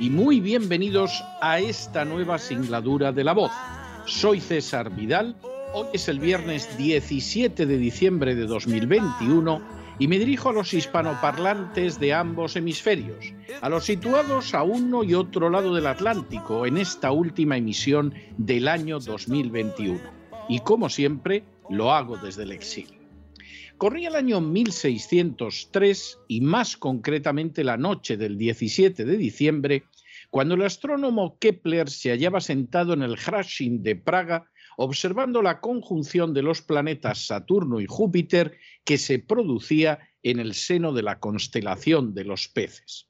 y muy bienvenidos a esta nueva singladura de la voz. Soy César Vidal, hoy es el viernes 17 de diciembre de 2021 y me dirijo a los hispanoparlantes de ambos hemisferios, a los situados a uno y otro lado del Atlántico en esta última emisión del año 2021. Y como siempre, lo hago desde el exilio. Corría el año 1603 y más concretamente la noche del 17 de diciembre, cuando el astrónomo Kepler se hallaba sentado en el Hrasin de Praga observando la conjunción de los planetas Saturno y Júpiter que se producía en el seno de la constelación de los peces.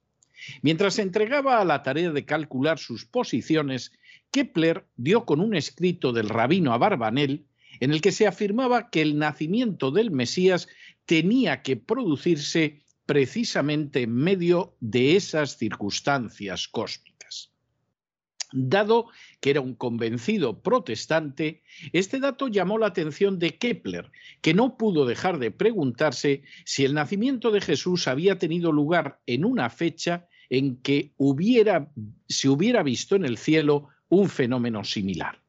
Mientras se entregaba a la tarea de calcular sus posiciones, Kepler dio con un escrito del rabino Abarbanel en el que se afirmaba que el nacimiento del Mesías tenía que producirse precisamente en medio de esas circunstancias cósmicas. Dado que era un convencido protestante, este dato llamó la atención de Kepler, que no pudo dejar de preguntarse si el nacimiento de Jesús había tenido lugar en una fecha en que hubiera, se hubiera visto en el cielo un fenómeno similar.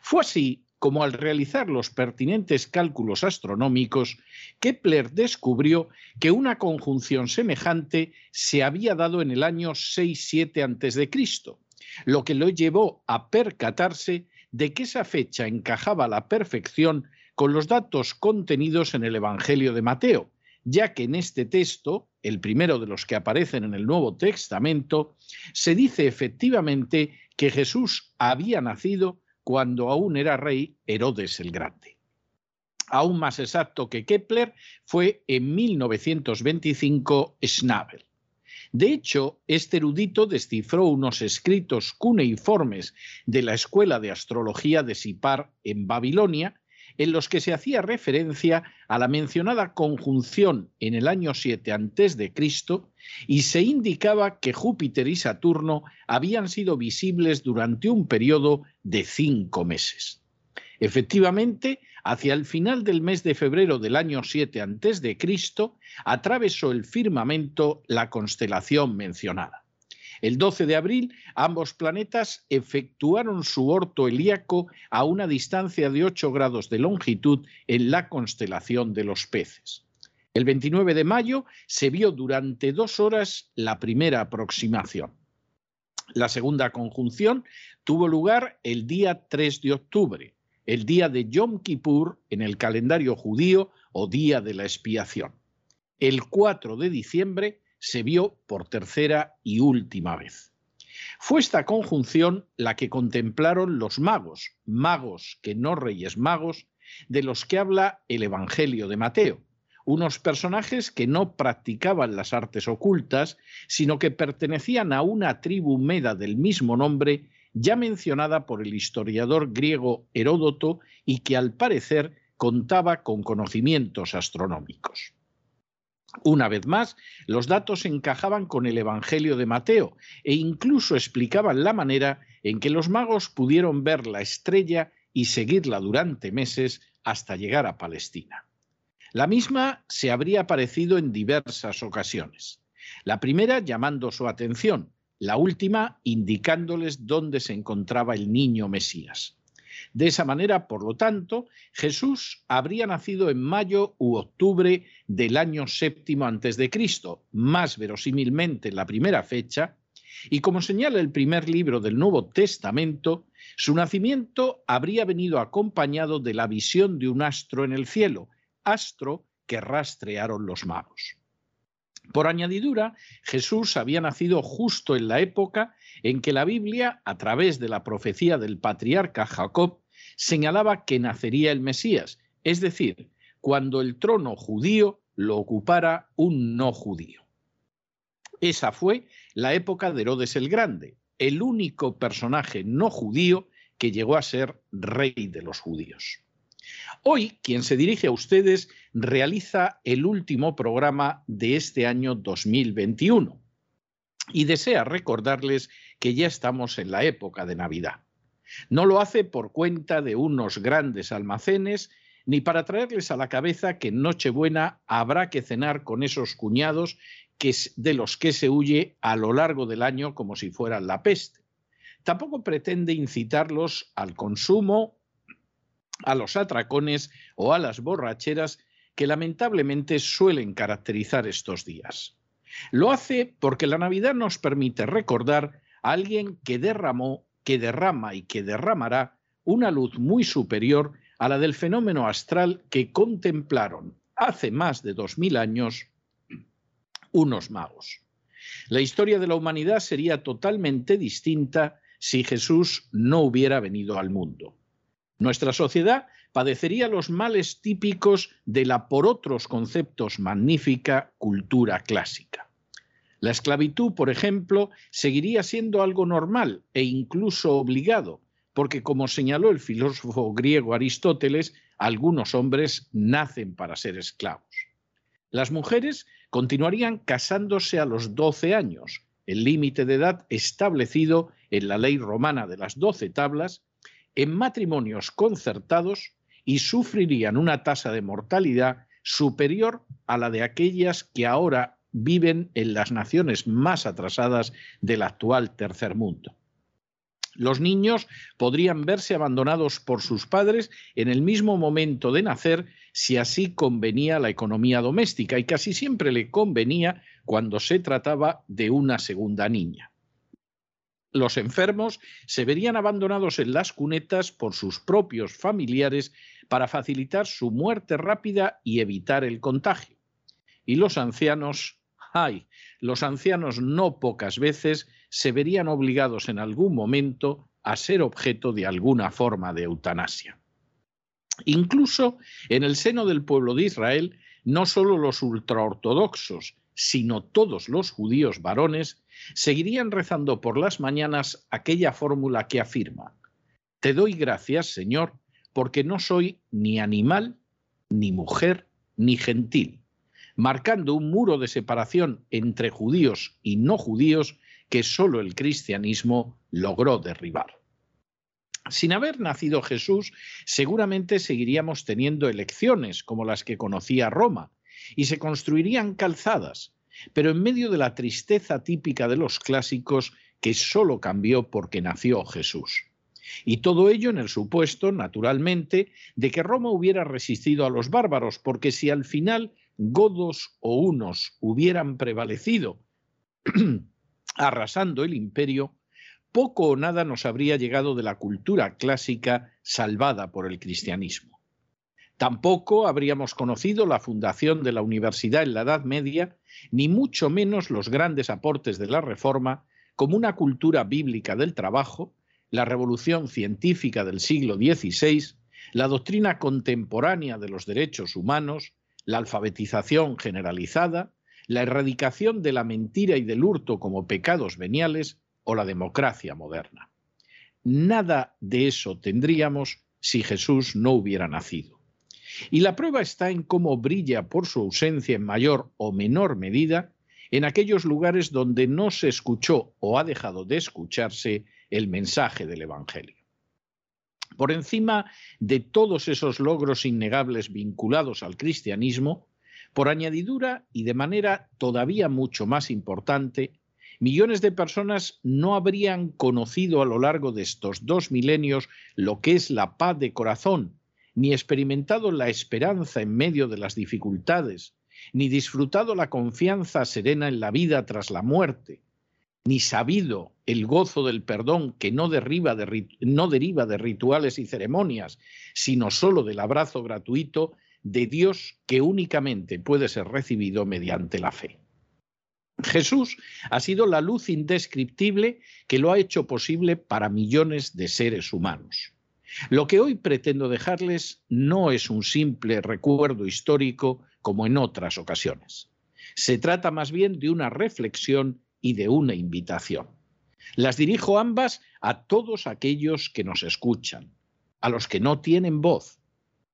Fue así como al realizar los pertinentes cálculos astronómicos, Kepler descubrió que una conjunción semejante se había dado en el año 6-7 a.C., lo que lo llevó a percatarse de que esa fecha encajaba a la perfección con los datos contenidos en el Evangelio de Mateo, ya que en este texto, el primero de los que aparecen en el Nuevo Testamento, se dice efectivamente que Jesús había nacido cuando aún era rey Herodes el Grande. Aún más exacto que Kepler fue en 1925 Schnabel. De hecho, este erudito descifró unos escritos cuneiformes de la Escuela de Astrología de Sipar en Babilonia, en los que se hacía referencia a la mencionada conjunción en el año 7 a.C. y se indicaba que Júpiter y Saturno habían sido visibles durante un periodo de cinco meses. Efectivamente, hacia el final del mes de febrero del año 7 a.C., atravesó el firmamento la constelación mencionada. El 12 de abril, ambos planetas efectuaron su orto helíaco a una distancia de 8 grados de longitud en la constelación de los peces. El 29 de mayo se vio durante dos horas la primera aproximación. La segunda conjunción tuvo lugar el día 3 de octubre, el día de Yom Kippur en el calendario judío o día de la expiación. El 4 de diciembre se vio por tercera y última vez. Fue esta conjunción la que contemplaron los magos, magos que no reyes magos, de los que habla el Evangelio de Mateo, unos personajes que no practicaban las artes ocultas, sino que pertenecían a una tribu meda del mismo nombre, ya mencionada por el historiador griego Heródoto y que al parecer contaba con conocimientos astronómicos. Una vez más, los datos encajaban con el Evangelio de Mateo e incluso explicaban la manera en que los magos pudieron ver la estrella y seguirla durante meses hasta llegar a Palestina. La misma se habría aparecido en diversas ocasiones. La primera llamando su atención, la última indicándoles dónde se encontraba el niño Mesías. De esa manera, por lo tanto, Jesús habría nacido en mayo u octubre del año séptimo antes de Cristo, más verosímilmente la primera fecha, Y como señala el primer libro del Nuevo Testamento, su nacimiento habría venido acompañado de la visión de un astro en el cielo, astro que rastrearon los magos. Por añadidura, Jesús había nacido justo en la época en que la Biblia, a través de la profecía del patriarca Jacob, señalaba que nacería el Mesías, es decir, cuando el trono judío lo ocupara un no judío. Esa fue la época de Herodes el Grande, el único personaje no judío que llegó a ser rey de los judíos. Hoy, quien se dirige a ustedes realiza el último programa de este año 2021 y desea recordarles que ya estamos en la época de Navidad. No lo hace por cuenta de unos grandes almacenes ni para traerles a la cabeza que en Nochebuena habrá que cenar con esos cuñados que de los que se huye a lo largo del año como si fueran la peste. Tampoco pretende incitarlos al consumo, a los atracones o a las borracheras que lamentablemente suelen caracterizar estos días. Lo hace porque la Navidad nos permite recordar a alguien que derramó, que derrama y que derramará una luz muy superior a la del fenómeno astral que contemplaron hace más de dos mil años unos magos. La historia de la humanidad sería totalmente distinta si Jesús no hubiera venido al mundo. Nuestra sociedad padecería los males típicos de la por otros conceptos magnífica cultura clásica. La esclavitud, por ejemplo, seguiría siendo algo normal e incluso obligado, porque como señaló el filósofo griego Aristóteles, algunos hombres nacen para ser esclavos. Las mujeres continuarían casándose a los 12 años, el límite de edad establecido en la ley romana de las doce tablas, en matrimonios concertados y sufrirían una tasa de mortalidad superior a la de aquellas que ahora viven en las naciones más atrasadas del actual tercer mundo. Los niños podrían verse abandonados por sus padres en el mismo momento de nacer si así convenía la economía doméstica y casi siempre le convenía cuando se trataba de una segunda niña. Los enfermos se verían abandonados en las cunetas por sus propios familiares para facilitar su muerte rápida y evitar el contagio. Y los ancianos, ay, los ancianos no pocas veces se verían obligados en algún momento a ser objeto de alguna forma de eutanasia. Incluso en el seno del pueblo de Israel, no solo los ultraortodoxos, sino todos los judíos varones seguirían rezando por las mañanas aquella fórmula que afirma, Te doy gracias, Señor, porque no soy ni animal, ni mujer, ni gentil, marcando un muro de separación entre judíos y no judíos que solo el cristianismo logró derribar. Sin haber nacido Jesús, seguramente seguiríamos teniendo elecciones como las que conocía Roma, y se construirían calzadas, pero en medio de la tristeza típica de los clásicos que solo cambió porque nació Jesús. Y todo ello en el supuesto, naturalmente, de que Roma hubiera resistido a los bárbaros, porque si al final godos o unos hubieran prevalecido, arrasando el imperio, poco o nada nos habría llegado de la cultura clásica salvada por el cristianismo. Tampoco habríamos conocido la fundación de la universidad en la Edad Media, ni mucho menos los grandes aportes de la Reforma, como una cultura bíblica del trabajo, la revolución científica del siglo XVI, la doctrina contemporánea de los derechos humanos, la alfabetización generalizada, la erradicación de la mentira y del hurto como pecados veniales o la democracia moderna. Nada de eso tendríamos si Jesús no hubiera nacido. Y la prueba está en cómo brilla por su ausencia en mayor o menor medida en aquellos lugares donde no se escuchó o ha dejado de escucharse el mensaje del Evangelio. Por encima de todos esos logros innegables vinculados al cristianismo, por añadidura y de manera todavía mucho más importante, millones de personas no habrían conocido a lo largo de estos dos milenios lo que es la paz de corazón ni experimentado la esperanza en medio de las dificultades, ni disfrutado la confianza serena en la vida tras la muerte, ni sabido el gozo del perdón que no, deriva de, deriva de rituales y ceremonias, sino solo del abrazo gratuito de Dios que únicamente puede ser recibido mediante la fe. Jesús ha sido la luz indescriptible que lo ha hecho posible para millones de seres humanos. Lo que hoy pretendo dejarles no es un simple recuerdo histórico como en otras ocasiones. Se trata más bien de una reflexión y de una invitación. Las dirijo ambas a todos aquellos que nos escuchan, a los que no tienen voz,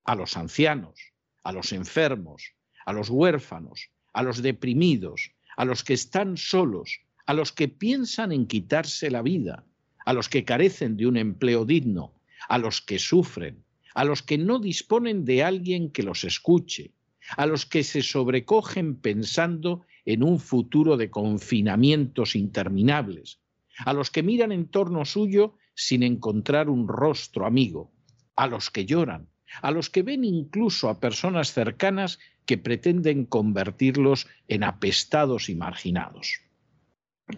a los ancianos, a los enfermos, a los huérfanos, a los deprimidos, a los que están solos, a los que piensan en quitarse la vida, a los que carecen de un empleo digno, a los que sufren, a los que no disponen de alguien que los escuche, a los que se sobrecogen pensando en un futuro de confinamientos interminables, a los que miran en torno suyo sin encontrar un rostro amigo, a los que lloran, a los que ven incluso a personas cercanas que pretenden convertirlos en apestados y marginados.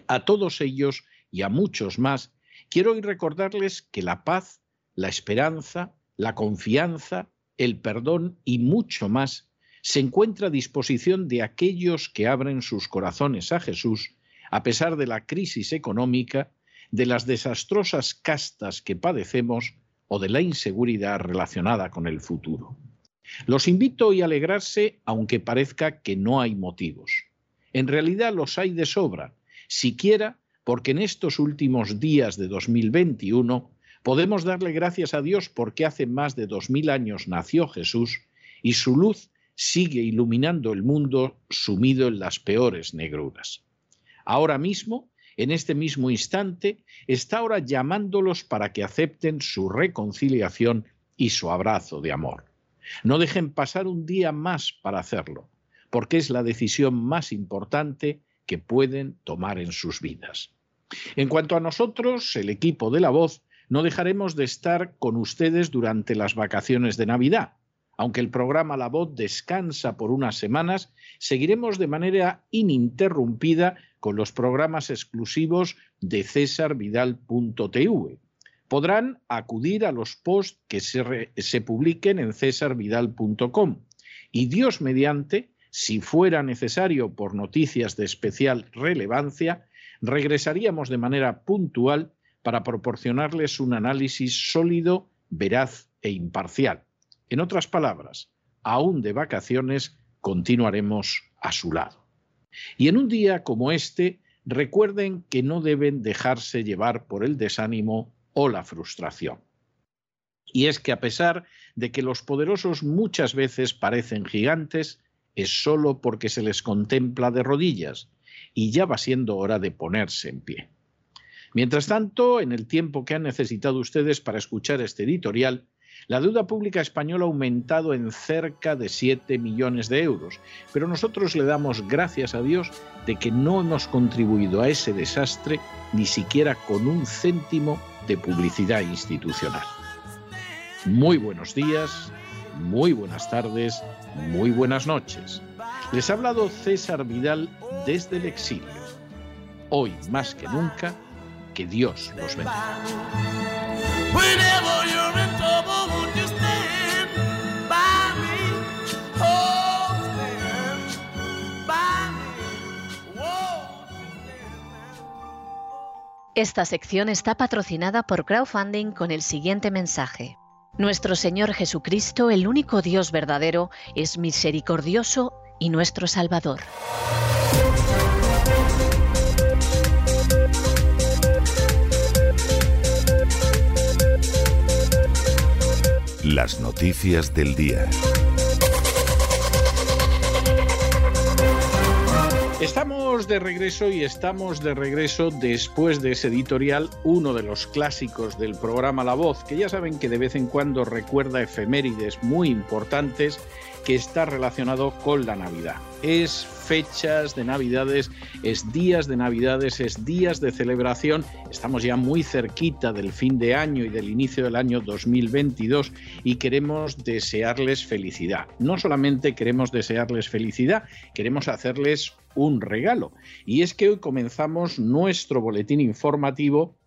A todos ellos y a muchos más, quiero hoy recordarles que la paz, la esperanza, la confianza, el perdón y mucho más se encuentra a disposición de aquellos que abren sus corazones a Jesús, a pesar de la crisis económica, de las desastrosas castas que padecemos o de la inseguridad relacionada con el futuro. Los invito hoy a alegrarse aunque parezca que no hay motivos. En realidad los hay de sobra, siquiera porque en estos últimos días de 2021 podemos darle gracias a Dios porque hace más de dos mil años nació Jesús y su luz sigue iluminando el mundo sumido en las peores negruras. Ahora mismo, en este mismo instante, está ahora llamándolos para que acepten su reconciliación y su abrazo de amor. No dejen pasar un día más para hacerlo, porque es la decisión más importante que pueden tomar en sus vidas. En cuanto a nosotros, el equipo de la voz, no dejaremos de estar con ustedes durante las vacaciones de Navidad. Aunque el programa La Voz descansa por unas semanas, seguiremos de manera ininterrumpida con los programas exclusivos de cesarvidal.tv. Podrán acudir a los posts que se, publiquen en cesarvidal.com y Dios mediante, si fuera necesario por noticias de especial relevancia, regresaríamos de manera puntual para proporcionarles un análisis sólido, veraz e imparcial. En otras palabras, aún de vacaciones, continuaremos a su lado. Y en un día como este, recuerden que no deben dejarse llevar por el desánimo o la frustración. Y es que a pesar de que los poderosos muchas veces parecen gigantes, es solo porque se les contempla de rodillas y ya va siendo hora de ponerse en pie. Mientras tanto, en el tiempo que han necesitado ustedes para escuchar este editorial, la deuda pública española ha aumentado en cerca de 7 millones de euros, pero nosotros le damos gracias a Dios de que no hemos contribuido a ese desastre ni siquiera con un céntimo de publicidad institucional. Muy buenos días, muy buenas tardes, muy buenas noches. Les ha hablado César Vidal desde el exilio. Hoy más que nunca, que Dios los bendiga. Esta sección está patrocinada por crowdfunding con el siguiente mensaje. Nuestro Señor Jesucristo, el único Dios verdadero, es misericordioso y nuestro Salvador. Las noticias del día. Estamos de regreso y estamos de regreso después de ese editorial, uno de los clásicos del programa La Voz, que ya saben que de vez en cuando recuerda efemérides muy importantes que está relacionado con la Navidad. Es fechas de Navidades, es días de Navidades, es días de celebración. Estamos ya muy cerquita del fin de año y del inicio del año 2022 y queremos desearles felicidad. No solamente queremos desearles felicidad, queremos hacerles un regalo. Y es que hoy comenzamos nuestro boletín informativo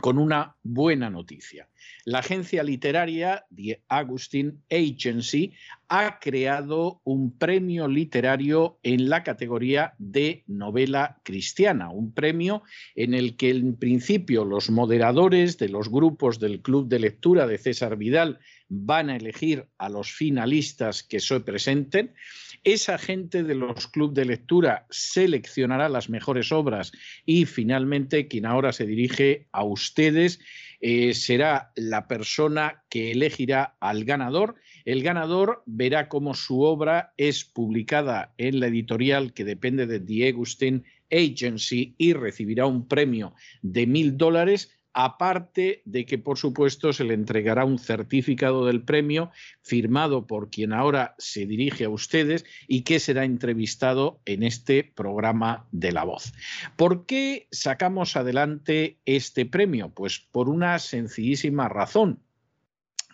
con una buena noticia. La agencia literaria The Augustine Agency ha creado un premio literario en la categoría de novela cristiana, un premio en el que en principio los moderadores de los grupos del Club de Lectura de César Vidal van a elegir a los finalistas que se presenten. Esa gente de los clubes de lectura seleccionará las mejores obras y finalmente quien ahora se dirige a ustedes eh, será la persona que elegirá al ganador. El ganador verá cómo su obra es publicada en la editorial que depende de The Agency y recibirá un premio de mil dólares aparte de que, por supuesto, se le entregará un certificado del premio firmado por quien ahora se dirige a ustedes y que será entrevistado en este programa de La Voz. ¿Por qué sacamos adelante este premio? Pues por una sencillísima razón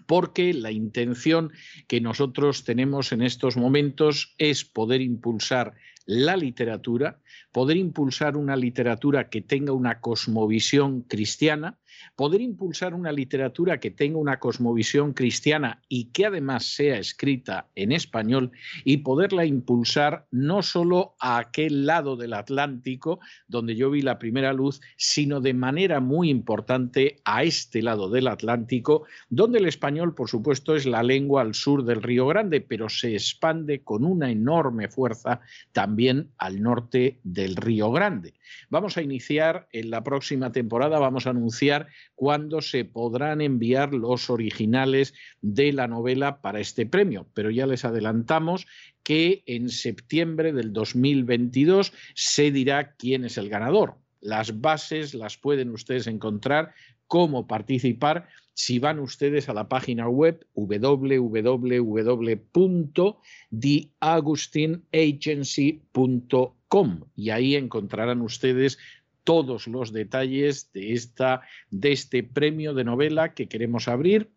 porque la intención que nosotros tenemos en estos momentos es poder impulsar la literatura, poder impulsar una literatura que tenga una cosmovisión cristiana, poder impulsar una literatura que tenga una cosmovisión cristiana y que además sea escrita en español y poderla impulsar no solo a aquel lado del Atlántico donde yo vi la primera luz, sino de manera muy importante a este lado del Atlántico, donde el español, por supuesto, es la lengua al sur del Río Grande, pero se expande con una enorme fuerza también al norte del Río Grande. Vamos a iniciar en la próxima temporada, vamos a anunciar cuándo se podrán enviar los originales de la novela para este premio, pero ya les adelantamos que en septiembre del 2022 se dirá quién es el ganador. Las bases las pueden ustedes encontrar, cómo participar si van ustedes a la página web www.theaugustinagency.com y ahí encontrarán ustedes todos los detalles de, esta, de este premio de novela que queremos abrir.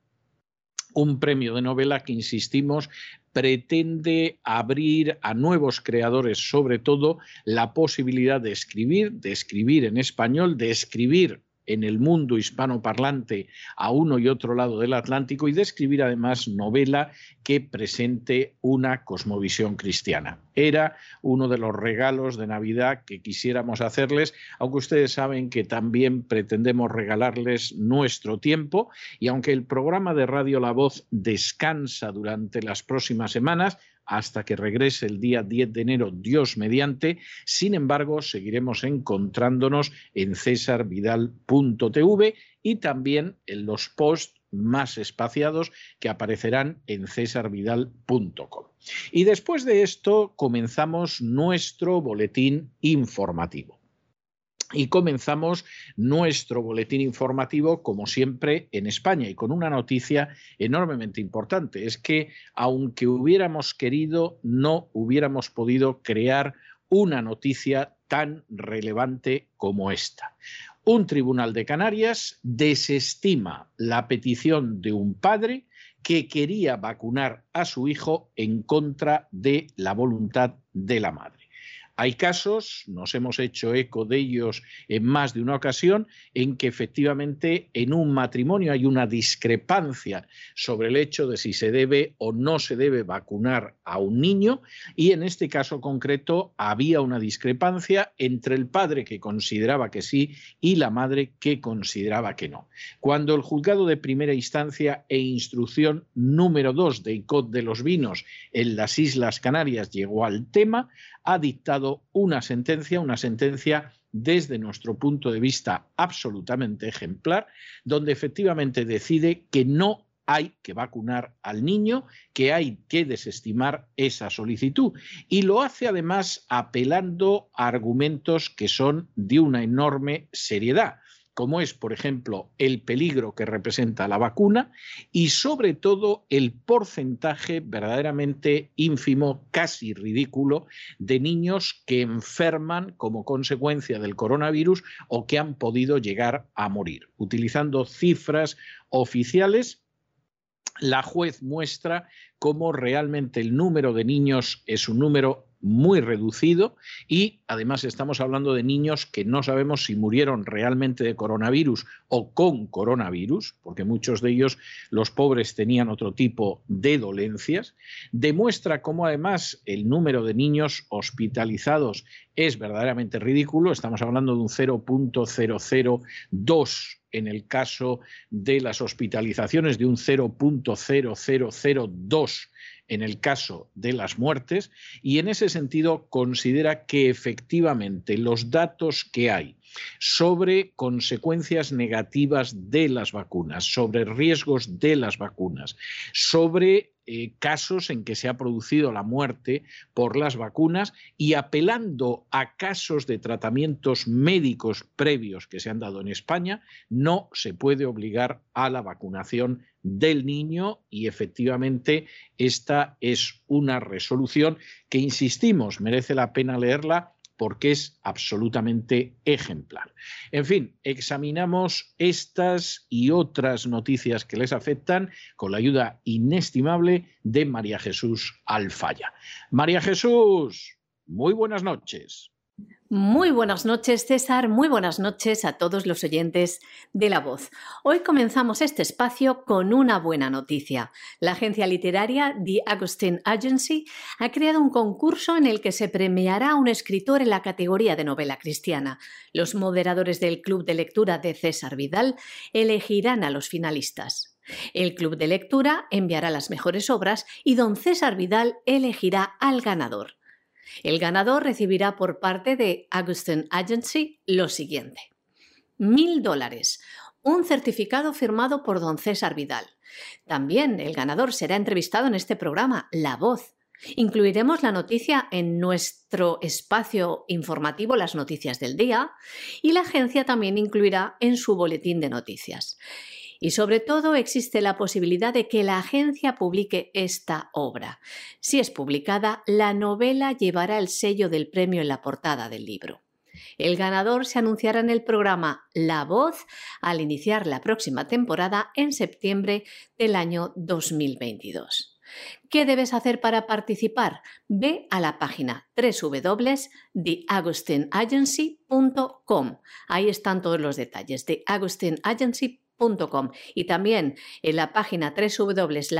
Un premio de novela que, insistimos, pretende abrir a nuevos creadores, sobre todo, la posibilidad de escribir, de escribir en español, de escribir en el mundo hispanoparlante a uno y otro lado del Atlántico y de escribir además novela que presente una cosmovisión cristiana. Era uno de los regalos de Navidad que quisiéramos hacerles, aunque ustedes saben que también pretendemos regalarles nuestro tiempo y aunque el programa de Radio La Voz descansa durante las próximas semanas, hasta que regrese el día 10 de enero, Dios mediante. Sin embargo, seguiremos encontrándonos en cesarvidal.tv y también en los posts más espaciados que aparecerán en cesarvidal.com. Y después de esto comenzamos nuestro boletín informativo. Y comenzamos nuestro boletín informativo, como siempre, en España y con una noticia enormemente importante. Es que, aunque hubiéramos querido, no hubiéramos podido crear una noticia tan relevante como esta. Un tribunal de Canarias desestima la petición de un padre que quería vacunar a su hijo en contra de la voluntad de la madre. Hay casos, nos hemos hecho eco de ellos en más de una ocasión, en que efectivamente en un matrimonio hay una discrepancia sobre el hecho de si se debe o no se debe vacunar a un niño y en este caso concreto había una discrepancia entre el padre que consideraba que sí y la madre que consideraba que no. Cuando el juzgado de primera instancia e instrucción número 2 de ICOT de los vinos en las Islas Canarias llegó al tema, ha dictado una sentencia, una sentencia desde nuestro punto de vista absolutamente ejemplar, donde efectivamente decide que no hay que vacunar al niño, que hay que desestimar esa solicitud. Y lo hace además apelando a argumentos que son de una enorme seriedad como es, por ejemplo, el peligro que representa la vacuna y sobre todo el porcentaje verdaderamente ínfimo, casi ridículo, de niños que enferman como consecuencia del coronavirus o que han podido llegar a morir. Utilizando cifras oficiales, la juez muestra cómo realmente el número de niños es un número muy reducido y además estamos hablando de niños que no sabemos si murieron realmente de coronavirus o con coronavirus, porque muchos de ellos, los pobres, tenían otro tipo de dolencias, demuestra cómo además el número de niños hospitalizados es verdaderamente ridículo, estamos hablando de un 0.002 en el caso de las hospitalizaciones, de un 0.0002 en el caso de las muertes y en ese sentido considera que efectivamente los datos que hay sobre consecuencias negativas de las vacunas, sobre riesgos de las vacunas, sobre eh, casos en que se ha producido la muerte por las vacunas y apelando a casos de tratamientos médicos previos que se han dado en España, no se puede obligar a la vacunación del niño y efectivamente esta es una resolución que, insistimos, merece la pena leerla porque es absolutamente ejemplar. En fin, examinamos estas y otras noticias que les afectan con la ayuda inestimable de María Jesús Alfaya. María Jesús, muy buenas noches. Muy buenas noches, César. Muy buenas noches a todos los oyentes de La Voz. Hoy comenzamos este espacio con una buena noticia. La agencia literaria The Agustin Agency ha creado un concurso en el que se premiará a un escritor en la categoría de novela cristiana. Los moderadores del Club de Lectura de César Vidal elegirán a los finalistas. El Club de Lectura enviará las mejores obras y don César Vidal elegirá al ganador. El ganador recibirá por parte de Augustin Agency lo siguiente. Mil dólares. Un certificado firmado por don César Vidal. También el ganador será entrevistado en este programa, La Voz. Incluiremos la noticia en nuestro espacio informativo Las Noticias del Día y la agencia también incluirá en su boletín de noticias. Y sobre todo existe la posibilidad de que la agencia publique esta obra. Si es publicada, la novela llevará el sello del premio en la portada del libro. El ganador se anunciará en el programa La Voz al iniciar la próxima temporada en septiembre del año 2022. ¿Qué debes hacer para participar? Ve a la página www.theagustinagency.com. Ahí están todos los detalles de Y también en la página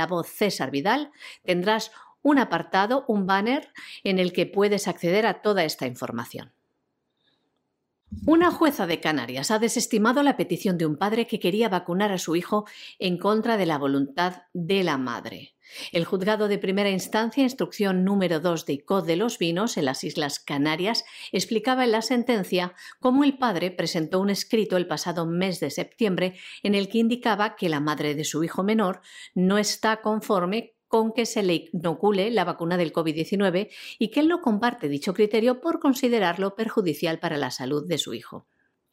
voz César Vidal tendrás un apartado, un banner en el que puedes acceder a toda esta información. Una jueza de Canarias ha desestimado la petición de un padre que quería vacunar a su hijo en contra de la voluntad de la madre. El juzgado de primera instancia, instrucción número 2 de ICOD de los Vinos en las Islas Canarias, explicaba en la sentencia cómo el padre presentó un escrito el pasado mes de septiembre en el que indicaba que la madre de su hijo menor no está conforme con que se le inocule la vacuna del COVID-19 y que él no comparte dicho criterio por considerarlo perjudicial para la salud de su hijo.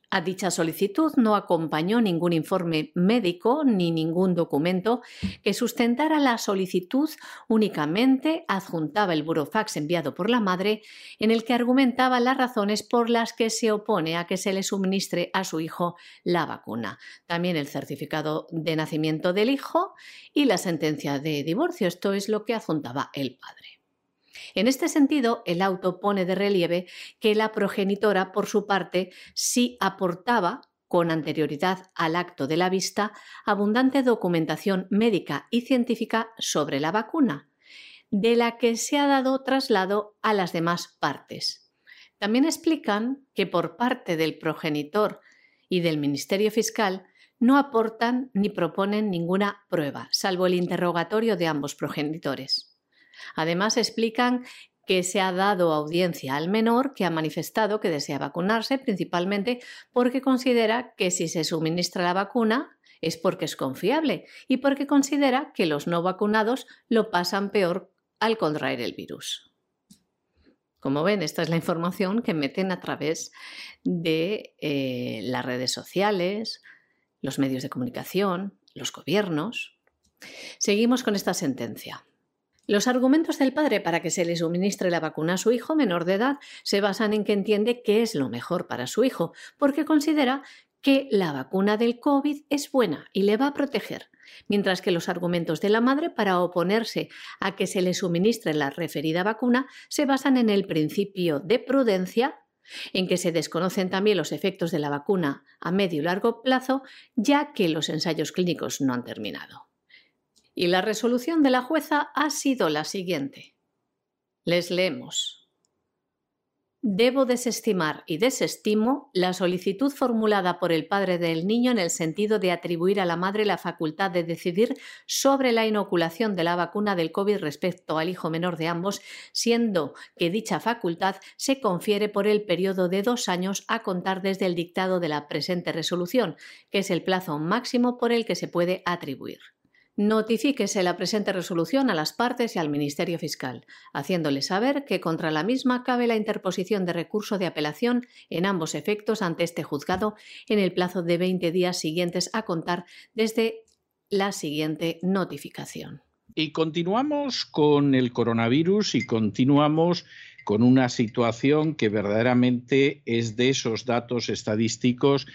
A dicha solicitud no acompañó ningún informe médico ni ningún documento que sustentara la solicitud, únicamente adjuntaba el burofax enviado por la madre en el que argumentaba las razones por las que se opone a que se le suministre a su hijo la vacuna. También el certificado de nacimiento del hijo y la sentencia de divorcio. Esto es lo que adjuntaba el padre. En este sentido, el auto pone de relieve que la progenitora, por su parte, sí aportaba con anterioridad al acto de la vista, abundante documentación médica y científica sobre la vacuna, de la que se ha dado traslado a las demás partes. También explican que por parte del progenitor y del Ministerio Fiscal no aportan ni proponen ninguna prueba, salvo el interrogatorio de ambos progenitores. Además, explican que se ha dado audiencia al menor que ha manifestado que desea vacunarse, principalmente porque considera que si se suministra la vacuna es porque es confiable y porque considera que los no vacunados lo pasan peor al contraer el virus. Como ven, esta es la información que meten a través de eh, las redes sociales, los medios de comunicación, los gobiernos. Seguimos con esta sentencia. Los argumentos del padre para que se le suministre la vacuna a su hijo menor de edad se basan en que entiende que es lo mejor para su hijo, porque considera que la vacuna del COVID es buena y le va a proteger, mientras que los argumentos de la madre para oponerse a que se le suministre la referida vacuna se basan en el principio de prudencia, en que se desconocen también los efectos de la vacuna a medio y largo plazo, ya que los ensayos clínicos no han terminado. Y la resolución de la jueza ha sido la siguiente. Les leemos. Debo desestimar y desestimo la solicitud formulada por el padre del niño en el sentido de atribuir a la madre la facultad de decidir sobre la inoculación de la vacuna del COVID respecto al hijo menor de ambos, siendo que dicha facultad se confiere por el periodo de dos años a contar desde el dictado de la presente resolución, que es el plazo máximo por el que se puede atribuir. Notifíquese la presente resolución a las partes y al Ministerio Fiscal, haciéndole saber que contra la misma cabe la interposición de recurso de apelación en ambos efectos ante este juzgado en el plazo de 20 días siguientes a contar desde la siguiente notificación. Y continuamos con el coronavirus y continuamos con una situación que verdaderamente es de esos datos estadísticos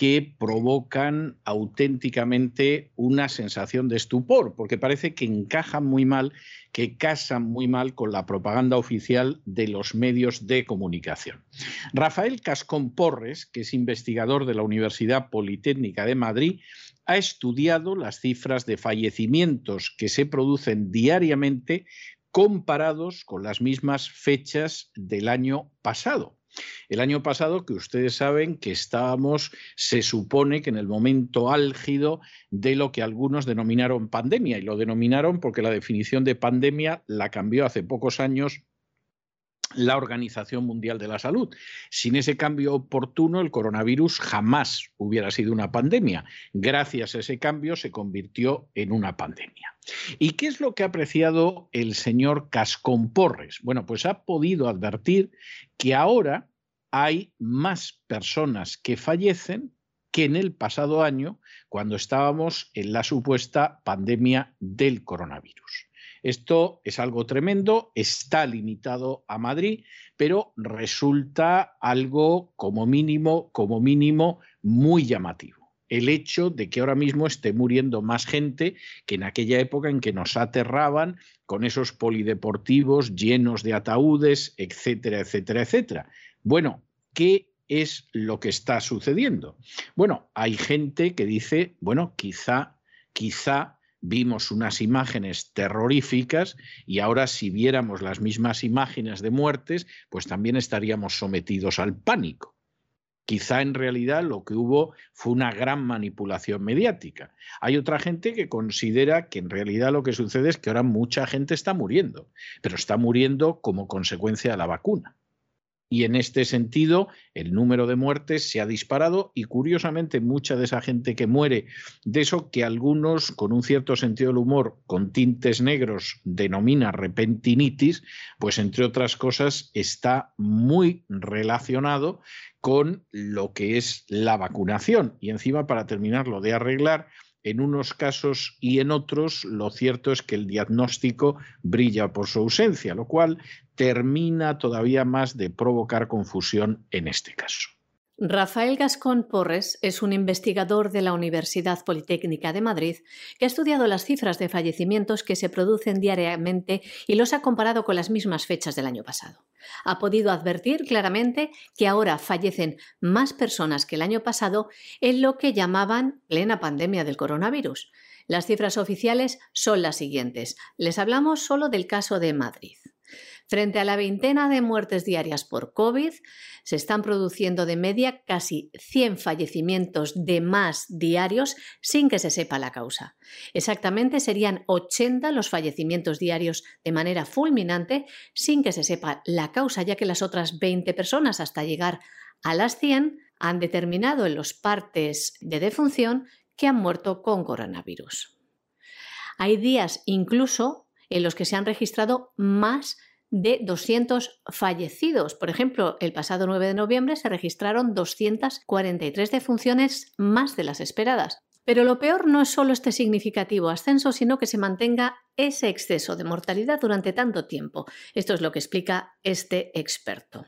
que provocan auténticamente una sensación de estupor, porque parece que encajan muy mal, que casan muy mal con la propaganda oficial de los medios de comunicación. Rafael Cascón Porres, que es investigador de la Universidad Politécnica de Madrid, ha estudiado las cifras de fallecimientos que se producen diariamente comparados con las mismas fechas del año pasado. El año pasado, que ustedes saben que estábamos, se supone que en el momento álgido de lo que algunos denominaron pandemia, y lo denominaron porque la definición de pandemia la cambió hace pocos años la Organización Mundial de la Salud. Sin ese cambio oportuno, el coronavirus jamás hubiera sido una pandemia. Gracias a ese cambio se convirtió en una pandemia. ¿Y qué es lo que ha apreciado el señor Cascón Porres? Bueno, pues ha podido advertir que ahora hay más personas que fallecen que en el pasado año, cuando estábamos en la supuesta pandemia del coronavirus. Esto es algo tremendo, está limitado a Madrid, pero resulta algo como mínimo, como mínimo, muy llamativo. El hecho de que ahora mismo esté muriendo más gente que en aquella época en que nos aterraban con esos polideportivos llenos de ataúdes, etcétera, etcétera, etcétera. Bueno, ¿qué es lo que está sucediendo? Bueno, hay gente que dice, bueno, quizá, quizá vimos unas imágenes terroríficas y ahora si viéramos las mismas imágenes de muertes, pues también estaríamos sometidos al pánico. Quizá en realidad lo que hubo fue una gran manipulación mediática. Hay otra gente que considera que en realidad lo que sucede es que ahora mucha gente está muriendo, pero está muriendo como consecuencia de la vacuna y en este sentido el número de muertes se ha disparado y curiosamente mucha de esa gente que muere, de eso que algunos con un cierto sentido del humor, con tintes negros, denomina repentinitis, pues entre otras cosas está muy relacionado con lo que es la vacunación. Y encima, para terminarlo de arreglar, en unos casos y en otros, lo cierto es que el diagnóstico brilla por su ausencia, lo cual termina todavía más de provocar confusión en este caso. Rafael Gascón Porres es un investigador de la Universidad Politécnica de Madrid que ha estudiado las cifras de fallecimientos que se producen diariamente y los ha comparado con las mismas fechas del año pasado. Ha podido advertir claramente que ahora fallecen más personas que el año pasado en lo que llamaban plena pandemia del coronavirus. Las cifras oficiales son las siguientes. Les hablamos solo del caso de Madrid. Frente a la veintena de muertes diarias por COVID, se están produciendo de media casi 100 fallecimientos de más diarios sin que se sepa la causa. Exactamente serían 80 los fallecimientos diarios de manera fulminante sin que se sepa la causa, ya que las otras 20 personas hasta llegar a las 100 han determinado en los partes de defunción que han muerto con coronavirus. Hay días incluso en los que se han registrado más de 200 fallecidos. Por ejemplo, el pasado 9 de noviembre se registraron 243 defunciones más de las esperadas. Pero lo peor no es solo este significativo ascenso, sino que se mantenga ese exceso de mortalidad durante tanto tiempo. Esto es lo que explica este experto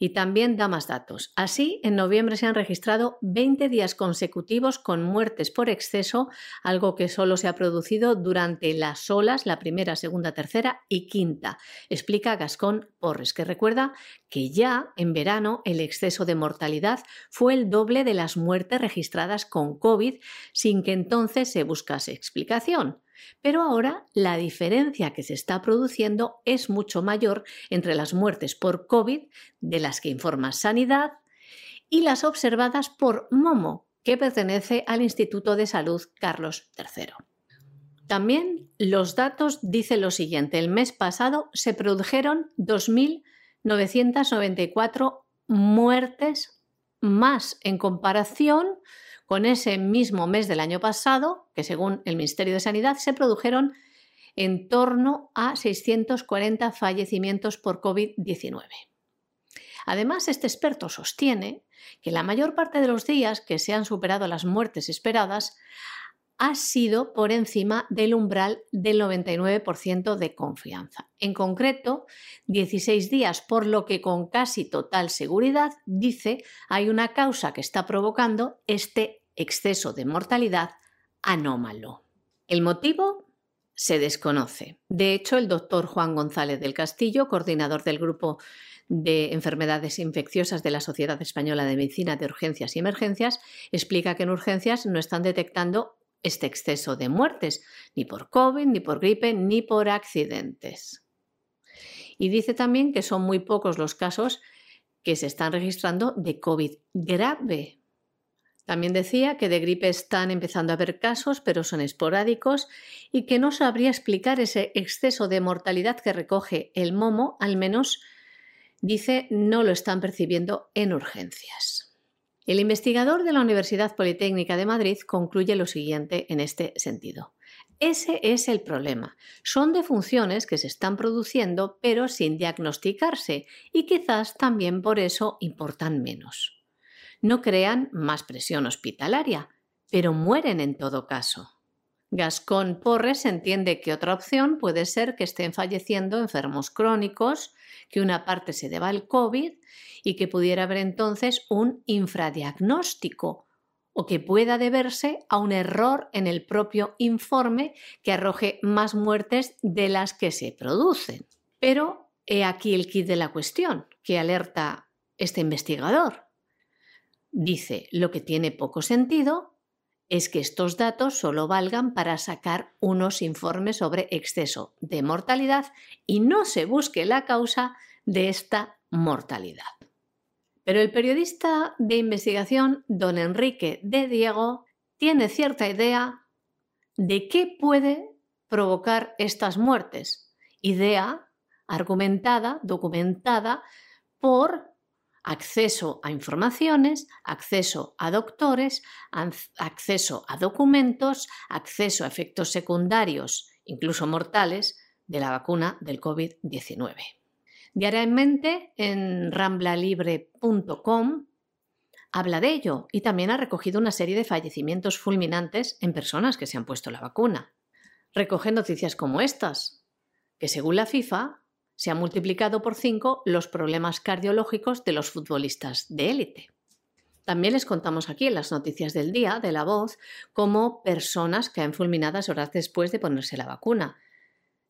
y también da más datos. Así, en noviembre se han registrado 20 días consecutivos con muertes por exceso, algo que solo se ha producido durante las olas, la primera, segunda, tercera y quinta, explica Gascón Porres, que recuerda que ya en verano el exceso de mortalidad fue el doble de las muertes registradas con COVID, sin que entonces se buscase explicación. Pero ahora la diferencia que se está produciendo es mucho mayor entre las muertes por COVID, de las que informa Sanidad, y las observadas por Momo, que pertenece al Instituto de Salud Carlos III. También los datos dicen lo siguiente. El mes pasado se produjeron 2.994 muertes más en comparación con ese mismo mes del año pasado, que según el Ministerio de Sanidad se produjeron en torno a 640 fallecimientos por COVID-19. Además, este experto sostiene que la mayor parte de los días que se han superado las muertes esperadas ha sido por encima del umbral del 99% de confianza. En concreto, 16 días, por lo que con casi total seguridad dice hay una causa que está provocando este exceso de mortalidad anómalo. El motivo se desconoce. De hecho, el doctor Juan González del Castillo, coordinador del grupo de enfermedades infecciosas de la Sociedad Española de Medicina de Urgencias y Emergencias, explica que en urgencias no están detectando este exceso de muertes, ni por COVID, ni por gripe, ni por accidentes. Y dice también que son muy pocos los casos que se están registrando de COVID grave, también decía que de gripe están empezando a haber casos, pero son esporádicos, y que no sabría explicar ese exceso de mortalidad que recoge el momo, al menos dice no lo están percibiendo en urgencias. El investigador de la Universidad Politécnica de Madrid concluye lo siguiente en este sentido. Ese es el problema. Son defunciones que se están produciendo pero sin diagnosticarse y quizás también por eso importan menos no crean más presión hospitalaria, pero mueren en todo caso. Gascón Porres entiende que otra opción puede ser que estén falleciendo enfermos crónicos, que una parte se deba al COVID y que pudiera haber entonces un infradiagnóstico o que pueda deberse a un error en el propio informe que arroje más muertes de las que se producen. Pero he aquí el kit de la cuestión que alerta este investigador. Dice, lo que tiene poco sentido es que estos datos solo valgan para sacar unos informes sobre exceso de mortalidad y no se busque la causa de esta mortalidad. Pero el periodista de investigación, don Enrique de Diego, tiene cierta idea de qué puede provocar estas muertes. Idea argumentada, documentada por acceso a informaciones, acceso a doctores, acceso a documentos, acceso a efectos secundarios, incluso mortales, de la vacuna del COVID-19. Diariamente en ramblalibre.com habla de ello y también ha recogido una serie de fallecimientos fulminantes en personas que se han puesto la vacuna. Recoge noticias como estas, que según la FIFA se han multiplicado por cinco los problemas cardiológicos de los futbolistas de élite. También les contamos aquí en las noticias del día de la voz como personas caen fulminadas horas después de ponerse la vacuna.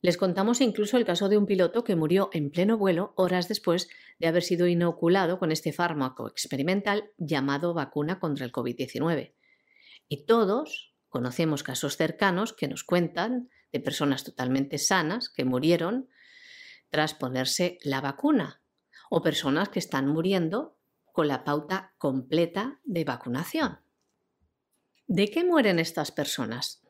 Les contamos incluso el caso de un piloto que murió en pleno vuelo horas después de haber sido inoculado con este fármaco experimental llamado vacuna contra el COVID-19. Y todos conocemos casos cercanos que nos cuentan de personas totalmente sanas que murieron tras ponerse la vacuna o personas que están muriendo con la pauta completa de vacunación. ¿De qué mueren estas personas?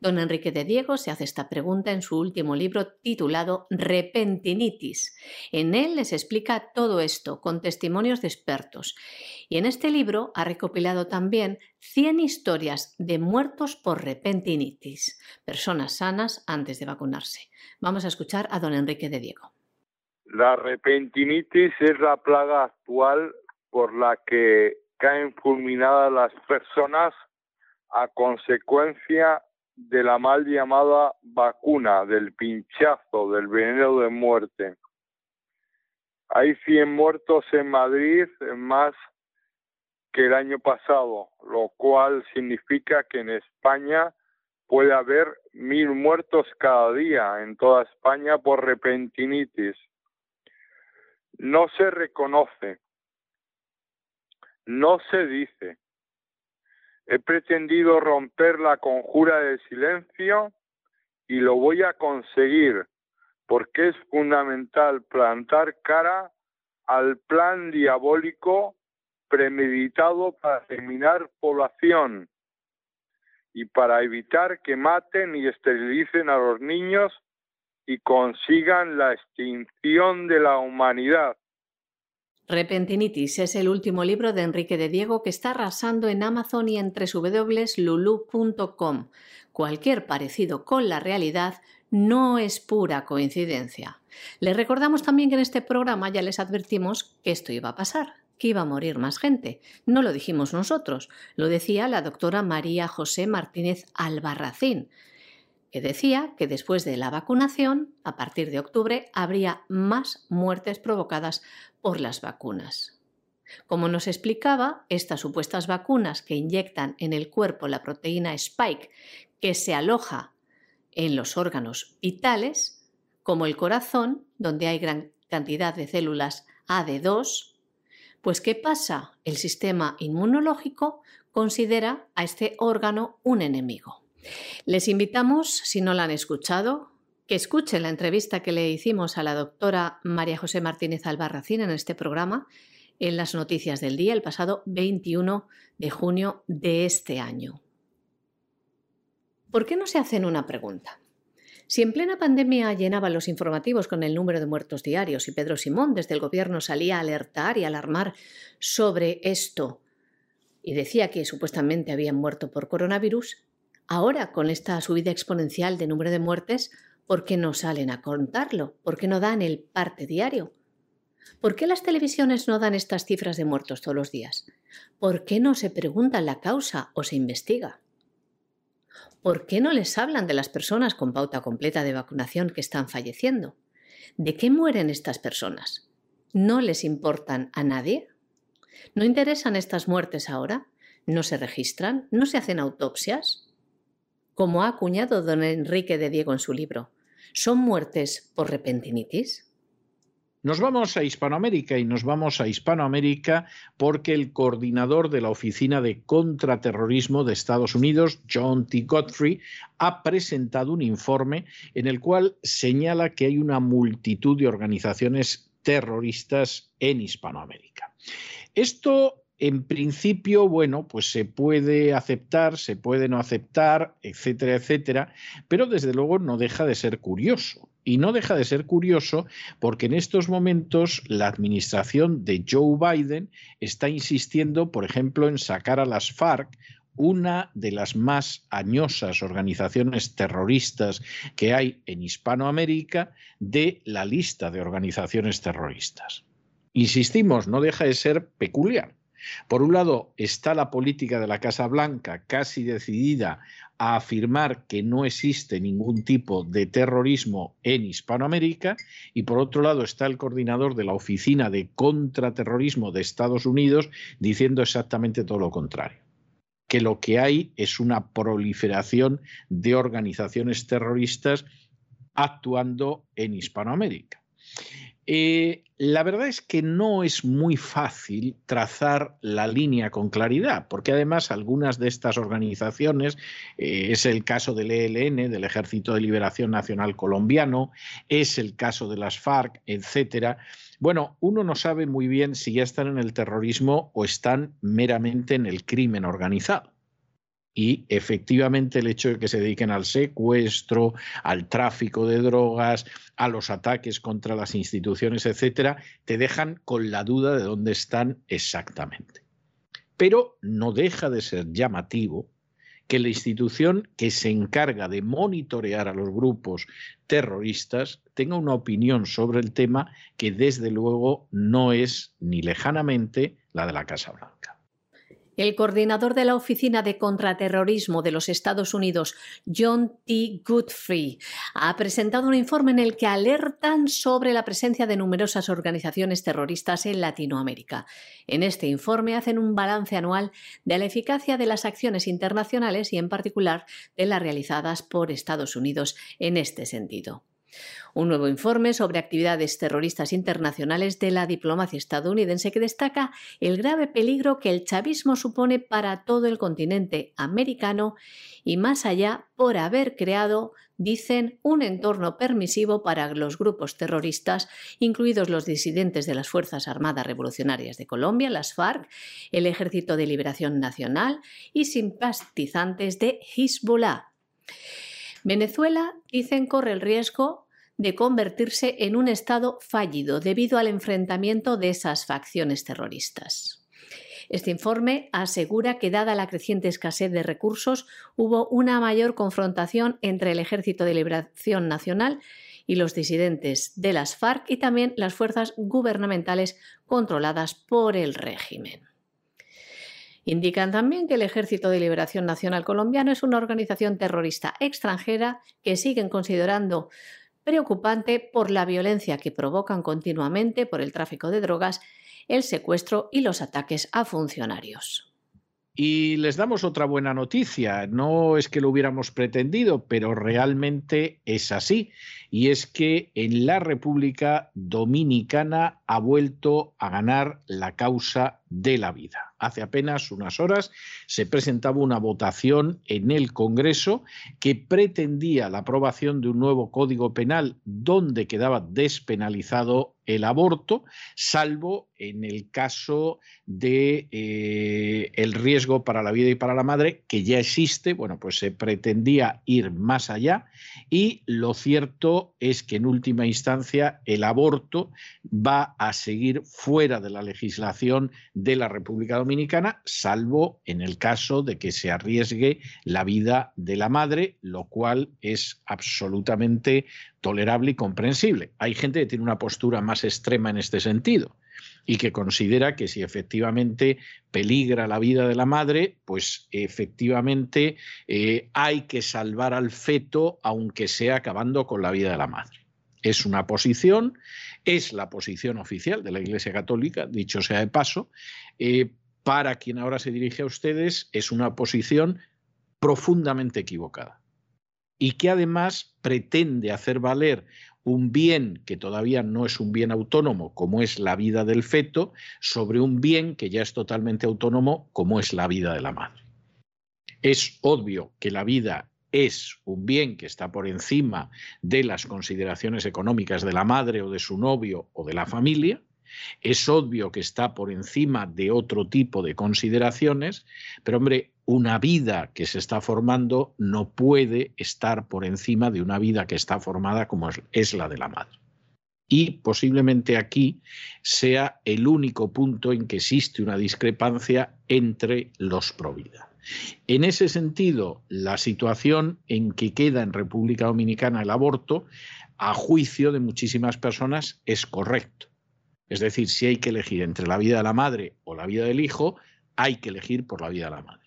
Don Enrique de Diego se hace esta pregunta en su último libro titulado Repentinitis. En él les explica todo esto con testimonios de expertos. Y en este libro ha recopilado también 100 historias de muertos por repentinitis, personas sanas antes de vacunarse. Vamos a escuchar a don Enrique de Diego. La repentinitis es la plaga actual por la que caen fulminadas las personas a consecuencia de la mal llamada vacuna, del pinchazo, del veneno de muerte. Hay 100 muertos en Madrid, más que el año pasado, lo cual significa que en España puede haber mil muertos cada día en toda España por repentinitis. No se reconoce, no se dice. He pretendido romper la conjura del silencio y lo voy a conseguir porque es fundamental plantar cara al plan diabólico premeditado para terminar población y para evitar que maten y esterilicen a los niños y consigan la extinción de la humanidad. Repentinitis es el último libro de Enrique de Diego que está arrasando en Amazon y en www.lulu.com. Cualquier parecido con la realidad no es pura coincidencia. Les recordamos también que en este programa ya les advertimos que esto iba a pasar, que iba a morir más gente. No lo dijimos nosotros, lo decía la doctora María José Martínez Albarracín, que decía que después de la vacunación, a partir de octubre, habría más muertes provocadas por las vacunas. Como nos explicaba, estas supuestas vacunas que inyectan en el cuerpo la proteína Spike, que se aloja en los órganos vitales, como el corazón, donde hay gran cantidad de células AD2, pues ¿qué pasa? El sistema inmunológico considera a este órgano un enemigo. Les invitamos, si no la han escuchado, que escuchen la entrevista que le hicimos a la doctora María José Martínez Albarracín en este programa, en las noticias del día, el pasado 21 de junio de este año. ¿Por qué no se hacen una pregunta? Si en plena pandemia llenaban los informativos con el número de muertos diarios y Pedro Simón desde el gobierno salía a alertar y alarmar sobre esto y decía que supuestamente habían muerto por coronavirus, ahora con esta subida exponencial de número de muertes, ¿por qué no salen a contarlo? ¿Por qué no dan el parte diario? ¿Por qué las televisiones no dan estas cifras de muertos todos los días? ¿Por qué no se pregunta la causa o se investiga? ¿Por qué no les hablan de las personas con pauta completa de vacunación que están falleciendo? ¿De qué mueren estas personas? ¿No les importan a nadie? ¿No interesan estas muertes ahora? ¿No se registran? ¿No se hacen autopsias? Como ha acuñado don Enrique de Diego en su libro, ¿son muertes por repentinitis? Nos vamos a Hispanoamérica y nos vamos a Hispanoamérica porque el coordinador de la Oficina de Contraterrorismo de Estados Unidos, John T. Godfrey, ha presentado un informe en el cual señala que hay una multitud de organizaciones terroristas en Hispanoamérica. Esto en principio, bueno, pues se puede aceptar, se puede no aceptar, etcétera, etcétera, pero desde luego no deja de ser curioso. Y no deja de ser curioso porque en estos momentos la administración de Joe Biden está insistiendo, por ejemplo, en sacar a las FARC, una de las más añosas organizaciones terroristas que hay en Hispanoamérica, de la lista de organizaciones terroristas. Insistimos, no deja de ser peculiar. Por un lado está la política de la Casa Blanca casi decidida a afirmar que no existe ningún tipo de terrorismo en Hispanoamérica y por otro lado está el coordinador de la Oficina de Contraterrorismo de Estados Unidos diciendo exactamente todo lo contrario que lo que hay es una proliferación de organizaciones terroristas actuando en Hispanoamérica. Eh, la verdad es que no es muy fácil trazar la línea con claridad, porque además algunas de estas organizaciones, eh, es el caso del ELN, del Ejército de Liberación Nacional Colombiano, es el caso de las FARC, etcétera. Bueno, uno no sabe muy bien si ya están en el terrorismo o están meramente en el crimen organizado. Y efectivamente el hecho de que se dediquen al secuestro, al tráfico de drogas, a los ataques contra las instituciones, etcétera, te dejan con la duda de dónde están exactamente. Pero no deja de ser llamativo que la institución que se encarga de monitorear a los grupos terroristas tenga una opinión sobre el tema que desde luego no es ni lejanamente la de la Casa Blanca. El coordinador de la Oficina de Contraterrorismo de los Estados Unidos, John T. Goodfree, ha presentado un informe en el que alertan sobre la presencia de numerosas organizaciones terroristas en Latinoamérica. En este informe hacen un balance anual de la eficacia de las acciones internacionales y en particular de las realizadas por Estados Unidos en este sentido. Un nuevo informe sobre actividades terroristas internacionales de la diplomacia estadounidense que destaca el grave peligro que el chavismo supone para todo el continente americano y más allá por haber creado, dicen, un entorno permisivo para los grupos terroristas, incluidos los disidentes de las Fuerzas Armadas Revolucionarias de Colombia, las FARC, el Ejército de Liberación Nacional y simpatizantes de Hezbollah. Venezuela, dicen, corre el riesgo de convertirse en un Estado fallido debido al enfrentamiento de esas facciones terroristas. Este informe asegura que, dada la creciente escasez de recursos, hubo una mayor confrontación entre el Ejército de Liberación Nacional y los disidentes de las FARC y también las fuerzas gubernamentales controladas por el régimen. Indican también que el Ejército de Liberación Nacional colombiano es una organización terrorista extranjera que siguen considerando preocupante por la violencia que provocan continuamente por el tráfico de drogas, el secuestro y los ataques a funcionarios. Y les damos otra buena noticia. No es que lo hubiéramos pretendido, pero realmente es así. Y es que en la República Dominicana ha vuelto a ganar la causa de la vida. Hace apenas unas horas se presentaba una votación en el Congreso que pretendía la aprobación de un nuevo código penal donde quedaba despenalizado el aborto, salvo en el caso de eh, el riesgo para la vida y para la madre, que ya existe, bueno, pues se pretendía ir más allá y lo cierto es que en última instancia el aborto va a seguir fuera de la legislación de la República Dominicana, salvo en el caso de que se arriesgue la vida de la madre, lo cual es absolutamente tolerable y comprensible. Hay gente que tiene una postura más extrema en este sentido y que considera que si efectivamente peligra la vida de la madre, pues efectivamente eh, hay que salvar al feto aunque sea acabando con la vida de la madre. Es una posición, es la posición oficial de la Iglesia Católica, dicho sea de paso, eh, para quien ahora se dirige a ustedes, es una posición profundamente equivocada y que además pretende hacer valer un bien que todavía no es un bien autónomo, como es la vida del feto, sobre un bien que ya es totalmente autónomo, como es la vida de la madre. Es obvio que la vida es un bien que está por encima de las consideraciones económicas de la madre o de su novio o de la familia, es obvio que está por encima de otro tipo de consideraciones, pero hombre, una vida que se está formando no puede estar por encima de una vida que está formada como es la de la madre. Y posiblemente aquí sea el único punto en que existe una discrepancia entre los pro vida. En ese sentido, la situación en que queda en República Dominicana el aborto, a juicio de muchísimas personas, es correcto. Es decir, si hay que elegir entre la vida de la madre o la vida del hijo, hay que elegir por la vida de la madre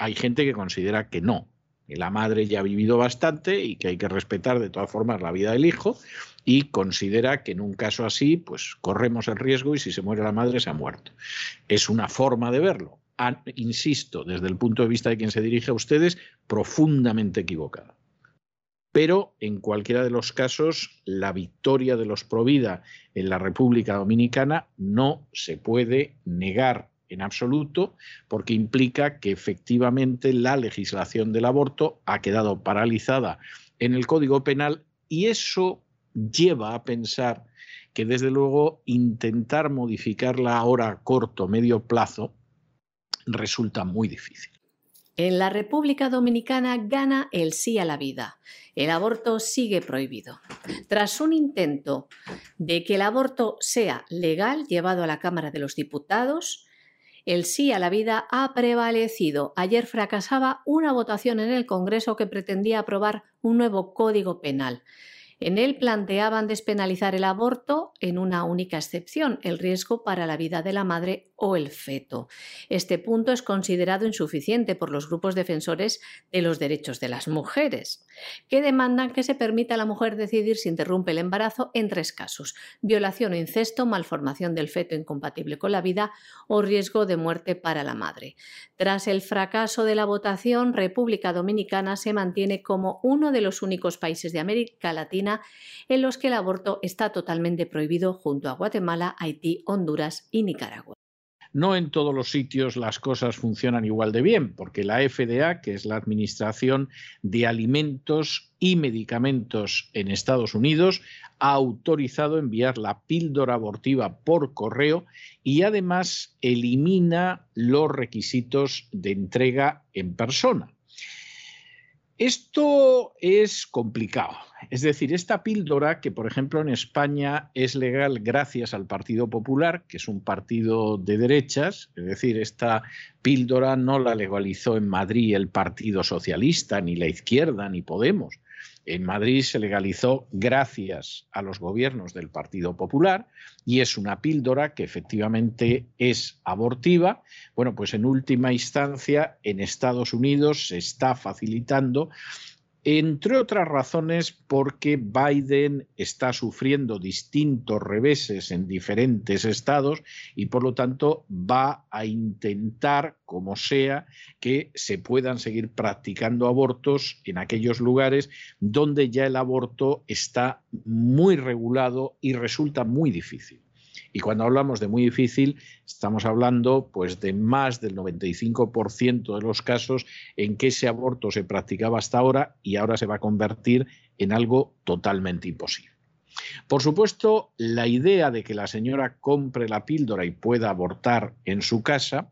hay gente que considera que no, que la madre ya ha vivido bastante y que hay que respetar de todas formas la vida del hijo y considera que en un caso así, pues corremos el riesgo y si se muere la madre se ha muerto. Es una forma de verlo. Insisto, desde el punto de vista de quien se dirige a ustedes, profundamente equivocada. Pero en cualquiera de los casos, la victoria de los Provida en la República Dominicana no se puede negar en absoluto, porque implica que efectivamente la legislación del aborto ha quedado paralizada en el Código Penal y eso lleva a pensar que desde luego intentar modificarla ahora a corto medio plazo resulta muy difícil. En la República Dominicana gana el sí a la vida. El aborto sigue prohibido. Tras un intento de que el aborto sea legal llevado a la Cámara de los Diputados, El sí a la vida ha prevalecido. Ayer fracasaba una votación en el Congreso que pretendía aprobar un nuevo código penal. En él planteaban despenalizar el aborto en una única excepción, el riesgo para la vida de la madre o el feto. Este punto es considerado insuficiente por los grupos defensores de los derechos de las mujeres, que demandan que se permita a la mujer decidir si interrumpe el embarazo en tres casos: violación o incesto, malformación del feto incompatible con la vida o riesgo de muerte para la madre. Tras el fracaso de la votación, República Dominicana se mantiene como uno de los únicos países de América Latina en los que el aborto está totalmente prohibido junto a Guatemala, Haití, Honduras y Nicaragua. No en todos los sitios las cosas funcionan igual de bien, porque la FDA, que es la Administración de Alimentos y Medicamentos en Estados Unidos, ha autorizado enviar la píldora abortiva por correo y además elimina los requisitos de entrega en persona. Esto es complicado. Es decir, esta píldora, que por ejemplo en España es legal gracias al Partido Popular, que es un partido de derechas, es decir, esta píldora no la legalizó en Madrid el Partido Socialista, ni la izquierda, ni Podemos. En Madrid se legalizó gracias a los gobiernos del Partido Popular y es una píldora que efectivamente es abortiva. Bueno, pues en última instancia en Estados Unidos se está facilitando entre otras razones porque Biden está sufriendo distintos reveses en diferentes estados y por lo tanto va a intentar, como sea, que se puedan seguir practicando abortos en aquellos lugares donde ya el aborto está muy regulado y resulta muy difícil. Y cuando hablamos de muy difícil, estamos hablando pues de más del 95% de los casos en que ese aborto se practicaba hasta ahora y ahora se va a convertir en algo totalmente imposible. Por supuesto, la idea de que la señora compre la píldora y pueda abortar en su casa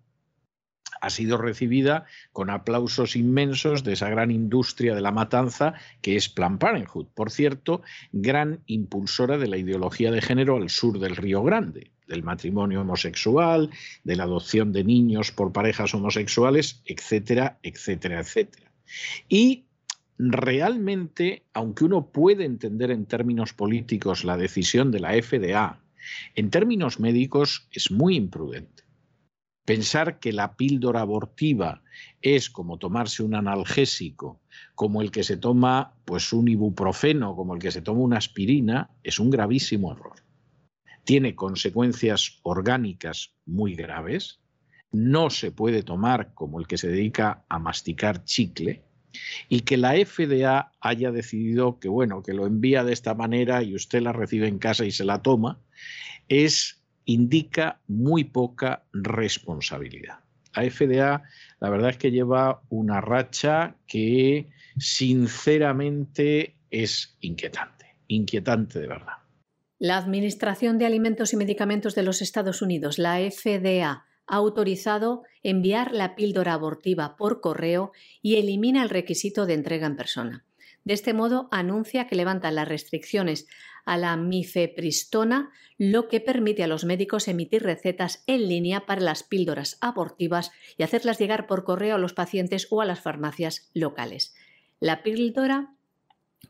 ha sido recibida con aplausos inmensos de esa gran industria de la matanza que es Plan Parenthood. Por cierto, gran impulsora de la ideología de género al sur del Río Grande, del matrimonio homosexual, de la adopción de niños por parejas homosexuales, etcétera, etcétera, etcétera. Y realmente, aunque uno puede entender en términos políticos la decisión de la FDA, en términos médicos es muy imprudente. Pensar que la píldora abortiva es como tomarse un analgésico, como el que se toma pues un ibuprofeno, como el que se toma una aspirina, es un gravísimo error. Tiene consecuencias orgánicas muy graves, no se puede tomar como el que se dedica a masticar chicle y que la FDA haya decidido que bueno, que lo envía de esta manera y usted la recibe en casa y se la toma, es indica muy poca responsabilidad. La FDA, la verdad es que lleva una racha que sinceramente es inquietante, inquietante de verdad. La Administración de Alimentos y Medicamentos de los Estados Unidos, la FDA, ha autorizado enviar la píldora abortiva por correo y elimina el requisito de entrega en persona. De este modo, anuncia que levanta las restricciones a la mifepristona, lo que permite a los médicos emitir recetas en línea para las píldoras abortivas y hacerlas llegar por correo a los pacientes o a las farmacias locales. La píldora,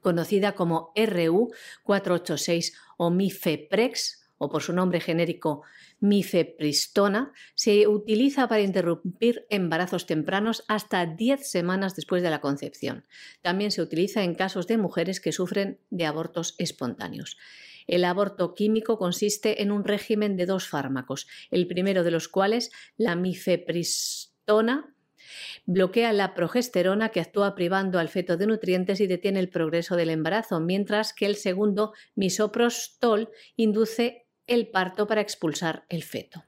conocida como RU486 o Mifeprex, o por su nombre genérico mifepristona, se utiliza para interrumpir embarazos tempranos hasta 10 semanas después de la concepción. También se utiliza en casos de mujeres que sufren de abortos espontáneos. El aborto químico consiste en un régimen de dos fármacos, el primero de los cuales, la mifepristona, bloquea la progesterona que actúa privando al feto de nutrientes y detiene el progreso del embarazo, mientras que el segundo, misoprostol, induce el parto para expulsar el feto.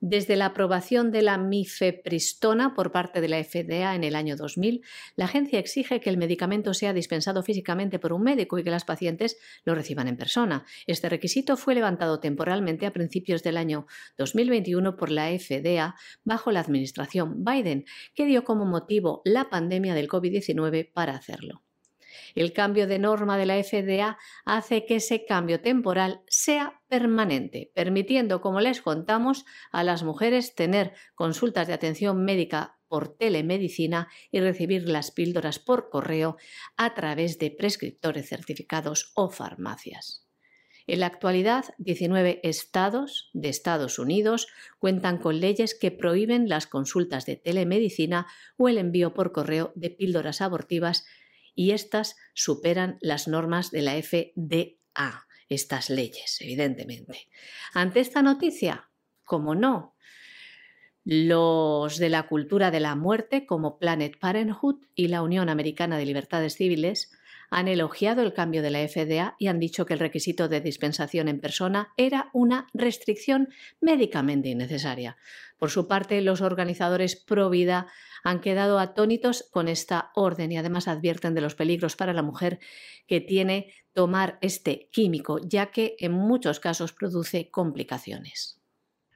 Desde la aprobación de la mifepristona por parte de la FDA en el año 2000, la agencia exige que el medicamento sea dispensado físicamente por un médico y que las pacientes lo reciban en persona. Este requisito fue levantado temporalmente a principios del año 2021 por la FDA bajo la administración Biden, que dio como motivo la pandemia del COVID-19 para hacerlo. El cambio de norma de la FDA hace que ese cambio temporal sea permanente, permitiendo, como les contamos, a las mujeres tener consultas de atención médica por telemedicina y recibir las píldoras por correo a través de prescriptores certificados o farmacias. En la actualidad, 19 estados de Estados Unidos cuentan con leyes que prohíben las consultas de telemedicina o el envío por correo de píldoras abortivas y estas superan las normas de la FDA, estas leyes, evidentemente. Ante esta noticia, como no, los de la cultura de la muerte, como Planet Parenthood y la Unión Americana de Libertades Civiles, han elogiado el cambio de la FDA y han dicho que el requisito de dispensación en persona era una restricción médicamente innecesaria. Por su parte, los organizadores pro vida han quedado atónitos con esta orden y además advierten de los peligros para la mujer que tiene tomar este químico, ya que en muchos casos produce complicaciones.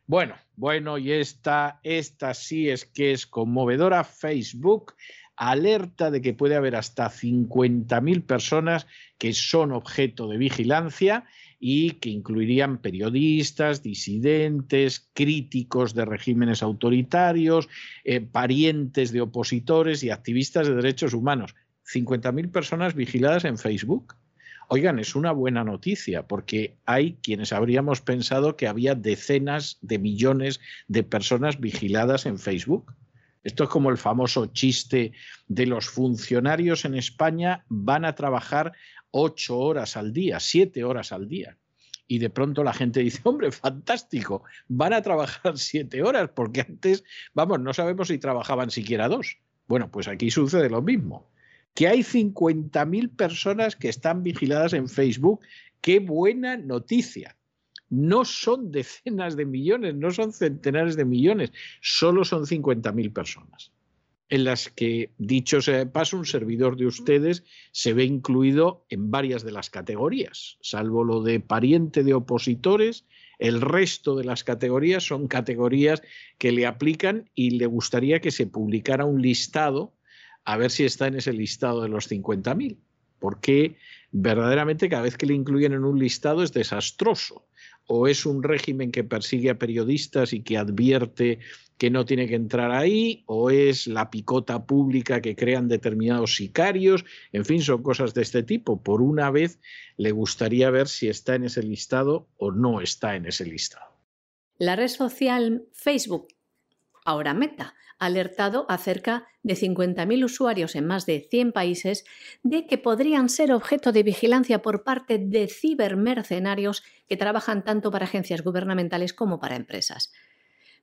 Bueno, bueno, y esta, esta sí es que es conmovedora. Facebook alerta de que puede haber hasta 50.000 personas que son objeto de vigilancia y que incluirían periodistas, disidentes, críticos de regímenes autoritarios, eh, parientes de opositores y activistas de derechos humanos. 50.000 personas vigiladas en Facebook. Oigan, es una buena noticia porque hay quienes habríamos pensado que había decenas de millones de personas vigiladas en Facebook. Esto es como el famoso chiste de los funcionarios en España van a trabajar ocho horas al día, siete horas al día. Y de pronto la gente dice, hombre, fantástico, van a trabajar siete horas, porque antes, vamos, no sabemos si trabajaban siquiera dos. Bueno, pues aquí sucede lo mismo que hay 50.000 personas que están vigiladas en Facebook. ¡Qué buena noticia! No son decenas de millones, no son centenares de millones, solo son 50.000 personas en las que, dicho sea de paso, un servidor de ustedes se ve incluido en varias de las categorías, salvo lo de pariente de opositores, el resto de las categorías son categorías que le aplican y le gustaría que se publicara un listado a ver si está en ese listado de los 50.000, porque verdaderamente cada vez que le incluyen en un listado es desastroso. O es un régimen que persigue a periodistas y que advierte que no tiene que entrar ahí, o es la picota pública que crean determinados sicarios, en fin, son cosas de este tipo. Por una vez le gustaría ver si está en ese listado o no está en ese listado. La red social Facebook, ahora Meta, alertado a cerca de 50.000 usuarios en más de 100 países de que podrían ser objeto de vigilancia por parte de cibermercenarios que trabajan tanto para agencias gubernamentales como para empresas.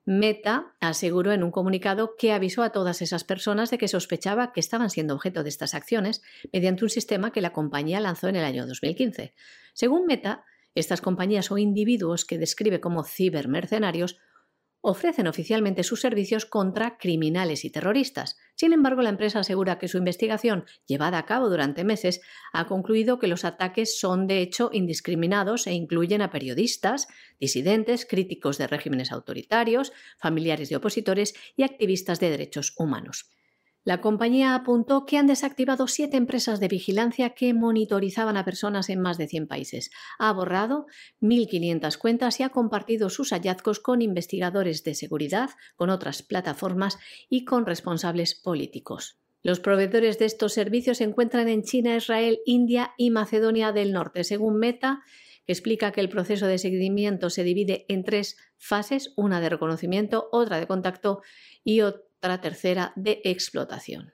Meta aseguró en un comunicado que avisó a todas esas personas de que sospechaba que estaban siendo objeto de estas acciones mediante un sistema que la compañía lanzó en el año 2015. Según Meta, estas compañías o individuos que describe como cibermercenarios ofrecen oficialmente sus servicios contra criminales y terroristas. Sin embargo, la empresa asegura que su investigación, llevada a cabo durante meses, ha concluido que los ataques son de hecho indiscriminados e incluyen a periodistas, disidentes, críticos de regímenes autoritarios, familiares de opositores y activistas de derechos humanos. La compañía apuntó que han desactivado siete empresas de vigilancia que monitorizaban a personas en más de 100 países. Ha borrado 1.500 cuentas y ha compartido sus hallazgos con investigadores de seguridad, con otras plataformas y con responsables políticos. Los proveedores de estos servicios se encuentran en China, Israel, India y Macedonia del Norte, según Meta, que explica que el proceso de seguimiento se divide en tres fases, una de reconocimiento, otra de contacto y otra tercera de explotación.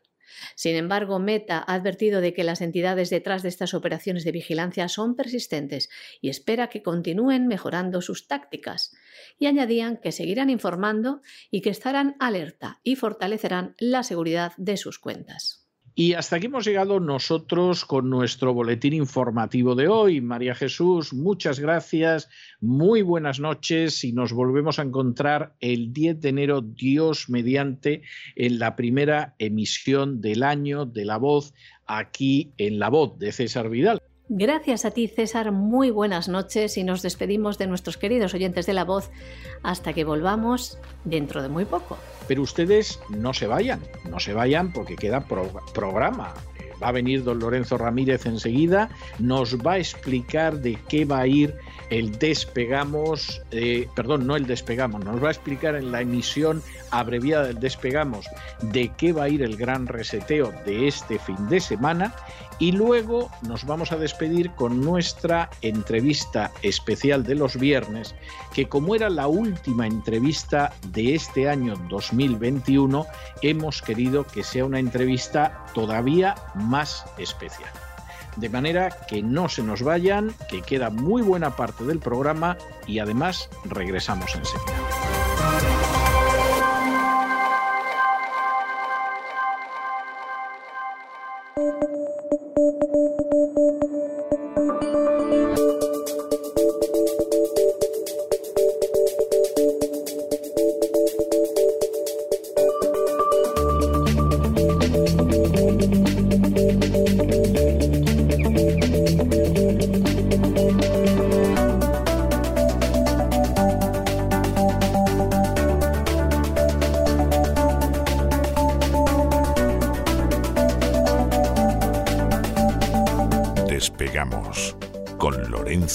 Sin embargo, Meta ha advertido de que las entidades detrás de estas operaciones de vigilancia son persistentes y espera que continúen mejorando sus tácticas. Y añadían que seguirán informando y que estarán alerta y fortalecerán la seguridad de sus cuentas. Y hasta aquí hemos llegado nosotros con nuestro boletín informativo de hoy. María Jesús, muchas gracias, muy buenas noches y nos volvemos a encontrar el 10 de enero, Dios mediante, en la primera emisión del año de La Voz, aquí en La Voz de César Vidal. Gracias a ti, César. Muy buenas noches y nos despedimos de nuestros queridos oyentes de la voz hasta que volvamos dentro de muy poco. Pero ustedes no se vayan, no se vayan porque queda programa. va a venir don Lorenzo Ramírez enseguida, nos va a explicar de qué va a ir el despegamos, eh, perdón, no el despegamos, nos va a explicar en la emisión abreviada del despegamos de qué va a ir el gran reseteo de este fin de semana y luego nos vamos a despedir con nuestra entrevista especial de los viernes, que como era la última entrevista de este año 2021, hemos querido que sea una entrevista todavía más especial. De manera que no se nos vayan, que queda muy buena parte del programa y además regresamos enseguida.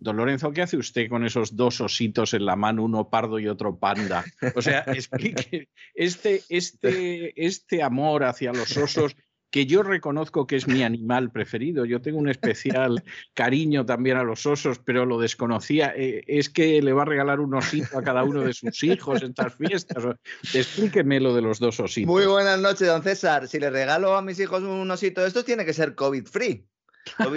Don Lorenzo, ¿qué hace usted con esos dos ositos en la mano, uno pardo y otro panda? O sea, explique este, este, este amor hacia los osos que yo reconozco que es mi animal preferido. Yo tengo un especial cariño también a los osos, pero lo desconocía. Eh, es que le va a regalar un osito a cada uno de sus hijos en estas fiestas. Explíqueme lo de los dos ositos. Muy buenas noches, don César. Si le regalo a mis hijos un osito de estos, tiene que ser COVID-free. No,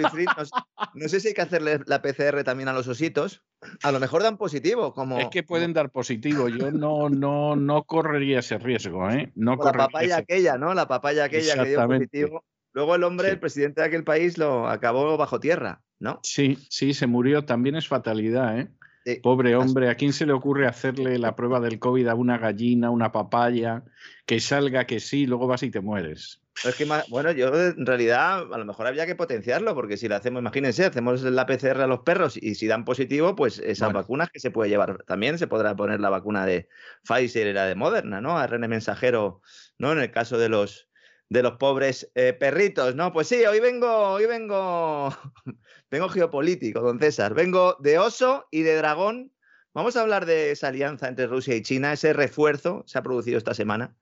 no, sé si hay que hacerle la PCR también a los ositos. A lo mejor dan positivo. Como, es que pueden dar positivo. Yo no, no, no correría ese riesgo. ¿eh? No la papaya ese... aquella, ¿no? La papaya aquella que dio positivo. Luego el hombre, sí. el presidente de aquel país, lo acabó bajo tierra, ¿no? Sí, sí, se murió. También es fatalidad, ¿eh? Sí. Pobre hombre, ¿a quién se le ocurre hacerle la prueba del COVID a una gallina, una papaya, que salga que sí, luego vas y te mueres? Es que, bueno, yo en realidad a lo mejor habría que potenciarlo, porque si lo hacemos, imagínense, hacemos la PCR a los perros y si dan positivo, pues esas bueno. vacunas que se puede llevar. También se podrá poner la vacuna de Pfizer y la de Moderna, ¿no? ARN mensajero, ¿no? En el caso de los de los pobres eh, perritos, ¿no? Pues sí, hoy vengo, hoy vengo, vengo geopolítico, don César. Vengo de oso y de dragón. Vamos a hablar de esa alianza entre Rusia y China, ese refuerzo se ha producido esta semana.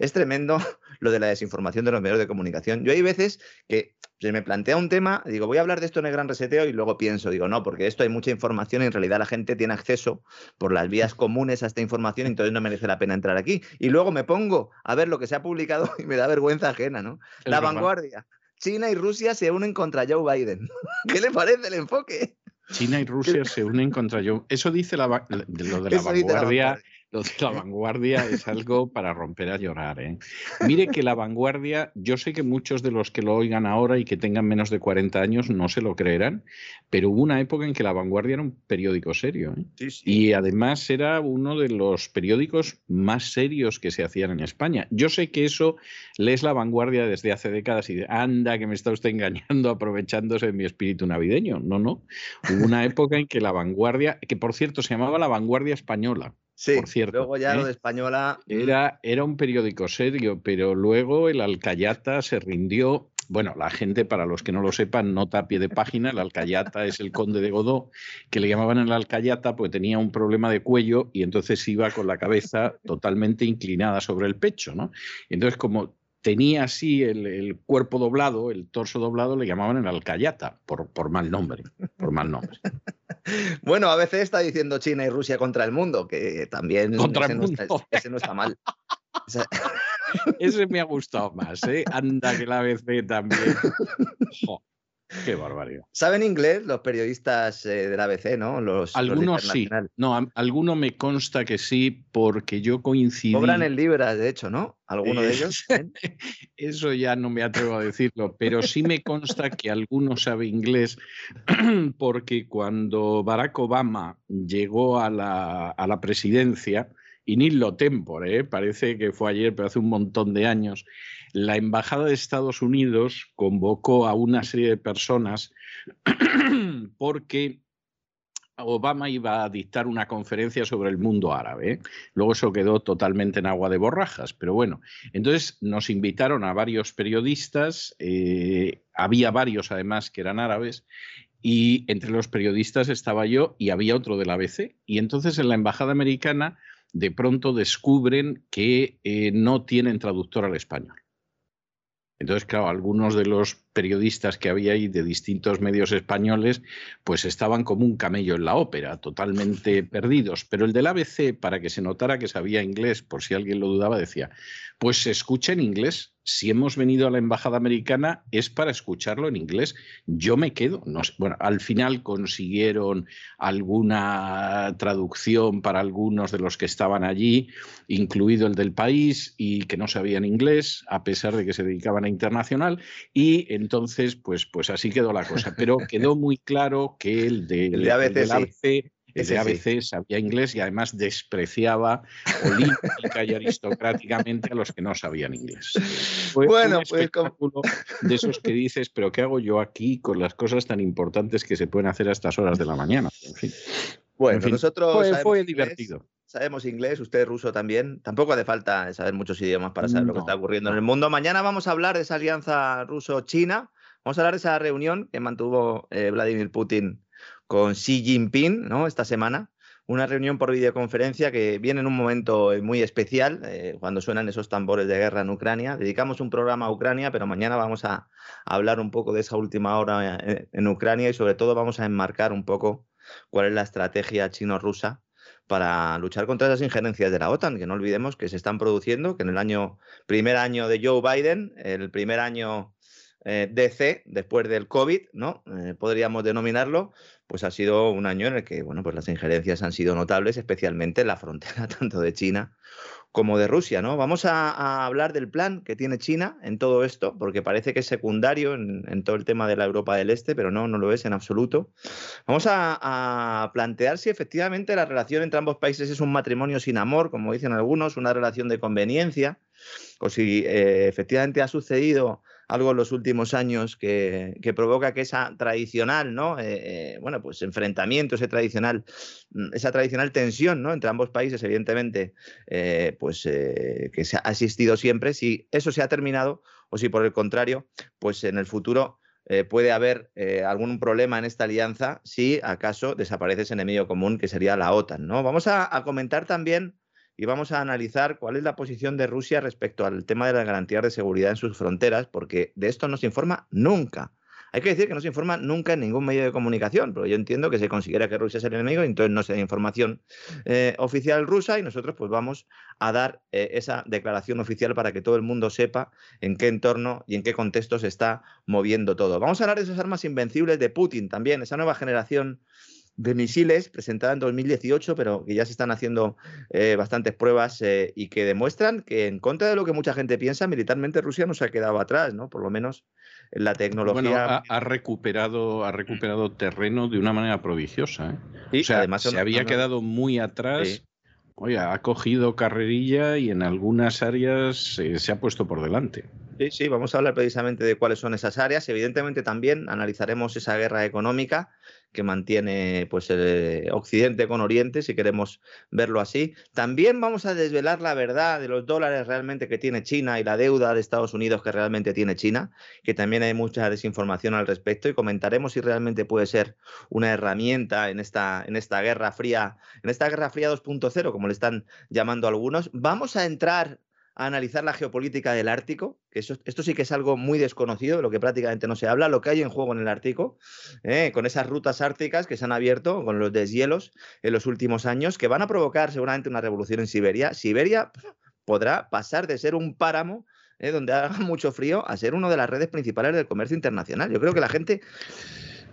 Es tremendo lo de la desinformación de los medios de comunicación. Yo hay veces que se me plantea un tema, digo, voy a hablar de esto en el gran reseteo y luego pienso, digo, no, porque esto hay mucha información y en realidad la gente tiene acceso por las vías comunes a esta información, entonces no merece la pena entrar aquí. Y luego me pongo a ver lo que se ha publicado y me da vergüenza ajena, ¿no? Es la vanguardia. China y Rusia se unen contra Joe Biden. ¿Qué le parece el enfoque? China y Rusia se unen contra Joe. Eso dice la, lo de la vanguardia. Lo de la vanguardia es algo para romper a llorar. ¿eh? Mire que la vanguardia, yo sé que muchos de los que lo oigan ahora y que tengan menos de 40 años no se lo creerán, pero hubo una época en que la vanguardia era un periódico serio. ¿eh? Sí, sí. Y además era uno de los periódicos más serios que se hacían en España. Yo sé que eso lees la vanguardia desde hace décadas y anda, que me está usted engañando aprovechándose de mi espíritu navideño. No, no. Hubo una época en que la vanguardia, que por cierto se llamaba la vanguardia española. Sí, por cierto, luego ya ¿eh? lo de Española. Era, era un periódico serio, pero luego el Alcayata se rindió. Bueno, la gente, para los que no lo sepan, nota a pie de página, el Alcayata es el conde de Godó, que le llamaban el Alcayata porque tenía un problema de cuello y entonces iba con la cabeza totalmente inclinada sobre el pecho, ¿no? Entonces, como tenía así el, el, cuerpo doblado, el torso doblado, le llamaban el alcayata, por, por mal nombre, por mal nombre. bueno, a veces está diciendo China y Rusia contra el mundo, que también contra ese, el mundo. No está, ese, no está, mal. ese me ha gustado más, ¿eh? Anda que la ABC también. Jo. Qué barbaridad. ¿Saben inglés los periodistas eh, del ABC, no? Los, algunos sí. No, alguno me consta que sí, porque yo coincidí. Cobran en libras, de hecho, ¿no? ¿Alguno de ellos? Eso ya no me atrevo a decirlo, pero sí me consta que alguno sabe inglés, porque cuando Barack Obama llegó a la, a la presidencia, y ni lo tempore, ¿eh? parece que fue ayer, pero hace un montón de años, la Embajada de Estados Unidos convocó a una serie de personas porque Obama iba a dictar una conferencia sobre el mundo árabe. Luego eso quedó totalmente en agua de borrajas, pero bueno, entonces nos invitaron a varios periodistas, eh, había varios además que eran árabes, y entre los periodistas estaba yo y había otro del ABC. Y entonces en la Embajada Americana de pronto descubren que eh, no tienen traductor al español. Entonces, claro, algunos de los periodistas que había ahí de distintos medios españoles, pues estaban como un camello en la ópera, totalmente perdidos. Pero el del ABC, para que se notara que sabía inglés, por si alguien lo dudaba, decía, pues se escucha en inglés, si hemos venido a la embajada americana es para escucharlo en inglés. Yo me quedo. No bueno, al final consiguieron alguna traducción para algunos de los que estaban allí, incluido el del país y que no sabían inglés, a pesar de que se dedicaban a internacional. Y entonces, pues, pues así quedó la cosa. Pero quedó muy claro que el de, el del ABC ese ABC sabía inglés y además despreciaba olímpica y aristocráticamente a los que no sabían inglés. Fue bueno, un pues de esos que dices, pero ¿qué hago yo aquí con las cosas tan importantes que se pueden hacer a estas horas de la mañana? En fin. Bueno, nosotros fue, divertido. sabemos inglés, usted ruso también. Tampoco hace falta saber muchos idiomas para saber lo que está ocurriendo en el mundo. Mañana vamos a hablar de esa alianza ruso-china. Vamos a hablar de esa reunión que mantuvo eh, Vladimir Putin con Xi Jinping ¿no? esta semana. Una reunión por videoconferencia que viene en un momento muy especial, eh, cuando suenan esos tambores de guerra en Ucrania. Dedicamos un programa a Ucrania, pero mañana vamos a, hablar un poco de esa última hora eh, en, Ucrania y sobre todo vamos a enmarcar un poco cuál es la estrategia chino-rusa para luchar contra esas injerencias de la OTAN, que no olvidemos que se están produciendo, que en el año primer año de Joe Biden, el primer año eh, DC, después del COVID, ¿no? podríamos denominarlo, pues ha sido un año en el que, bueno, pues las injerencias han sido notables, especialmente en la frontera tanto de China como de Rusia, ¿no? Vamos a, hablar del plan que tiene China en todo esto, porque parece que es secundario en, todo el tema de la Europa del Este, pero no, no lo es en absoluto. Vamos a, plantear si efectivamente la relación entre ambos países es un matrimonio sin amor, como dicen algunos, una relación de conveniencia, o si eh, efectivamente ha sucedido algo en los últimos años que, provoca que esa tradicional, ¿no? Eh, eh, bueno, pues enfrentamiento, ese tradicional, mm, esa tradicional tensión, ¿no? Entre ambos países, evidentemente, eh, pues que se ha existido siempre, si eso se ha terminado o si por el contrario, pues en el futuro puede haber algún problema en esta alianza si acaso desaparece ese enemigo común que sería la OTAN, ¿no? Vamos a comentar también y vamos a analizar cuál es la posición de Rusia respecto al tema de las garantías de seguridad en sus fronteras, porque de esto no se informa nunca. Hay que decir que no se informa nunca en ningún medio de comunicación, pero yo entiendo que se considera que Rusia es el enemigo entonces no se da información eh, oficial rusa y nosotros pues vamos a dar eh, esa declaración oficial para que todo el mundo sepa en qué entorno y en qué contexto se está moviendo todo. Vamos a hablar de esas armas invencibles de Putin también, esa nueva generación de misiles presentada en 2018, pero que ya se están haciendo eh, bastantes pruebas eh, y que demuestran que en contra de lo que mucha gente piensa, militarmente Rusia no se ha quedado atrás, ¿no? Por lo menos en la tecnología. Bueno, ha, recuperado, ha recuperado terreno de una manera prodigiosa. ¿eh? o sea, además se había quedado muy atrás. Oye, ha cogido carrerilla y en algunas áreas se ha puesto por delante. Sí, sí, vamos a hablar precisamente de cuáles son esas áreas. Evidentemente también analizaremos esa guerra económica que mantiene pues el Occidente con Oriente, si queremos verlo así. También vamos a desvelar la verdad de los dólares realmente que tiene China y la deuda de Estados Unidos que realmente tiene China, que también hay mucha desinformación al respecto y comentaremos si realmente puede ser una herramienta en esta, en esta guerra fría, en esta guerra fría 2.0, como le están llamando algunos. Vamos a entrar a analizar la geopolítica del Ártico, que esto sí que es algo muy desconocido, de lo que prácticamente no se habla, lo que hay en juego en el Ártico, ¿eh? con esas rutas árticas que se han abierto, con los deshielos en los últimos años, que van a provocar seguramente una revolución en Siberia. Siberia podrá pasar de ser un páramo ¿eh? donde haga mucho frío, a ser una de las redes principales del comercio internacional. Yo creo que la gente...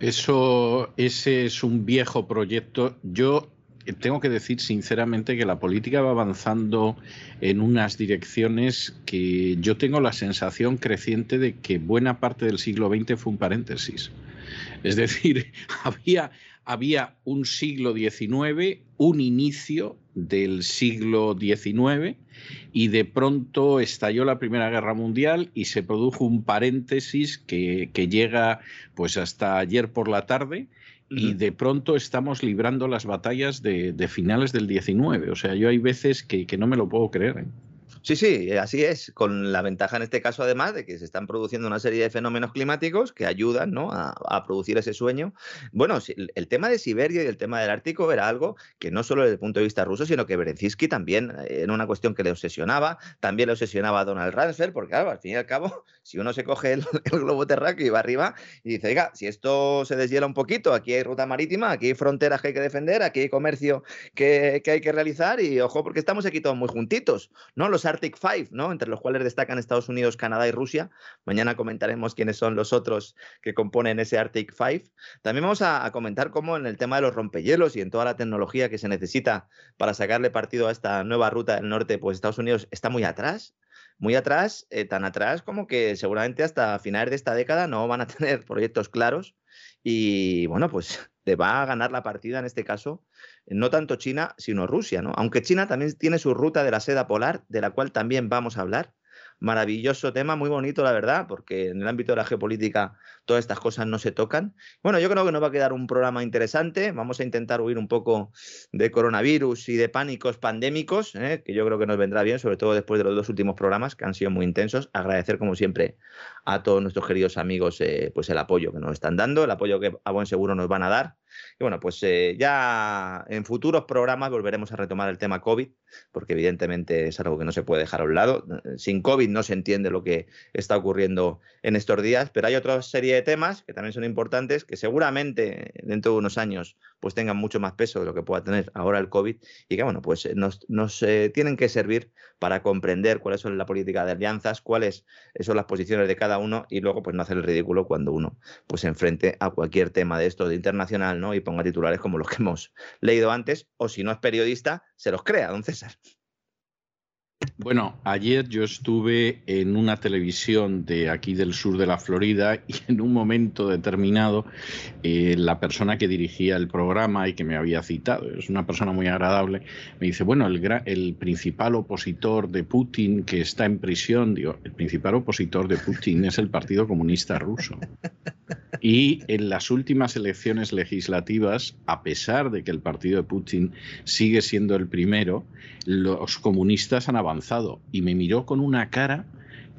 Eso, ese es un viejo proyecto. Yo tengo que decir sinceramente que la política va avanzando en unas direcciones que yo tengo la sensación creciente de que buena parte del siglo XX fue un paréntesis. Es decir, había, había un siglo XIX, un inicio del siglo XIX y de pronto estalló la Primera Guerra Mundial y se produjo un paréntesis que, que llega pues hasta ayer por la tarde y de pronto estamos librando las batallas de, finales del 19. O sea, yo hay veces que, que no me lo puedo creer. ¿eh? Sí, sí, así es, con la ventaja en este caso además de que se están produciendo una serie de fenómenos climáticos que ayudan ¿no? a, producir ese sueño. Bueno, el tema de Siberia y el tema del Ártico era algo que no solo desde el punto de vista ruso, sino que Berezinski también era eh, una cuestión que le obsesionaba, también le obsesionaba a Donald Rumsfeld, porque claro, al fin y al cabo, si uno se coge el, globo terráqueo y va arriba y dice, oiga, si esto se deshiela un poquito, aquí hay ruta marítima, aquí hay fronteras que hay que defender, aquí hay comercio que, que hay que realizar y ojo, porque estamos aquí todos muy juntitos, ¿no? Los Arctic Five, ¿no? Entre los cuales destacan Estados Unidos, Canadá y Rusia. Mañana comentaremos quiénes son los otros que componen ese Arctic Five. También vamos a, comentar cómo en el tema de los rompehielos y en toda la tecnología que se necesita para sacarle partido a esta nueva ruta del norte, pues Estados Unidos está muy atrás muy atrás, eh, tan atrás como que seguramente hasta finales de esta década no van a tener proyectos claros y bueno, pues le va a ganar la partida en este caso no tanto China, sino Rusia, ¿no? Aunque China también tiene su ruta de la seda polar, de la cual también vamos a hablar. Maravilloso tema, muy bonito, la verdad, porque en el ámbito de la geopolítica todas estas cosas no se tocan. Bueno, yo creo que nos va a quedar un programa interesante. Vamos a intentar huir un poco de coronavirus y de pánicos pandémicos, ¿eh? que yo creo que nos vendrá bien, sobre todo después de los dos últimos programas que han sido muy intensos. Agradecer, como siempre, a todos nuestros queridos amigos eh, pues el apoyo que nos están dando, el apoyo que a buen seguro nos van a dar. Y bueno, pues eh, ya en futuros programas volveremos a retomar el tema COVID, porque evidentemente es algo que no se puede dejar a un lado. Sin COVID no se entiende lo que está ocurriendo en estos días, pero hay otra serie de temas que también son importantes, que seguramente dentro de unos años pues tengan mucho más peso de lo que pueda tener ahora el COVID y que bueno, pues nos, nos eh, tienen que servir para comprender cuáles son la política de alianzas, cuáles son las posiciones de cada uno y luego pues no hacer el ridículo cuando uno pues se enfrente a cualquier tema de esto de internacional, Y ponga titulares como los que hemos leído antes o si no es periodista, se los crea, don César. Bueno, ayer yo estuve en una televisión de aquí del sur de la Florida y en un momento determinado eh, la persona que dirigía el programa y que me había citado, es una persona muy agradable, me dice, bueno, el, el principal opositor de Putin que está en prisión, digo, el principal opositor de Putin es el Partido Comunista Ruso. Y en las últimas elecciones legislativas, a pesar de que el partido de Putin sigue siendo el primero, los comunistas han avanzado y me miró con una cara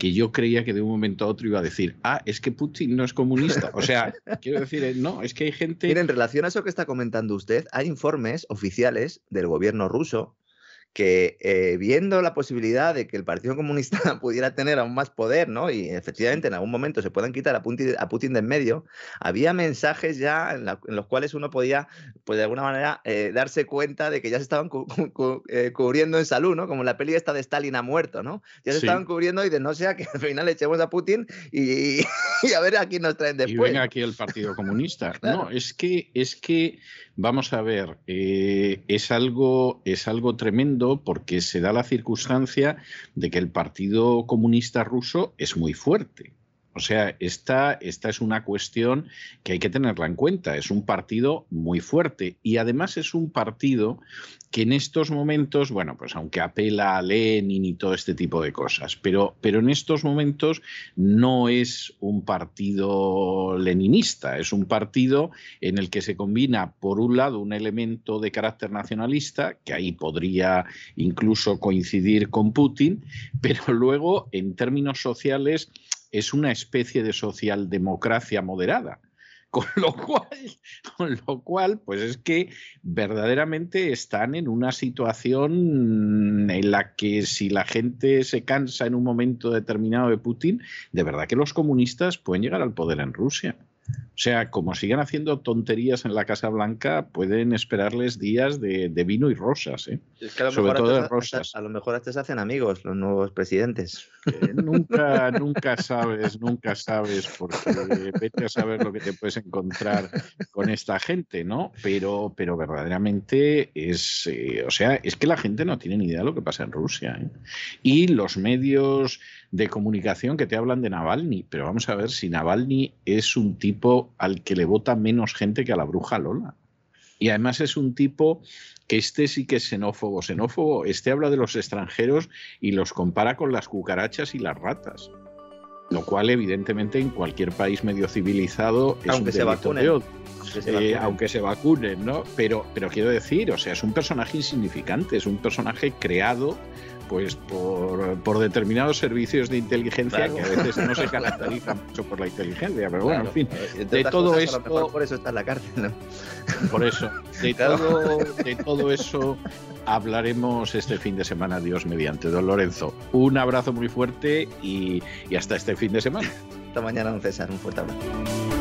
que yo creía que de un momento a otro iba a decir, ah, es que Putin no es comunista. O sea, quiero decir, eh, no, es que hay gente... Mire, en relación a eso que está comentando usted, hay informes oficiales del gobierno ruso que eh, viendo la posibilidad de que el Partido Comunista pudiera tener aún más poder, ¿no? Y efectivamente en algún momento se puedan quitar a Putin, a Putin de en medio, había mensajes ya en, los cuales uno podía, pues de alguna manera, eh, darse cuenta de que ya se estaban eh, cubriendo en salud, ¿no? Como la peli esta de Stalin ha muerto, ¿no? Ya se estaban cubriendo y de no sea que al final echemos a Putin y, a ver a quién nos traen después. Y venga aquí el Partido Comunista. No, es que, es que Vamos a ver, eh, es, algo, es algo tremendo porque se da la circunstancia de que el Partido Comunista Ruso es muy fuerte. O sea, esta, esta es una cuestión que hay que tenerla en cuenta. Es un partido muy fuerte y además es un partido que en estos momentos, bueno, pues aunque apela a Lenin y todo este tipo de cosas, pero, pero en estos momentos no es un partido leninista, es un partido en el que se combina, por un lado, un elemento de carácter nacionalista, que ahí podría incluso coincidir con Putin, pero luego, en términos sociales, es una especie de socialdemocracia moderada. Con lo cual, con lo cual, pues es que verdaderamente están en una situación en la que si la gente se cansa en un momento determinado de Putin, de verdad que los comunistas pueden llegar al poder en Rusia. O sea, como sigan haciendo tonterías en la Casa Blanca, pueden esperarles días de, vino y rosas, ¿eh? Sobre todo de rosas. a lo mejor hasta se hacen amigos los nuevos presidentes. Eh, nunca, nunca sabes, nunca sabes, porque vete a saber lo que te puedes encontrar con esta gente, ¿no? Pero, pero verdaderamente es, eh, o sea, es que la gente no tiene ni idea de lo que pasa en Rusia. ¿eh? Y los medios de comunicación que te hablan de Navalny, pero vamos a ver si Navalny es un tipo al que le vota menos gente que a la bruja Lola. Y además es un tipo que este sí que es xenófobo, xenófobo, este habla de los extranjeros y los compara con las cucarachas y las ratas. Lo cual, evidentemente, en cualquier país medio civilizado es aunque un se vacunen, eh, aunque se vacunen, ¿no? Pero, pero quiero decir, o sea, es un personaje insignificante, es un personaje creado pues por, determinados servicios de inteligencia que a veces no se caracterizan mucho por la inteligencia, pero bueno, en fin, de todo esto... por eso está en la cárcel, ¿no? Por eso, de, todo, de todo eso hablaremos este fin de semana, Dios mediante. Don Lorenzo, un abrazo muy fuerte y, y hasta este fin de semana. Hasta mañana, don César, un fuerte abrazo.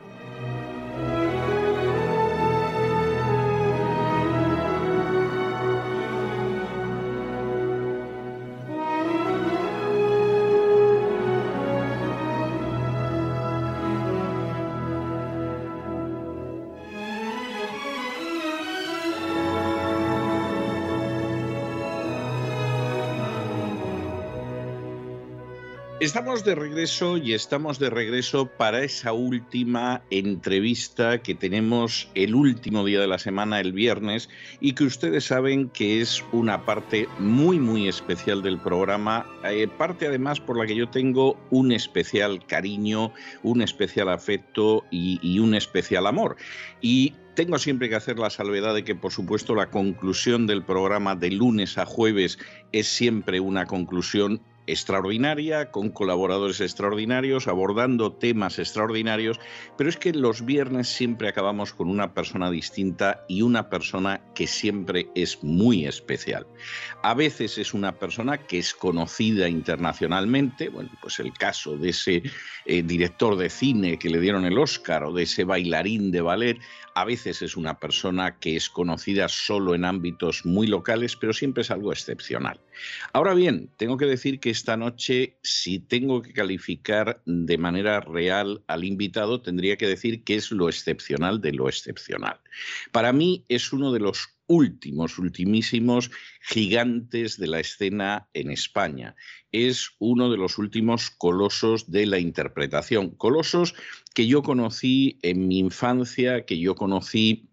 Estamos de regreso y estamos de regreso para esa última entrevista que tenemos el último día de la semana, el viernes, y que ustedes saben que es una parte muy, muy especial del programa, eh, parte además por la que yo tengo un especial cariño, un especial afecto y, y un especial amor. Y tengo siempre que hacer la salvedad de que, por supuesto, la conclusión del programa de lunes a jueves es siempre una conclusión extraordinaria, con colaboradores extraordinarios, abordando temas extraordinarios, pero es que los viernes siempre acabamos con una persona distinta y una persona que siempre es muy especial. A veces es una persona que es conocida internacionalmente, bueno, pues el caso de ese eh, director de cine que le dieron el Oscar o de ese bailarín de ballet, a veces es una persona que es conocida solo en ámbitos muy locales, pero siempre es algo excepcional. Ahora bien, tengo que decir que esta noche, si tengo que calificar de manera real al invitado, tendría que decir que es lo excepcional de lo excepcional. Para mí es uno de los últimos, ultimísimos gigantes de la escena en España. Es uno de los últimos colosos de la interpretación. Colosos que yo conocí en mi infancia, que yo conocí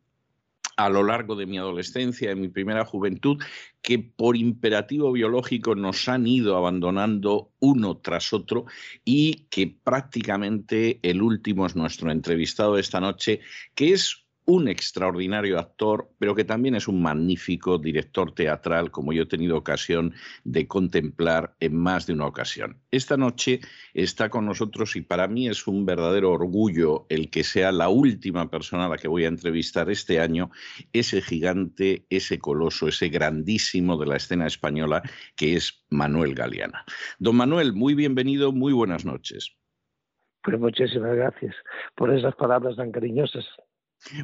a lo largo de mi adolescencia, en mi primera juventud, que por imperativo biológico nos han ido abandonando uno tras otro y que prácticamente el último es nuestro entrevistado de esta noche, que es un extraordinario actor, pero que también es un magnífico director teatral, como yo he tenido ocasión de contemplar en más de una ocasión. Esta noche está con nosotros y para mí es un verdadero orgullo el que sea la última persona a la que voy a entrevistar este año, ese gigante, ese coloso, ese grandísimo de la escena española que es Manuel Galeana. Don Manuel, muy bienvenido, muy buenas noches. Pues muchísimas gracias por esas palabras tan cariñosas.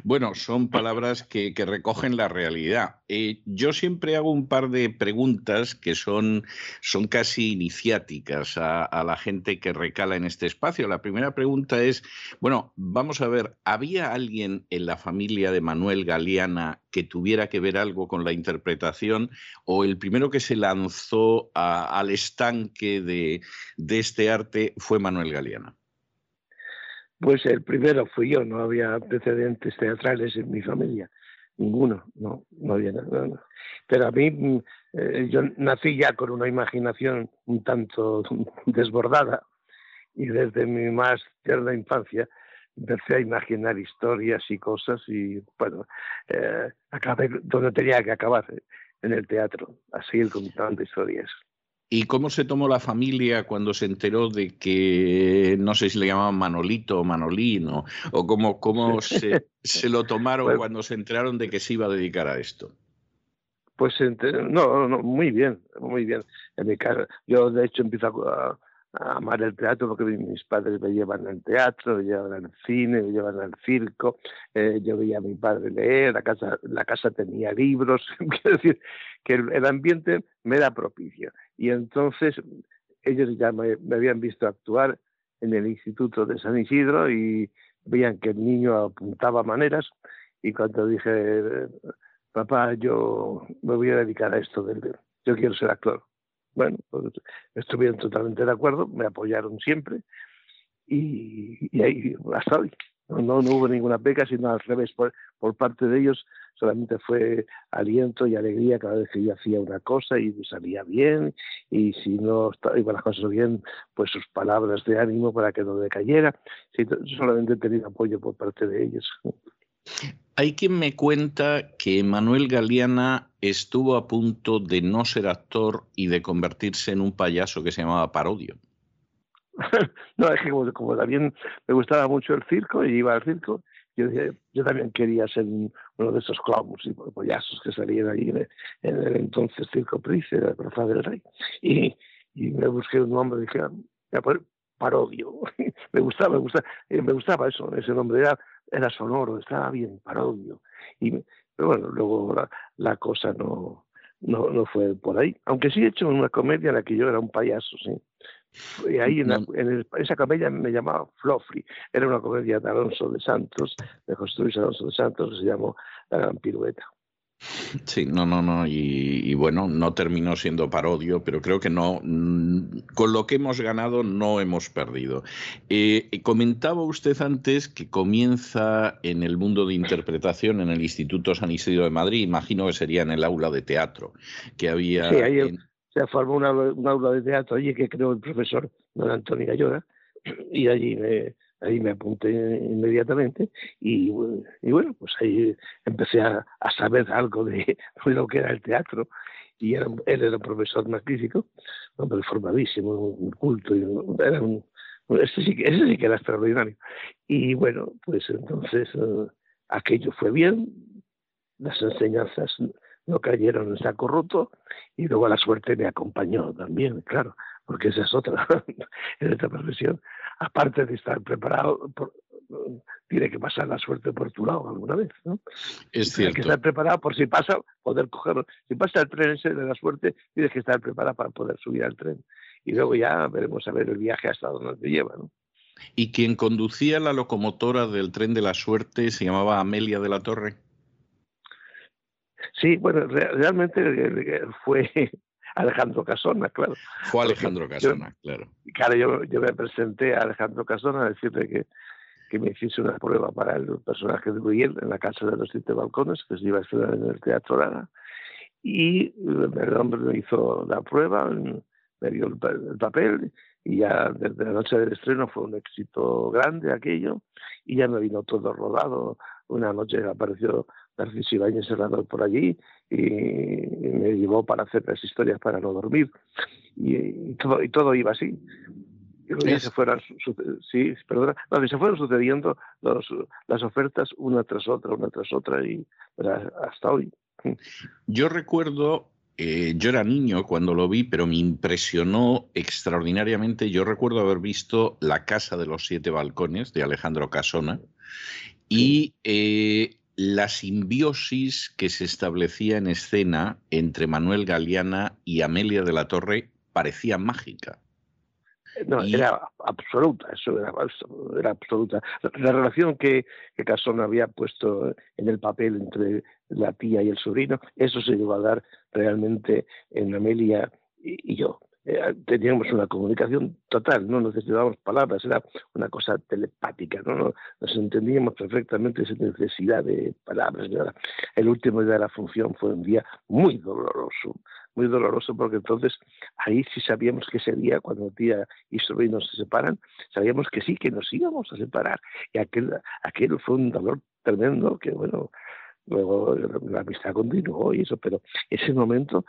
Bueno, son palabras que, recogen la realidad. Eh, yo siempre hago un par de preguntas que son, son casi iniciáticas a, la gente que recala en este espacio. La primera pregunta es, bueno, vamos a ver, ¿había alguien en la familia de Manuel Galeana que tuviera que ver algo con la interpretación o el primero que se lanzó al estanque de, de este arte fue Manuel Galeana? Pues el primero fui yo, no había antecedentes teatrales en mi familia, ninguno, no, no había nada. Pero a mí, mm, eh, yo nací ya con una imaginación un tanto desbordada y desde mi más tierna infancia empecé a imaginar historias y cosas y bueno, eh, acabé donde tenía que acabar, en el teatro, a seguir contando historias. ¿Y cómo se tomó la familia cuando se enteró de que, no sé si le llamaban Manolito o Manolino, o cómo, cómo se, se, lo tomaron cuando se enteraron de que se iba a dedicar a esto? Pues no, no, muy bien, muy bien. En mi casa, yo de hecho empiezo a, amar el teatro porque mis padres me llevan al teatro, me llevan al cine, me llevan al circo, eh, yo veía a mi padre leer, la casa, la casa tenía libros, quiero decir que el, ambiente me era propicio. Y entonces ellos ya me, habían visto actuar en el Instituto de San Isidro y veían que el niño apuntaba maneras y cuando dije, papá, yo me voy a dedicar a esto, yo quiero ser actor bueno, pues, estuvieron totalmente de acuerdo, me apoyaron siempre y, ahí hasta hoy. No, hubo ninguna beca, sino al revés, por, parte de ellos solamente fue aliento y alegría cada vez que yo hacía una cosa y salía bien, y si no iban las cosas bien, pues sus palabras de ánimo para que no decayera. Sí, solamente he tenido apoyo por parte de ellos. Hay quien me cuenta que Manuel Galeana estuvo a punto de no ser actor y de convertirse en un payaso que se llamaba Parodio. no, es que como, también me gustaba mucho el circo y iba al circo, yo, yo también quería ser uno de esos clowns y payasos que salían ahí en el, entonces Circo Price, la Plaza del Rey. Y, me busqué un nombre y dije, ah, Parodio. me gustaba, me gustaba, eh, me gustaba eso, ese nombre. Era era sonoro, estaba bien, parodio. Y, pero bueno, luego la, cosa no, no, no, fue por ahí. Aunque sí he hecho una comedia en la que yo era un payaso, sí. Y ahí en, en esa comedia me llamaba Flofri. Era una comedia de Alonso de Santos, de José Luis Alonso de Santos, que se llamó La Gran Pirueta. Sí, no, no, no, y, bueno, no terminó siendo parodio, pero creo que no, mm, con lo que hemos ganado no hemos perdido. Eh, comentaba usted antes que comienza en el mundo de interpretación en el Instituto San Isidro de Madrid, imagino que sería en el aula de teatro que había. Sí, ahí se formó una, aula de teatro allí que creó el profesor don Antonio Gallora, y allí me, ahí me apunté inmediatamente y, bueno, pues ahí empecé a, saber algo de, lo que era el teatro y era, él era un profesor magnífico, hombre formadísimo, un culto, y era un, ese sí, ese sí que era extraordinario. Y bueno, pues entonces eh, aquello fue bien, las enseñanzas no cayeron en saco roto y luego la suerte me acompañó también, claro, porque esa es otra en esta profesión aparte de estar preparado, tiene que pasar la suerte por tu lado alguna vez, ¿no? Es cierto. Tienes que estar preparado por si pasa, poder cogerlo. Si pasa el tren ese de la suerte, tienes que estar preparado para poder subir al tren. Y luego ya veremos a ver el viaje hasta donde te lleva, ¿no? ¿Y quien conducía la locomotora del tren de la suerte se llamaba Amelia de la Torre? Sí, bueno, realmente eh, eh, fue Alejandro Casona, claro. Fue Alejandro Casona, claro. Claro, yo, yo, me presenté a Alejandro Casona a decirle que, que me hiciese una prueba para el personaje de Miguel en la Casa de los Siete Balcones, que se iba a estudiar en el Teatro Lara. Y el hombre me hizo la prueba, me dio el, papel y ya desde la noche del estreno fue un éxito grande aquello y ya me vino todo rodado. Una noche apareció Narciso Ibáñez Serrador por allí y me llevó para hacer las historias para no dormir. Y, todo y todo iba así. Y se fueron sí perdona se fueron sucediendo los, las ofertas una tras otra una tras otra y hasta hoy. Yo recuerdo eh, yo era niño cuando lo vi, pero me impresionó extraordinariamente. Yo recuerdo haber visto La Casa de los Siete Balcones de Alejandro Casona y eh, la simbiosis que se establecía en escena entre Manuel Galeana y Amelia de la Torre parecía mágica. No, era absoluta, eso era, absoluta. La, relación que, que Casón había puesto en el papel entre la tía y el sobrino, eso se llevó a dar realmente en Amelia y, yo. Eh, teníamos una comunicación total, no necesitábamos palabras, era una cosa telepática, ¿no? Nos entendíamos perfectamente sin necesidad de palabras. El último día de la función fue un día muy doloroso, muy doloroso porque entonces ahí sí sabíamos que ese día, cuando tía y sobrino se separan, sabíamos que sí, que nos íbamos a separar. Y aquel, aquel fue un dolor tremendo que, bueno, luego la amistad continuó y eso, pero ese momento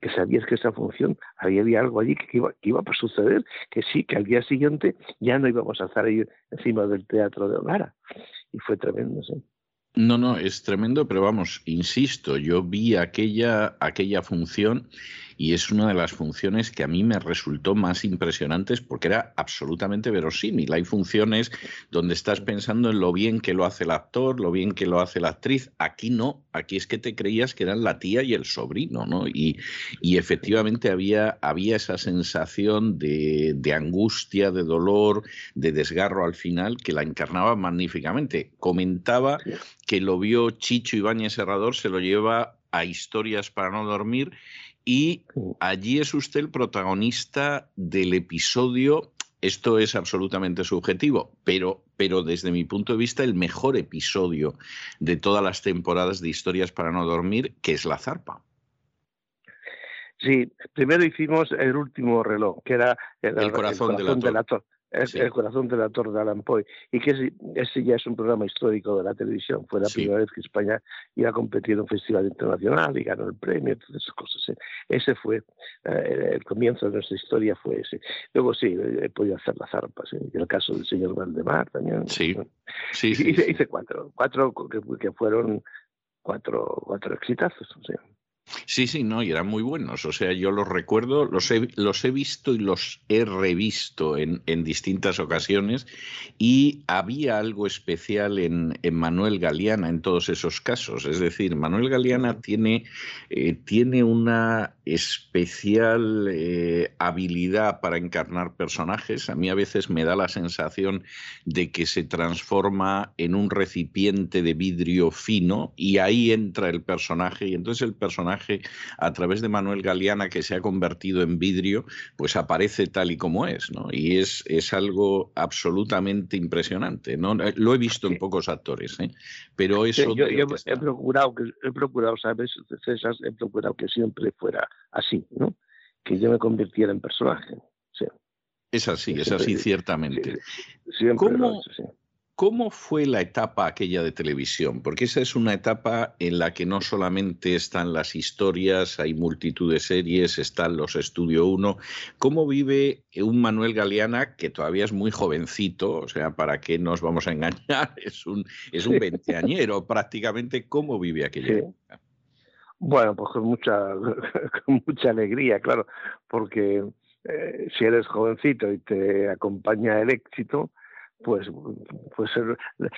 que sabías que esa función había, algo allí que iba, que iba a suceder, que sí, que al día siguiente ya no íbamos a estar ahí encima del teatro de Onara. Y fue tremendo, sí. No, no, es tremendo, pero vamos, insisto, yo vi aquella, aquella función y es una de las funciones que a mí me resultó más impresionantes porque era absolutamente verosímil. Hay funciones donde estás pensando en lo bien que lo hace el actor, lo bien que lo hace la actriz. Aquí no, aquí es que te creías que eran la tía y el sobrino, ¿no? Y, efectivamente había, había esa sensación de, de angustia, de dolor, de desgarro al final que la encarnaba magníficamente. Comentaba que lo vio Chicho Ibáñez Serrador, se lo lleva a historias para no dormir y allí es usted el protagonista del episodio. Esto es absolutamente subjetivo, pero, pero desde mi punto de vista el mejor episodio de todas las temporadas de Historias para no dormir, que es La Zarpa. Sí, primero hicimos el último reloj, que era el, corazón, de la, es el corazón de la Torre de Alan y que ese, ya es un programa histórico de la televisión. Fue la primera vez que España iba a competir en un festival internacional y ganó el premio, todas esas cosas. ¿eh? Ese fue eh, el comienzo de nuestra historia, fue ese. Luego sí, he podido hacer las arpas, ¿eh? el caso del señor Valdemar también. Sí, sí, hice, cuatro, cuatro que, que, fueron cuatro, cuatro exitazos. ¿sí? Sí, sí, no, y eran muy buenos. O sea, yo los recuerdo, los he, los he visto y los he revisto en, en distintas ocasiones. Y había algo especial en, en, Manuel Galeana en todos esos casos. Es decir, Manuel Galeana tiene, eh, tiene una especial eh, habilidad para encarnar personajes. A mí a veces me da la sensación de que se transforma en un recipiente de vidrio fino y ahí entra el personaje y entonces el personaje a través de Manuel Galeana que se ha convertido en vidrio pues aparece tal y como es ¿no? y es, es algo absolutamente impresionante. ¿no? Lo he visto en pocos actores, ¿eh? pero eso... yo, he, procurado, he procurado, ¿sabes, César? He procurado que siempre fuera así, ¿no? Que yo me convirtiera en personaje. Es así, es así, ciertamente. ¿Cómo, fue la etapa aquella de televisión? Porque esa es una etapa en la que no solamente están las historias, hay multitud de series, están los Estudio 1. ¿Cómo vive un Manuel Galeana que todavía es muy jovencito? O sea, ¿para qué nos vamos a engañar? Es un, es un veinteañero prácticamente. ¿Cómo vive aquella época? Bueno, pues con mucha, con mucha alegría, claro, porque eh, si eres jovencito y te acompaña el éxito, pues, pues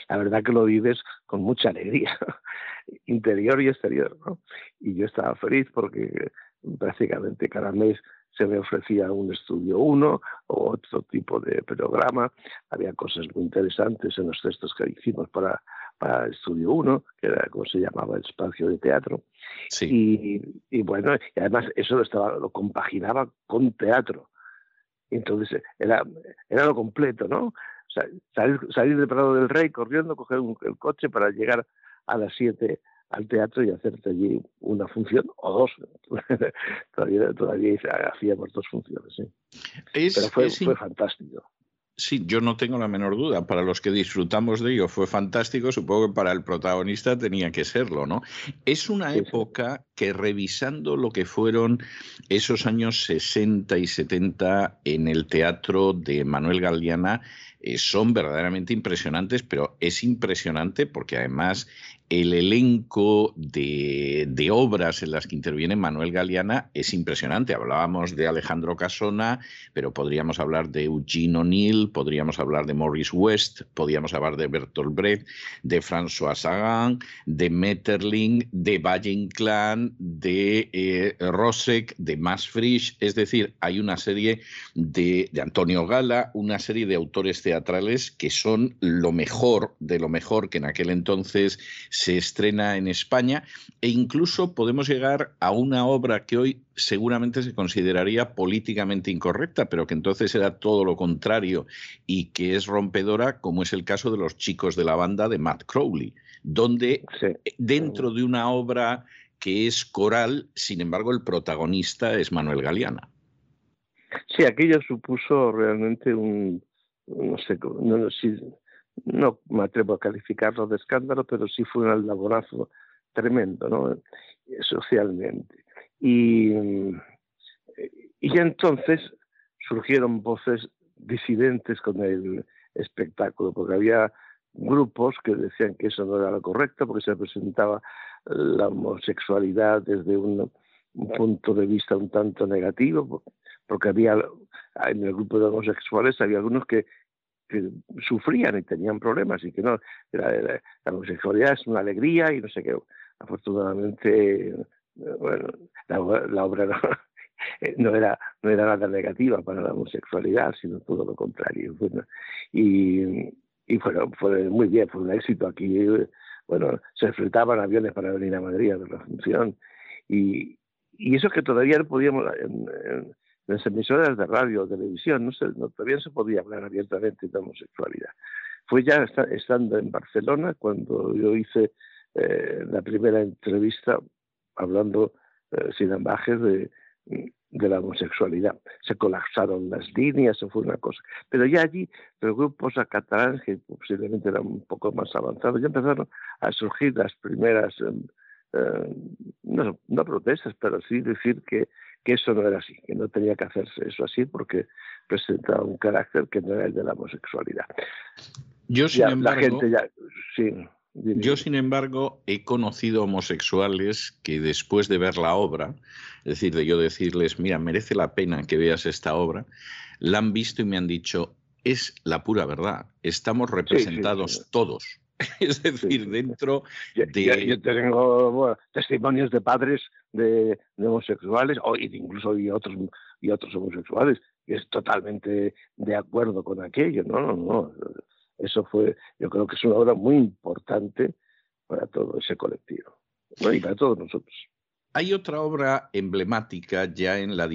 la verdad que lo vives con mucha alegría, interior y exterior. ¿no? Y yo estaba feliz porque prácticamente cada mes se me ofrecía un estudio uno o otro tipo de programa. Había cosas muy interesantes en los textos que hicimos para, para Estudio 1, que era como se llamaba el espacio de teatro. Y, y, bueno, y además eso lo, estaba, lo compaginaba con teatro. Entonces era, era lo completo, ¿no? Salir, salir de Prado del Rey corriendo, coger un, el coche para llegar a las 7 al teatro y hacerte allí una función o dos. todavía, todavía hacíamos dos funciones, sí. Pero fue, fue fantástico. Sí, yo no tengo la menor duda. Para los que disfrutamos de ello fue fantástico, supongo que para el protagonista tenía que serlo, ¿no? Es una época que revisando lo que fueron esos años 60 y 70 en el teatro de Manuel Galeana, eh, son verdaderamente impresionantes, pero es impresionante porque además el elenco de, obras en las que interviene Manuel Galeana es impresionante. Hablábamos de Alejandro Casona, pero podríamos hablar de Eugene O'Neill, podríamos hablar de Maurice West, podríamos hablar de Bertolt Brecht, de François Sagan, de Metterling, de Valle Inclán, también de eh, Rosek, de Max Frisch, es decir, hay una serie de, de, Antonio Gala, una serie de autores teatrales que son lo mejor de lo mejor que en aquel entonces se estrena en España e incluso podemos llegar a una obra que hoy seguramente se consideraría políticamente incorrecta, pero que entonces era todo lo contrario y que es rompedora, como es el caso de los chicos de la banda de Matt Crowley, donde dentro de una obra que es coral, sin embargo, el protagonista es Manuel Galeana. Sí, aquello supuso realmente un, no sé, no, no me atrevo a calificarlo de escándalo, pero sí fue un laborazo tremendo, ¿no? Socialmente. Y, y entonces surgieron voces disidentes con el espectáculo, porque había grupos que decían que eso no era lo correcto, porque se presentaba la homosexualidad desde un, punto de vista un tanto negativo, porque había en el grupo de homosexuales había algunos que, sufrían y tenían problemas y que no, la, homosexualidad es una alegría y no sé qué. Afortunadamente, bueno, la, obra no, era, no era nada negativa para la homosexualidad, sino todo lo contrario. y, y fue muy bien, fue un éxito aquí. Bueno, se enfrentaban aviones para venir a Madrid a ver la función. Y, y eso que todavía no podíamos, en, las emisoras de radio o televisión, no, se, no todavía se podía hablar abiertamente de homosexualidad. Fue ya estando en Barcelona cuando yo hice eh, la primera entrevista hablando eh, sin ambajes de, de la homosexualidad. Se colapsaron las líneas, eso fue una cosa. Pero ya allí los grupos a catalán, que posiblemente eran un poco más avanzados, ya empezaron a surgir las primeras, em, eh, no, no, protestas, pero sí decir que, que eso no era así, que no tenía que hacerse eso así porque presentaba un carácter que no era el de la homosexualidad. Yo, sin embargo, la gente ya, sí. Yo, sin embargo, he conocido homosexuales que después de ver la obra, es decir, de yo decirles, mira, merece la pena que veas esta obra, la han visto y me han dicho, es la pura verdad, estamos representados todos. Es decir, dentro de... Yo, tengo testimonios de padres de, homosexuales, o incluso y otros, y otros homosexuales, que es totalmente de acuerdo con aquello. No, no, no. Eso fue, yo creo que es una obra muy importante para todo ese colectivo y para todos nosotros. Hay otra obra emblemática ya en la,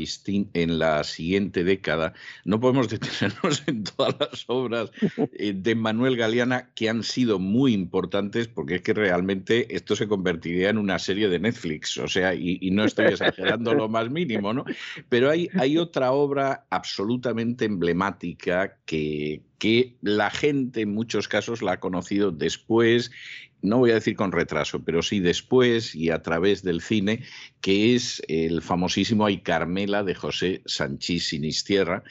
en la siguiente década. No podemos detenernos en todas las obras eh, de Manuel Galeana que han sido muy importantes porque es que realmente esto se convertiría en una serie de Netflix. O sea, y, no estoy exagerando lo más mínimo, ¿no? Pero hay, otra obra absolutamente emblemática que la gente en muchos casos la ha conocido después no voy a decir con retraso, pero sí después y a través del cine, que es el famosísimo Ay Carmela de José Sanchís Sinisterra,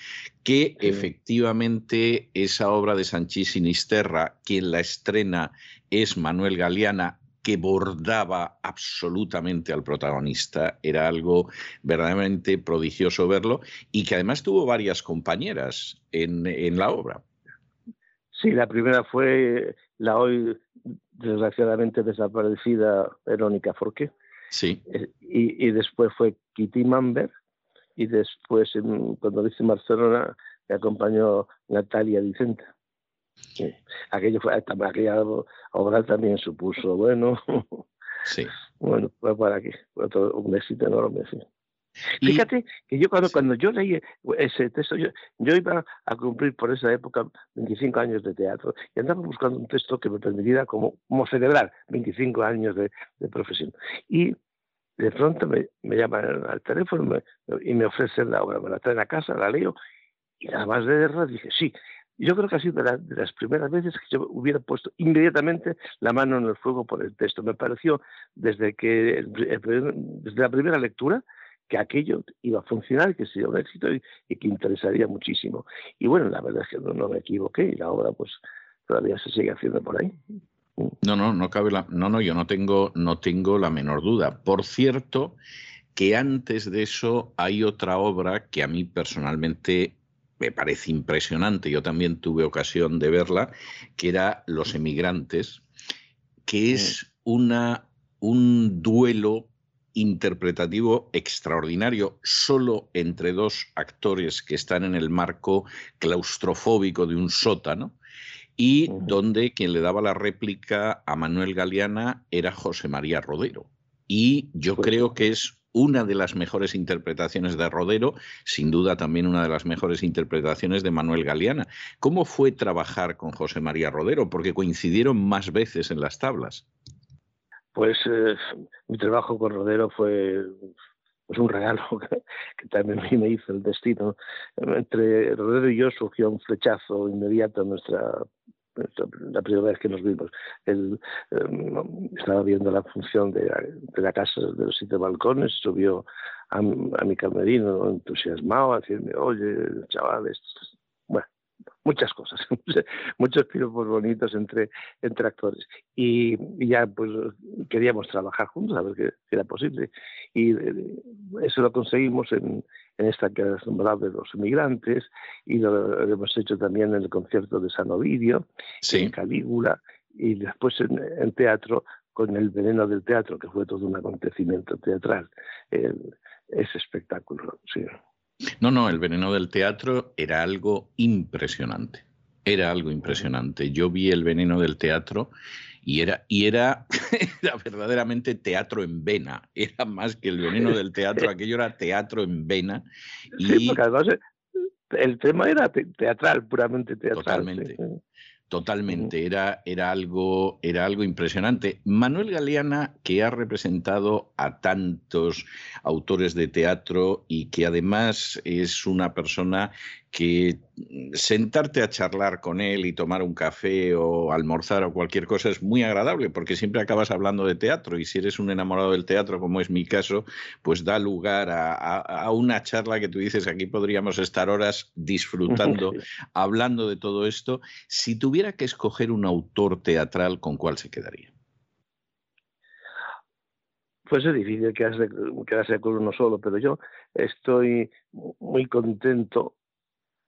que efectivamente esa obra de Sanchís Sinisterra, quien la estrena es Manuel Galeana, que bordaba absolutamente al protagonista. Era algo verdaderamente prodigioso verlo y que además tuvo varias compañeras en, en la obra. Sí, la primera fue la hoy desgraciadamente desaparecida Verónica Forqué. Sí. Eh, y, y, después fue Kitty Mamber. Y después, cuando dice Barcelona, me acompañó Natalia Vicente. Aquello fue, aquella obra también supuso, bueno, sí. bueno, fue para aquí, fue todo un éxito enorme. Sí. Fíjate que yo cuando, cuando yo leí ese texto, yo, iba a cumplir por esa época 25 años de teatro y andaba buscando un texto que me permitiera como, como celebrar 25 años de, profesión. Y de pronto me, llaman al teléfono y me ofrecen la obra, me la traen a casa, la leo y nada más de verdad dije, sí, yo creo que ha sido de, las primeras veces que yo hubiera puesto inmediatamente la mano en el fuego por el texto. Me pareció desde que desde la primera lectura que aquello iba a funcionar, que sería un éxito y, que interesaría muchísimo. Y bueno, la verdad es que no, me equivoqué y la obra pues todavía se sigue haciendo por ahí. No, no, no cabe la, no, no, yo no tengo, no tengo la menor duda. Por cierto, que antes de eso hay otra obra que a mí personalmente me parece impresionante. Yo también tuve ocasión de verla, que era Los emigrantes, que es una un duelo interpretativo extraordinario, solo entre dos actores que están en el marco claustrofóbico de un sótano, y donde quien le daba la réplica a Manuel Galeana era José María Rodero. Y yo pues creo que es una de las mejores interpretaciones de Rodero, sin duda también una de las mejores interpretaciones de Manuel Galeana. ¿Cómo fue trabajar con José María Rodero? Porque coincidieron más veces en las tablas. Pues eh, mi trabajo con Rodero fue pues un regalo que, también me hizo el destino. Entre Rodero y yo surgió un flechazo inmediato nuestra la primera vez que nos vimos. Él em, estaba viendo la función de, la casa de los siete balcones, subió a, mi camerino entusiasmado a decirme, oye, chaval, esto, muchas cosas, muchos piropos bonitos entre, entre actores. Y, ya pues queríamos trabajar juntos a ver qué, era posible. Y eh, eso lo conseguimos en, en esta que es nombrado de los inmigrantes y lo, hemos hecho también en el concierto de San Ovidio, en Calígula y después en, teatro con el veneno del teatro, que fue todo un acontecimiento teatral. ese espectáculo, sí. No, no, el veneno del teatro era algo impresionante. Era algo impresionante. Yo vi el veneno del teatro y era, y era, verdaderamente teatro en vena. Era más que el veneno del teatro, aquello era teatro en vena. Y... además eh, el tema era teatral, puramente teatral. Totalmente. Totalmente, era, era, algo, era algo impresionante. Manuel Galeana, que ha representado a tantos autores de teatro y que además es una persona que sentarte a charlar con él y tomar un café o almorzar o cualquier cosa es muy agradable porque siempre acabas hablando de teatro y si eres un enamorado del teatro, como es mi caso, pues da lugar a, una charla que tú dices, aquí podríamos estar horas disfrutando, hablando de todo esto. Si tuviera que escoger un autor teatral, ¿con cuál se quedaría? Pues es difícil quedarse, quedarse con uno solo, pero yo estoy muy contento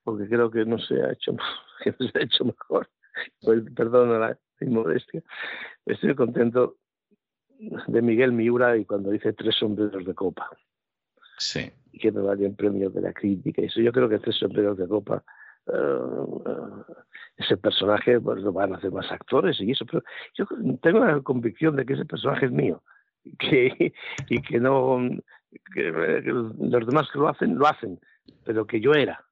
porque creo que no se ha hecho, que no se ha hecho mejor. Pues, perdón la inmodestia. Estoy contento de Miguel Miura y cuando dice tres sombreros de copa. Sí. Que me valen premio de la crítica. Y eso yo creo que tres sombreros de copa, eh, ese personaje pues, lo van a hacer más actores y eso. Pero yo tengo la convicción de que ese personaje es mío. Que, y que no que los demás que lo hacen, lo hacen, pero que yo era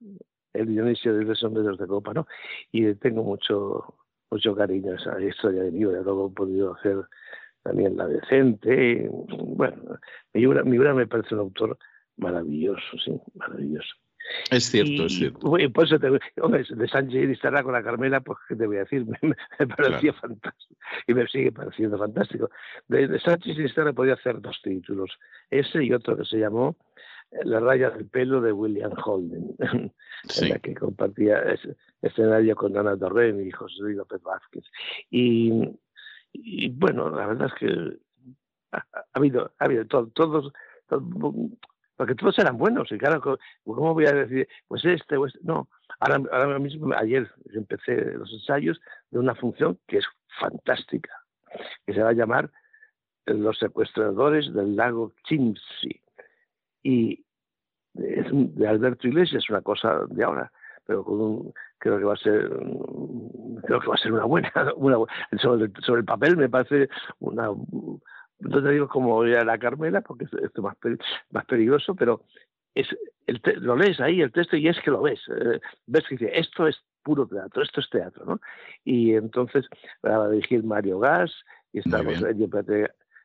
el Dionisio de los sombreros de copa, ¿no? Y tengo mucho, mucho cariño a esa historia de Miura, luego he podido hacer también La Decente. Bueno, Miura, Miura me parece un autor maravilloso, sí, maravilloso. Es cierto, es cierto. te, hombre, de Sánchez y estará con la Carmela, pues qué te voy a decir, me, parecía fantástico y me sigue pareciendo fantástico. De, de Sánchez y Estará podía hacer dos títulos, ese y otro que se llamó la raya del pelo de William Holden, en la que compartía escenario con Ana Torren y José Luis López Vázquez. Y, bueno, la verdad es que ha, habido, ha habido todos, porque todos eran buenos. Y claro, ¿cómo voy a decir, pues este o este? No, ahora, ahora mismo, ayer empecé los ensayos de una función que es fantástica, que se va a llamar Los secuestradores del lago Chimsi y es de Alberto Iglesias, una cosa de ahora, pero creo que va a ser creo que va a ser una buena, una, sobre, sobre el papel me parece una no te digo como ya la Carmela porque es más más peligroso pero es el lo lees ahí el texto y es que lo ves eh, ves que dice esto es puro teatro esto es teatro no y entonces va a dirigir Mario Gas y estamos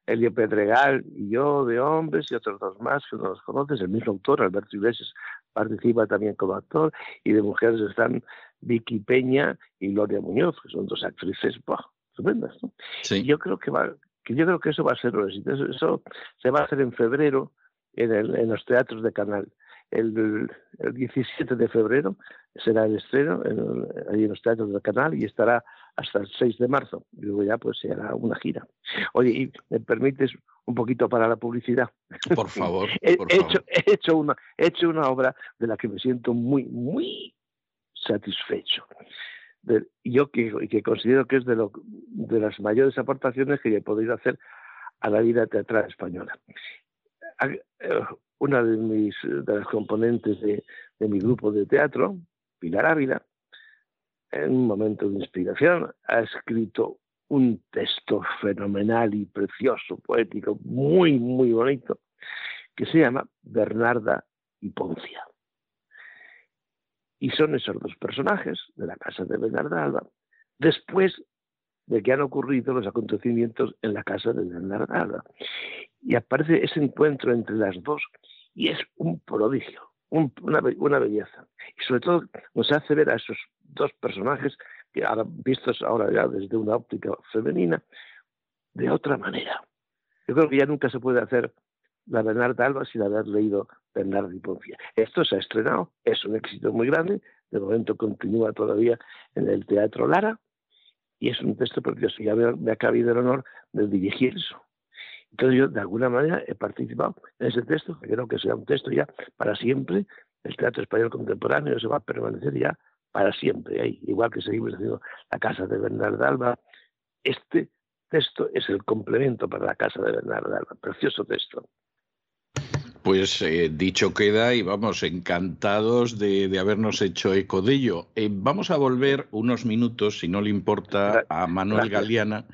Elio Pedregal y yo de hombres y otros dos más que no los conoces, el mismo autor, Alberto Iglesias, participa también como actor, y de mujeres están Vicky Peña y Gloria Muñoz, que son dos actrices estupendas. yo creo que va, que yo creo que eso va a ser lo Eso se va a hacer en febrero en, en los teatros de Canal. El, el, 17 de febrero será el estreno en, en los teatros del canal y estará hasta el 6 de marzo. Y luego ya pues se hará una gira. Oye, ¿y me permites un poquito para la publicidad? Por favor. he, por Hecho, he, hecho una, he hecho una obra de la que me siento muy, muy satisfecho. yo que, que, considero que es de, lo, de las mayores aportaciones que he podido hacer a la vida teatral española. una de, mis, de las componentes de, de mi grupo de teatro, Pilar Ávila, en un momento de inspiración, ha escrito un texto fenomenal y precioso, poético, muy, muy bonito, que se llama Bernarda y Poncia. Y son esos dos personajes de la casa de Bernarda Alba, después de que han ocurrido los acontecimientos en la casa de Bernarda Alba. Y aparece ese encuentro entre las dos y es un prodigio, una, una, belleza. Y sobre todo nos hace ver a esos dos personajes que ahora, vistos ahora ya desde una óptica femenina, de otra manera. Yo creo que ya nunca se puede hacer la Bernarda Alba sin haber leído Bernardo y Poncia. Esto se ha estrenado, es un éxito muy grande, de momento continúa todavía en el Teatro Lara, y es un texto precioso. Ya me, me ha cabido el honor de dirigir eso. Entonces yo, de alguna manera, he participado en ese texto, que creo que será un texto ya para siempre. El teatro español contemporáneo se va a permanecer ya para siempre ahí, igual que seguimos haciendo la casa de Bernardo Alba. Este texto es el complemento para la casa de Bernardo Alba, precioso texto. Pues eh, dicho queda y vamos, encantados de, habernos hecho eco de ello. Eh, vamos a volver unos minutos, si no le importa, a Manuel Galeana.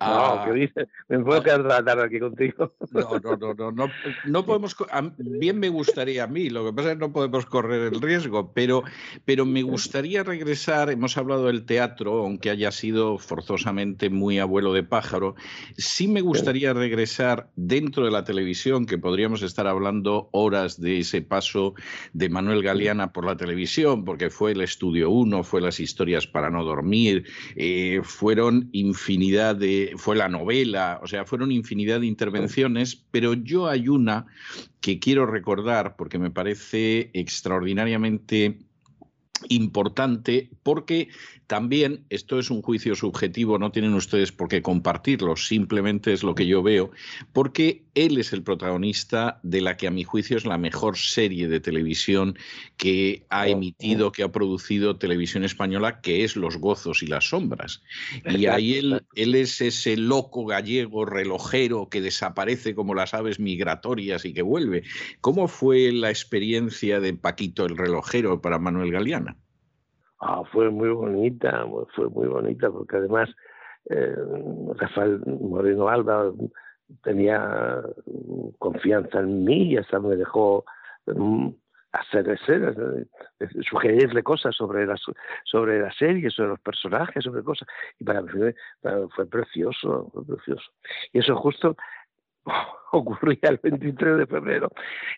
No, ¿qué dices? Me puedo quedar la tarde aquí contigo. No, no, no, no, no, no podemos. Bien me gustaría a mí, lo que pasa es que no podemos correr el riesgo, pero, pero me gustaría regresar. Hemos hablado del teatro, aunque haya sido forzosamente muy abuelo de pájaro. Sí me gustaría regresar dentro de la televisión, que podríamos estar hablando hablando horas de ese paso de Manuel Galeana por la televisión, porque fue el Estudio 1, fue las historias para no dormir, eh, fueron infinidad de, fue la novela, o sea, fueron infinidad de intervenciones, pero yo hay una que quiero recordar porque me parece extraordinariamente importante porque también, esto es un juicio subjetivo, no tienen ustedes por qué compartirlo, simplemente es lo que yo veo, porque él es el protagonista de la que a mi juicio es la mejor serie de televisión que ha emitido, que ha producido televisión española, que es Los gozos y las sombras. Y ahí él, él es ese loco gallego relojero que desaparece como las aves migratorias y que vuelve. ¿Cómo fue la experiencia de Paquito el relojero para Manuel Galeana? Ah, fue muy bonita, fue muy bonita, porque además eh, Rafael Moreno Alba tenía confianza en mí y hasta me dejó mm, hacer escenas, eh, sugerirle cosas sobre la, sobre la serie, sobre los personajes, sobre cosas. Y para mí fue precioso, fue precioso. Y eso justo ocurría el 23 de febrero.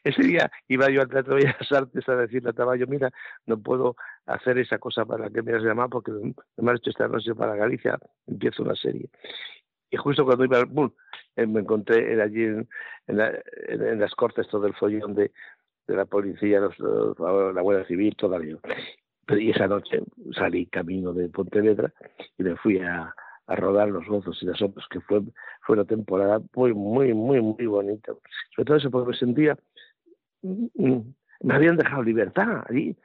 Ese día iba yo al Teatro de Bellas Artes a decirle a Taballo, mira, no puedo hacer esa cosa para que me has llamado porque me has hecho esta noche para Galicia, empiezo una serie. Y justo cuando iba, boom, eh, me encontré allí en, en, las cortes todo el follón de, de la policía, los, la Guardia Civil, todavía. Y esa noche salí camino de Pontevedra y me fui a, a rodar los gozos y las otras, que fue, fue una temporada muy, muy, muy, muy bonita. Sobre todo eso porque me sentía, me habían dejado libertad allí.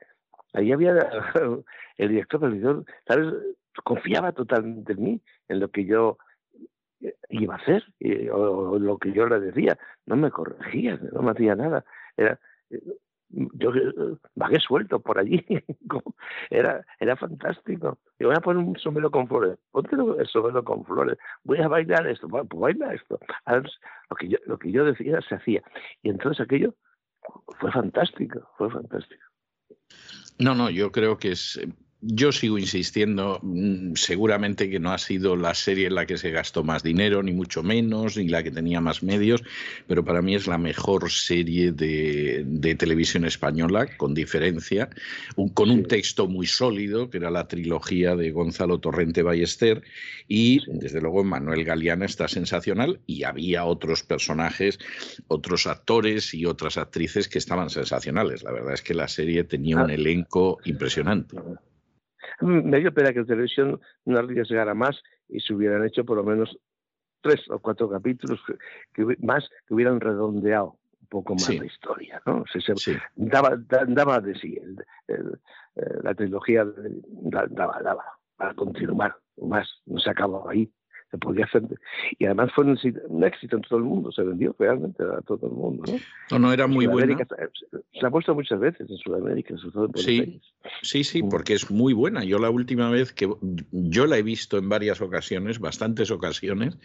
Allí había el director del editor, ¿sabes? Confiaba totalmente en mí, en lo que yo iba a hacer, o, lo que yo le decía. No me corregía, no me hacía nada. Era, yo vagué suelto por allí. era, era fantástico. Yo voy a poner un sombrero con flores. Ponte el sombrero con flores. Voy a bailar esto. pues baila esto. lo, que yo, lo que yo decía se hacía. Y entonces aquello fue fantástico. Fue fantástico. No, no, yo creo que es yo sigo insistiendo, mm, seguramente que no ha sido la serie en la que se gastó más dinero, ni mucho menos, ni la que tenía más medios, pero para mí es la mejor serie de, televisión española, con diferencia, con un texto muy sólido, que era la trilogía de Gonzalo Torrente Ballester, y desde luego Manuel Galeana está sensacional, y había otros personajes, otros actores y otras actrices que estaban sensacionales. La verdad es que la serie tenía un ah. elenco impresionante. Me dio pena que en televisión no arriesgara más y se hubieran hecho por lo menos tres o cuatro capítulos que, más que hubieran redondeado un poco más la historia, ¿no? Se, daba, daba, de sí, eh, la trilogía daba, daba para continuar más, no se acababa ahí. Se podía hacer. Y además fue un, éxito en todo el mundo, se vendió realmente a todo el mundo. No, no, no era muy buena. Se ha puesto muchas veces en Sudamérica, sobre todo en sí, sí, sí, mm. porque es muy buena. Yo la última vez que yo la he visto en varias ocasiones, bastantes ocasiones,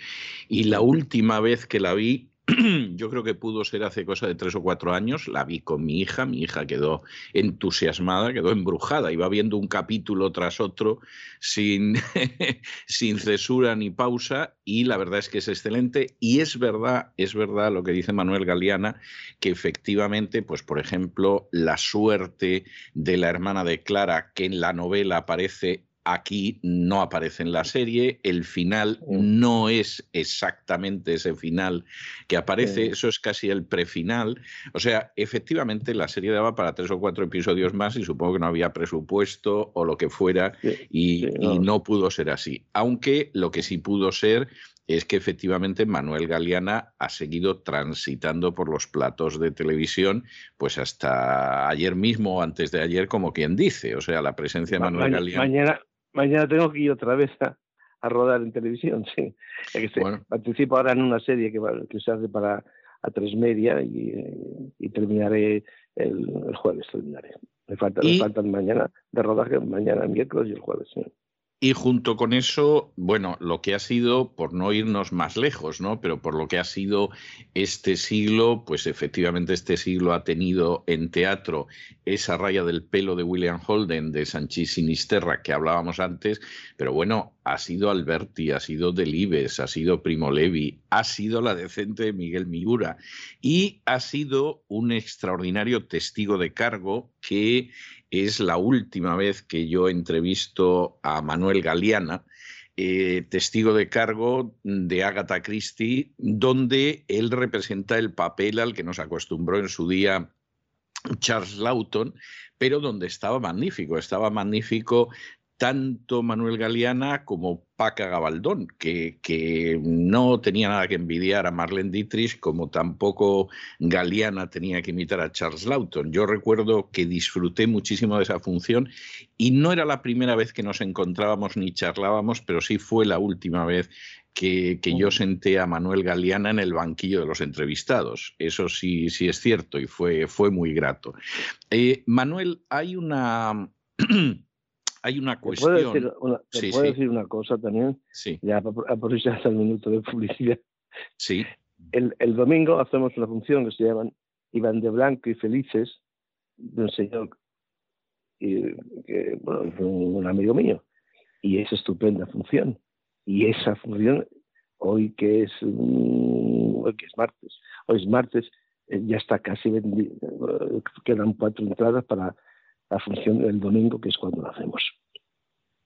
y la última vez que la vi yo creo que pudo ser hace cosa de tres o cuatro años, la vi con mi hija, mi hija quedó entusiasmada, quedó embrujada, iba viendo un capítulo tras otro sin, sin cesura ni pausa y la verdad es que es excelente y es verdad, es verdad lo que dice Manuel Galeana, que efectivamente, pues por ejemplo, la suerte de la hermana de Clara, que en la novela aparece Aquí no aparece en la serie, el final no es exactamente ese final que aparece, eso es casi el prefinal. O sea, efectivamente la serie daba para tres o cuatro episodios más y supongo que no había presupuesto o lo que fuera y, no pudo ser así. Aunque lo que sí pudo ser es que efectivamente Manuel Galeana ha seguido transitando por los platos de televisión, pues hasta ayer mismo o antes de ayer, como quien dice. O sea, la presencia de Manuel Galeana mañana tengo que ir otra vez a, rodar en televisión, sí. Participo ahora en una serie que, que se hace para a tres media y, terminaré el, jueves, terminaré. Me, falta, me faltan mañana de rodaje, mañana, miércoles y el jueves. Sí. Y junto con eso, bueno, lo que ha sido, por no irnos más lejos, ¿no? Pero por lo que ha sido este siglo, pues efectivamente este siglo ha tenido en teatro esa raya del pelo de William Holden, de Sanchi Sinisterra, que hablábamos antes, pero bueno, ha sido Alberti, ha sido Delibes, ha sido Primo Levi, ha sido la decente de Miguel Miura y ha sido un extraordinario testigo de cargo que es la última vez que yo entrevisto a Manuel Galeana, eh, testigo de cargo de Agatha Christie, donde él representa el papel al que nos acostumbró en su día Charles Lawton, pero donde estaba magnífico, estaba magnífico tanto Manuel Galeana como Paca Gabaldón, que, que, no tenía nada que envidiar a Marlene Dietrich, como tampoco Galeana tenía que imitar a Charles Lawton. Yo recuerdo que disfruté muchísimo de esa función y no era la primera vez que nos encontrábamos ni charlábamos, pero sí fue la última vez que, que, yo senté a Manuel Galeana en el banquillo de los entrevistados. Eso sí, sí es cierto y fue, fue muy grato. Eh, Manuel, hay una... hay una cuestión. ¿Te puedo decir una, puedo decir una cosa también? Sí. Ya hasta el minuto de publicidad. Sí. El, el, domingo hacemos una función que se llama Iván de Blanco y Felices, de un señor y, que, bueno, un, amigo mío. Y es estupenda función. Y esa función, hoy que es, hoy que es martes, hoy es martes, eh, ya está casi vendido. Quedan cuatro entradas para la función del domingo, que es cuando lo hacemos.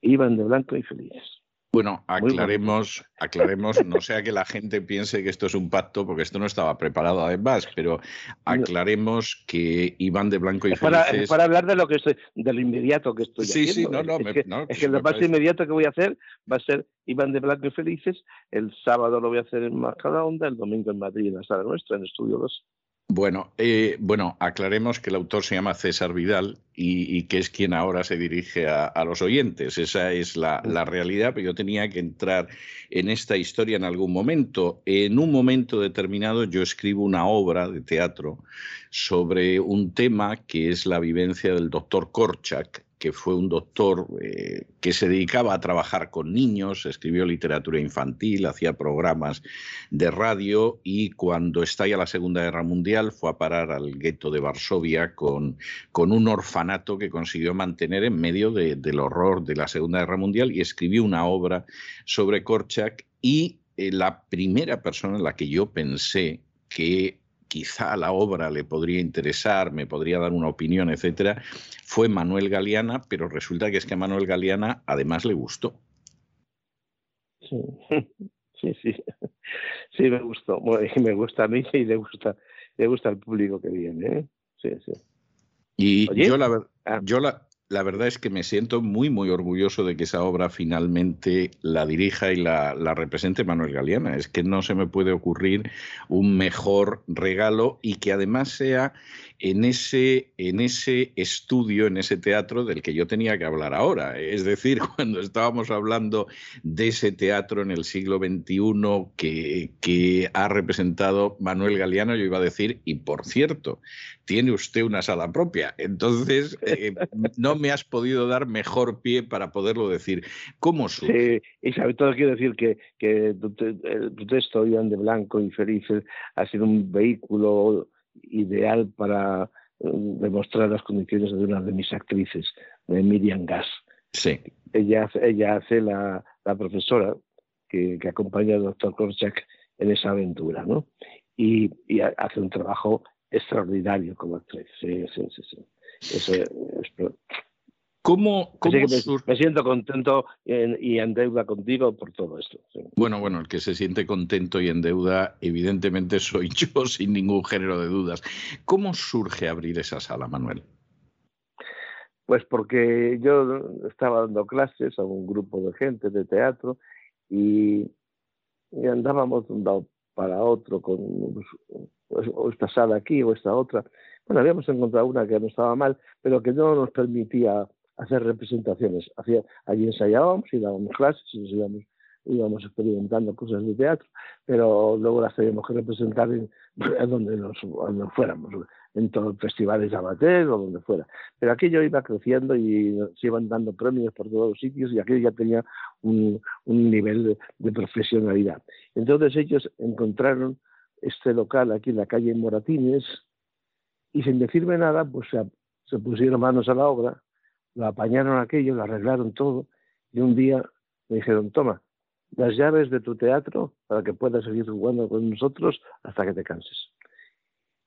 Iban de blanco y felices. Bueno, aclaremos, aclaremos, no sea que la gente piense que esto es un pacto, porque esto no estaba preparado además, pero aclaremos que iban de blanco y felices. Para, hablar de lo que estoy, de lo inmediato que estoy sí, haciendo. Sí, no, no, es, que, no, es que lo más inmediato que voy a hacer va a ser Iban de blanco y felices. El sábado lo voy a hacer en Onda, el domingo en Madrid, en la sala nuestra, en Estudio 2. Bueno, eh, bueno, aclaremos que el autor se llama César Vidal y, que es quien ahora se dirige a, los oyentes. Esa es la, la, realidad, pero yo tenía que entrar en esta historia en algún momento. En un momento determinado yo escribo una obra de teatro sobre un tema que es la vivencia del doctor Korchak, que fue un doctor eh, que se dedicaba a trabajar con niños, escribió literatura infantil, hacía programas de radio y cuando estalla la Segunda Guerra Mundial fue a parar al gueto de Varsovia con, con un orfanato que consiguió mantener en medio del horror de la Segunda Guerra Mundial y escribió una obra sobre Korchak y eh, la primera persona en la que yo pensé que quizá la obra le podría interesar, me podría dar una opinión, etcétera, fue Manuel Galeana, pero resulta que es que a Manuel Galeana además le gustó. Sí, sí, sí, sí me gustó, me gusta a mí y le gusta, le gusta al público que viene, ¿eh? sí, sí. Y yo la, ah. yo la, la verdad es que me siento muy, muy orgulloso de que esa obra finalmente la dirija y la, represente Manuel Galeana. Es que no se me puede ocurrir un mejor regalo y que además sea en ese, en ese estudio, en ese teatro del que yo tenía que hablar ahora. Es decir, cuando estábamos hablando de ese teatro en el siglo XXI que, que ha representado Manuel Galeano, yo iba a decir, y por cierto, tiene usted una sala propia. Entonces, eh, no me has podido dar mejor pie para poderlo decir. ¿Cómo surge? Sí, y sobre todo quiero decir que, que tu, tu, texto, Ian de Blanco y Felices, ha sido un vehículo ideal para eh, demostrar las condiciones de una de mis actrices, de Miriam Gass. Sí. Ella, ella hace la, la profesora que, que, acompaña al doctor Korchak en esa aventura, ¿no? Y, y hace un trabajo extraordinario como actriz. Sí, sí, sí. sí. Eso es, ¿Cómo, cómo me, me, siento contento en, y en deuda contigo por todo esto. Sí. Bueno, bueno, el que se siente contento y en deuda, evidentemente soy yo, sin ningún género de dudas. ¿Cómo surge abrir esa sala, Manuel? Pues porque yo estaba dando clases a un grupo de gente de teatro y, y andábamos de un lado para otro con pues, o esta sala aquí o esta otra. Bueno, habíamos encontrado una que no estaba mal, pero que no nos permitía hacer representaciones. Hacía, allí ensayábamos y dábamos clases y nos íbamos, íbamos experimentando cosas de teatro, pero luego las teníamos que representar en, donde, nos, donde fuéramos, en todos los festivales amateur o donde fuera. Pero aquello iba creciendo y se iban dando premios por todos los sitios y aquello ya tenía un, nivel de, de profesionalidad. Entonces ellos encontraron este local aquí en la calle Moratines y sin decirme nada, pues se, se pusieron manos a la obra, lo apañaron aquello, lo arreglaron todo y un día me dijeron, toma, las llaves de tu teatro para que puedas seguir jugando con nosotros hasta que te canses.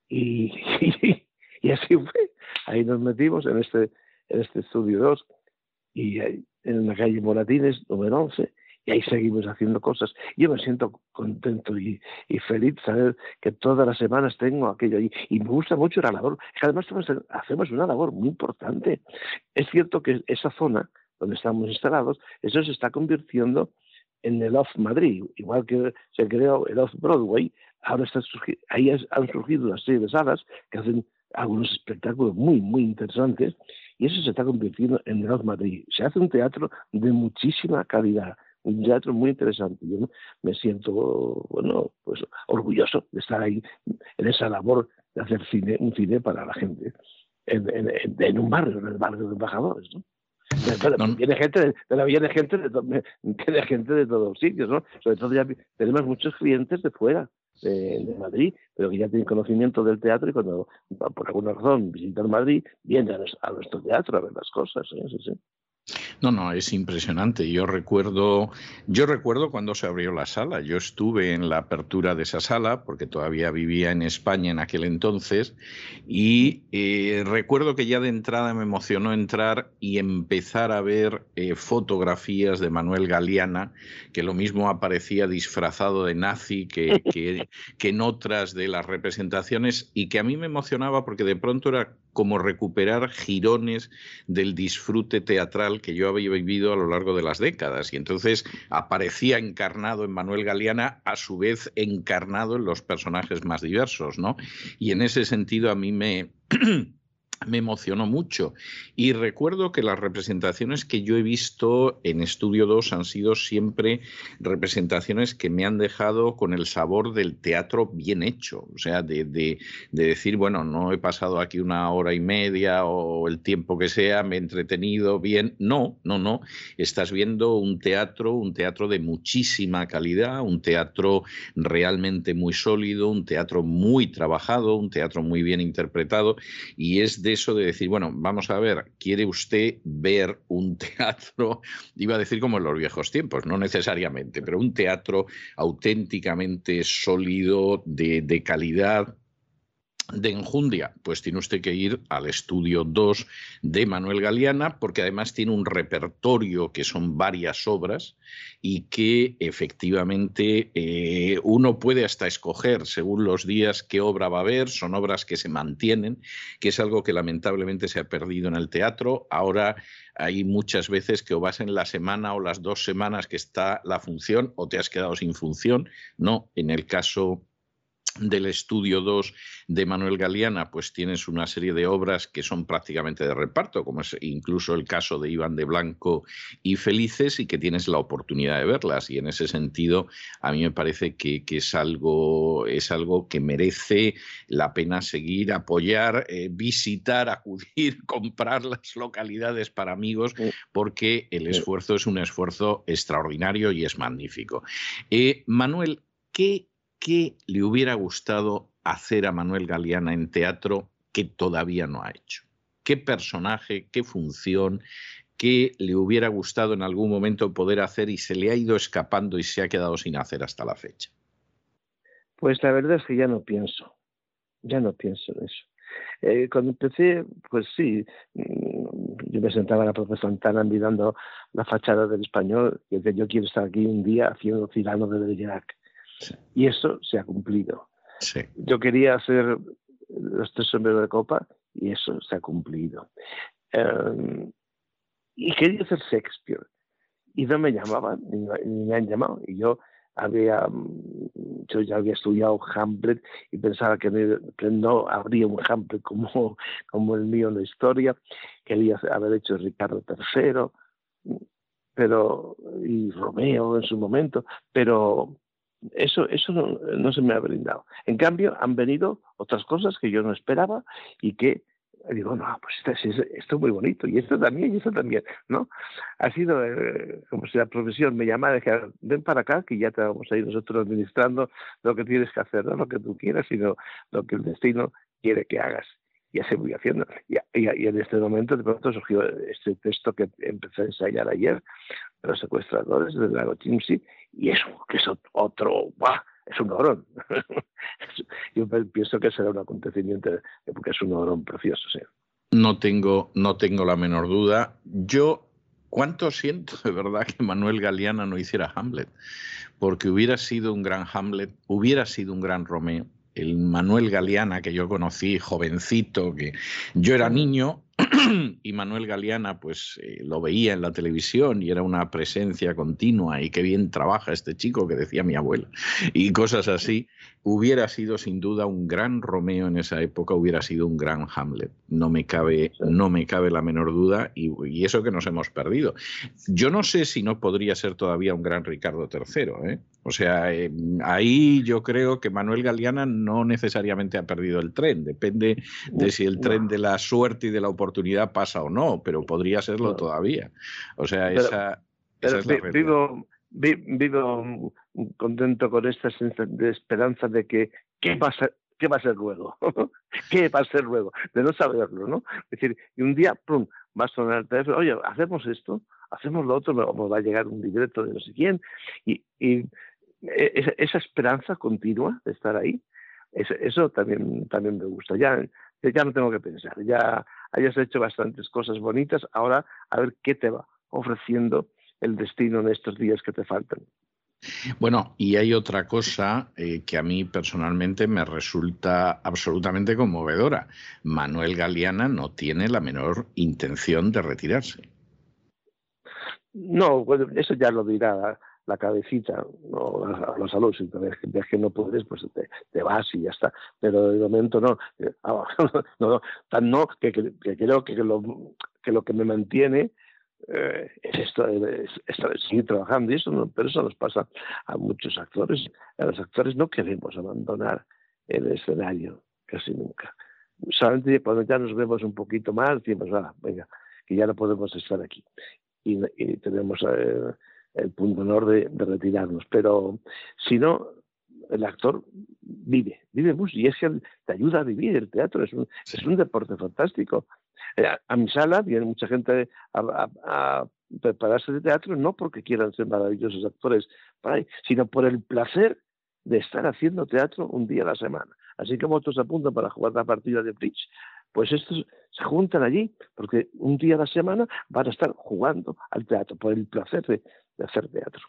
Y, y, y así fue. Ahí nos metimos en este, en este estudio 2 y en la calle Moratines, número 11, y ahí seguimos haciendo cosas. Yo me siento contento y, y, feliz saber que todas las semanas tengo aquello ahí. Y me gusta mucho la labor. Además, hacemos una labor muy importante. Es cierto que esa zona donde estamos instalados, eso se está convirtiendo en el Off Madrid, igual que se creó el Off Broadway, ahora está ahí han surgido las serie de salas que hacen algunos espectáculos muy, muy interesantes, y eso se está convirtiendo en el Off Madrid. Se hace un teatro de muchísima calidad, un teatro muy interesante. Yo me siento, bueno, pues orgulloso de estar ahí en esa labor de hacer cine, un cine para la gente, en, en, en un barrio, en el barrio de embajadores, ¿no? no. Viene gente, de, de, viene gente de, viene gente de todos sitios, ¿no? Sobre todo ya tenemos muchos clientes de fuera, de, de, Madrid, pero que ya tienen conocimiento del teatro y cuando por alguna razón visitan Madrid, vienen a, a nuestro teatro a ver las cosas, ¿eh? sí, sí. No, no, es impresionante. Yo recuerdo, yo recuerdo cuando se abrió la sala. Yo estuve en la apertura de esa sala porque todavía vivía en España en aquel entonces y eh, recuerdo que ya de entrada me emocionó entrar y empezar a ver eh, fotografías de Manuel Galeana, que lo mismo aparecía disfrazado de nazi que, que, que en otras de las representaciones y que a mí me emocionaba porque de pronto era como recuperar girones del disfrute teatral que yo había vivido a lo largo de las décadas. Y entonces aparecía encarnado en Manuel Galeana, a su vez encarnado en los personajes más diversos, ¿no? Y en ese sentido a mí me me emocionó mucho. Y recuerdo que las representaciones que yo he visto en Estudio 2 han sido siempre representaciones que me han dejado con el sabor del teatro bien hecho. O sea, de, de, de, decir, bueno, no he pasado aquí una hora y media o el tiempo que sea, me he entretenido bien. No, no, no. Estás viendo un teatro, un teatro de muchísima calidad, un teatro realmente muy sólido, un teatro muy trabajado, un teatro muy bien interpretado. Y es de eso de decir, bueno, vamos a ver, ¿quiere usted ver un teatro? Iba a decir como en los viejos tiempos, no necesariamente, pero un teatro auténticamente sólido, de, de calidad de enjundia, pues tiene usted que ir al estudio 2 de Manuel Galeana, porque además tiene un repertorio que son varias obras y que efectivamente eh, uno puede hasta escoger según los días qué obra va a ver, son obras que se mantienen, que es algo que lamentablemente se ha perdido en el teatro. Ahora hay muchas veces que o vas en la semana o las dos semanas que está la función o te has quedado sin función. No, en el caso del estudio 2 de Manuel Galeana, pues tienes una serie de obras que son prácticamente de reparto, como es incluso el caso de Iván de Blanco y Felices, y que tienes la oportunidad de verlas. Y en ese sentido, a mí me parece que, es, algo, es algo que merece la pena seguir, apoyar, eh, visitar, acudir, comprar las localidades para amigos, porque el esfuerzo es un esfuerzo extraordinario y es magnífico. Eh, Manuel, ¿qué ¿qué le hubiera gustado hacer a Manuel Galeana en teatro que todavía no ha hecho? ¿Qué personaje, qué función, qué le hubiera gustado en algún momento poder hacer y se le ha ido escapando y se ha quedado sin hacer hasta la fecha? Pues la verdad es que ya no pienso, ya no pienso en eso. Eh, cuando empecé, pues sí, mm, yo me sentaba en la Plaza Santana mirando la fachada del español y decía, yo quiero estar aquí un día haciendo Cirano de Bergerac. Y eso se ha cumplido. Yo quería hacer los tres sombreros de copa y eso se ha cumplido. Em, y quería hacer Shakespeare. Y no me llamaban, ni, me han llamado. Y yo había, mm, yo ya había estudiado Hamlet y pensaba que, no habría un Hamlet como, como el mío en la historia. Quería haber hecho Ricardo III, pero, y Romeo en su momento, pero eso, eso no, se me ha brindado. En cambio, han venido otras cosas que yo no esperaba y que digo, no, pues esto, esto, es muy bonito, y esto también, y esto también, ¿no? Ha sido eh, como si la profesión me llamara y dijera, ven para acá, que ya te vamos a ir nosotros administrando lo que tienes que hacer, no lo que tú quieras, sino lo que el destino quiere que hagas. Y así voy haciendo. Y, en este momento, de pronto surgió este texto que empecé a ensayar ayer, de los secuestradores de Lago Chimsi, y eso, que es otro, ¡buah! es un orón. Yo pienso que será un acontecimiento, porque es un orón precioso. No tengo, no tengo la menor duda. Yo cuánto siento de verdad que Manuel Galeana no hiciera Hamlet, porque hubiera sido un gran Hamlet, hubiera sido un gran Romeo. El Manuel Galeana que yo conocí, jovencito, que yo era niño, y Manuel Galeana pues eh, lo veía en la televisión y era una presencia continua y qué bien trabaja este chico que decía mi abuela y cosas así hubiera sido sin duda un gran Romeo en esa época, hubiera sido un gran Hamlet. No me cabe, no me cabe la menor duda y, eso que nos hemos perdido. Yo no sé si no podría ser todavía un gran Ricardo III. ¿eh? O sea, eh, ahí yo creo que Manuel Galeana no necesariamente ha perdido el tren. Depende de si el tren de la suerte y de la oportunidad pasa o no, pero podría serlo todavía. O sea, esa, es la vivo, vivo contento con esta de esperanza de que qué va a ser, qué va a ser luego, qué va a ser luego, de no saberlo, ¿no? Es decir, y un día, pum, va a sonar el teléfono, oye, hacemos esto, hacemos lo otro, nos va a llegar un directo de no sé quién, y, y esa, esperanza continua de estar ahí, eso, eso, también, también me gusta. Ya, ya no tengo que pensar, ya hayas hecho bastantes cosas bonitas, ahora a ver qué te va ofreciendo el destino en estos días que te faltan. Bueno, y hay otra cosa eh, que a mí personalmente me resulta absolutamente conmovedora. Manuel Galeana no tiene la menor intención de retirarse. No, eso ya lo dirá la, cabecita, no, a los alumnos. Si ves que no puedes, pues te, vas y ya está. Pero de momento no. Eh, ah, no, tan no que, creo que lo, que lo que me mantiene eh, es esto, es, seguir trabajando y eso pero eso nos pasa a muchos actores. A los actores no queremos abandonar el escenario casi nunca. Solamente cuando ya nos vemos un poquito más, decimos, ah, venga, que ya no podemos estar aquí. Y, tenemos eh, el punto honor de, retirarnos. Pero si no, el actor vive, vive mucho y es que te ayuda a vivir. El teatro es un, es un deporte fantástico. Eh, a mi sala viene mucha gente a, prepararse de teatro, no porque quieran ser maravillosos actores, sino por el placer de estar haciendo teatro un día a la semana. así como otros apuntan para jugar la partida de bridge. Pues estos se juntan allí porque un día a la semana van a estar jugando al teatro por el placer de, hacer teatro.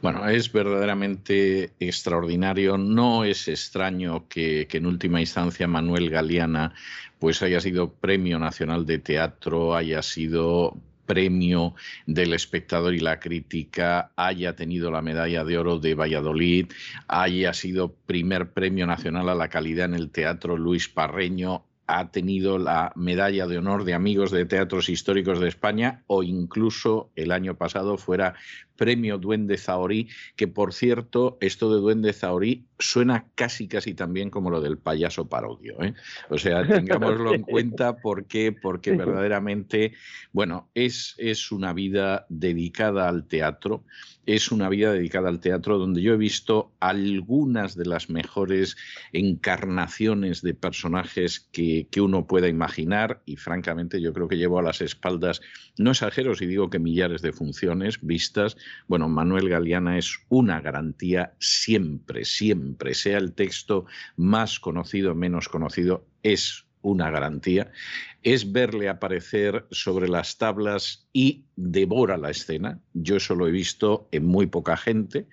Bueno, es verdaderamente extraordinario. No es extraño que, que, en última instancia Manuel Galeana pues haya sido Premio Nacional de Teatro, haya sido premio del espectador y la crítica, haya tenido la medalla de oro de Valladolid, haya sido primer premio nacional a la calidad en el teatro Luis Parreño, ha tenido la medalla de honor de amigos de teatros históricos de España o incluso el año pasado fuera premio Duende Zahorí, que por cierto, esto de Duende Zahorí suena casi casi también como lo del payaso parodio. ¿eh? O sea, tengámoslo en cuenta porque, porque verdaderamente, bueno, es, es una vida dedicada al teatro, es una vida dedicada al teatro donde yo he visto algunas de las mejores encarnaciones de personajes que, que uno pueda imaginar y francamente yo creo que llevo a las espaldas, no exagero si digo que millares de funciones vistas, bueno, Manuel Galeana es una garantía siempre, siempre, sea el texto más conocido menos conocido, es una garantía, es verle aparecer sobre las tablas y devora la escena. Yo eso lo he visto en muy poca gente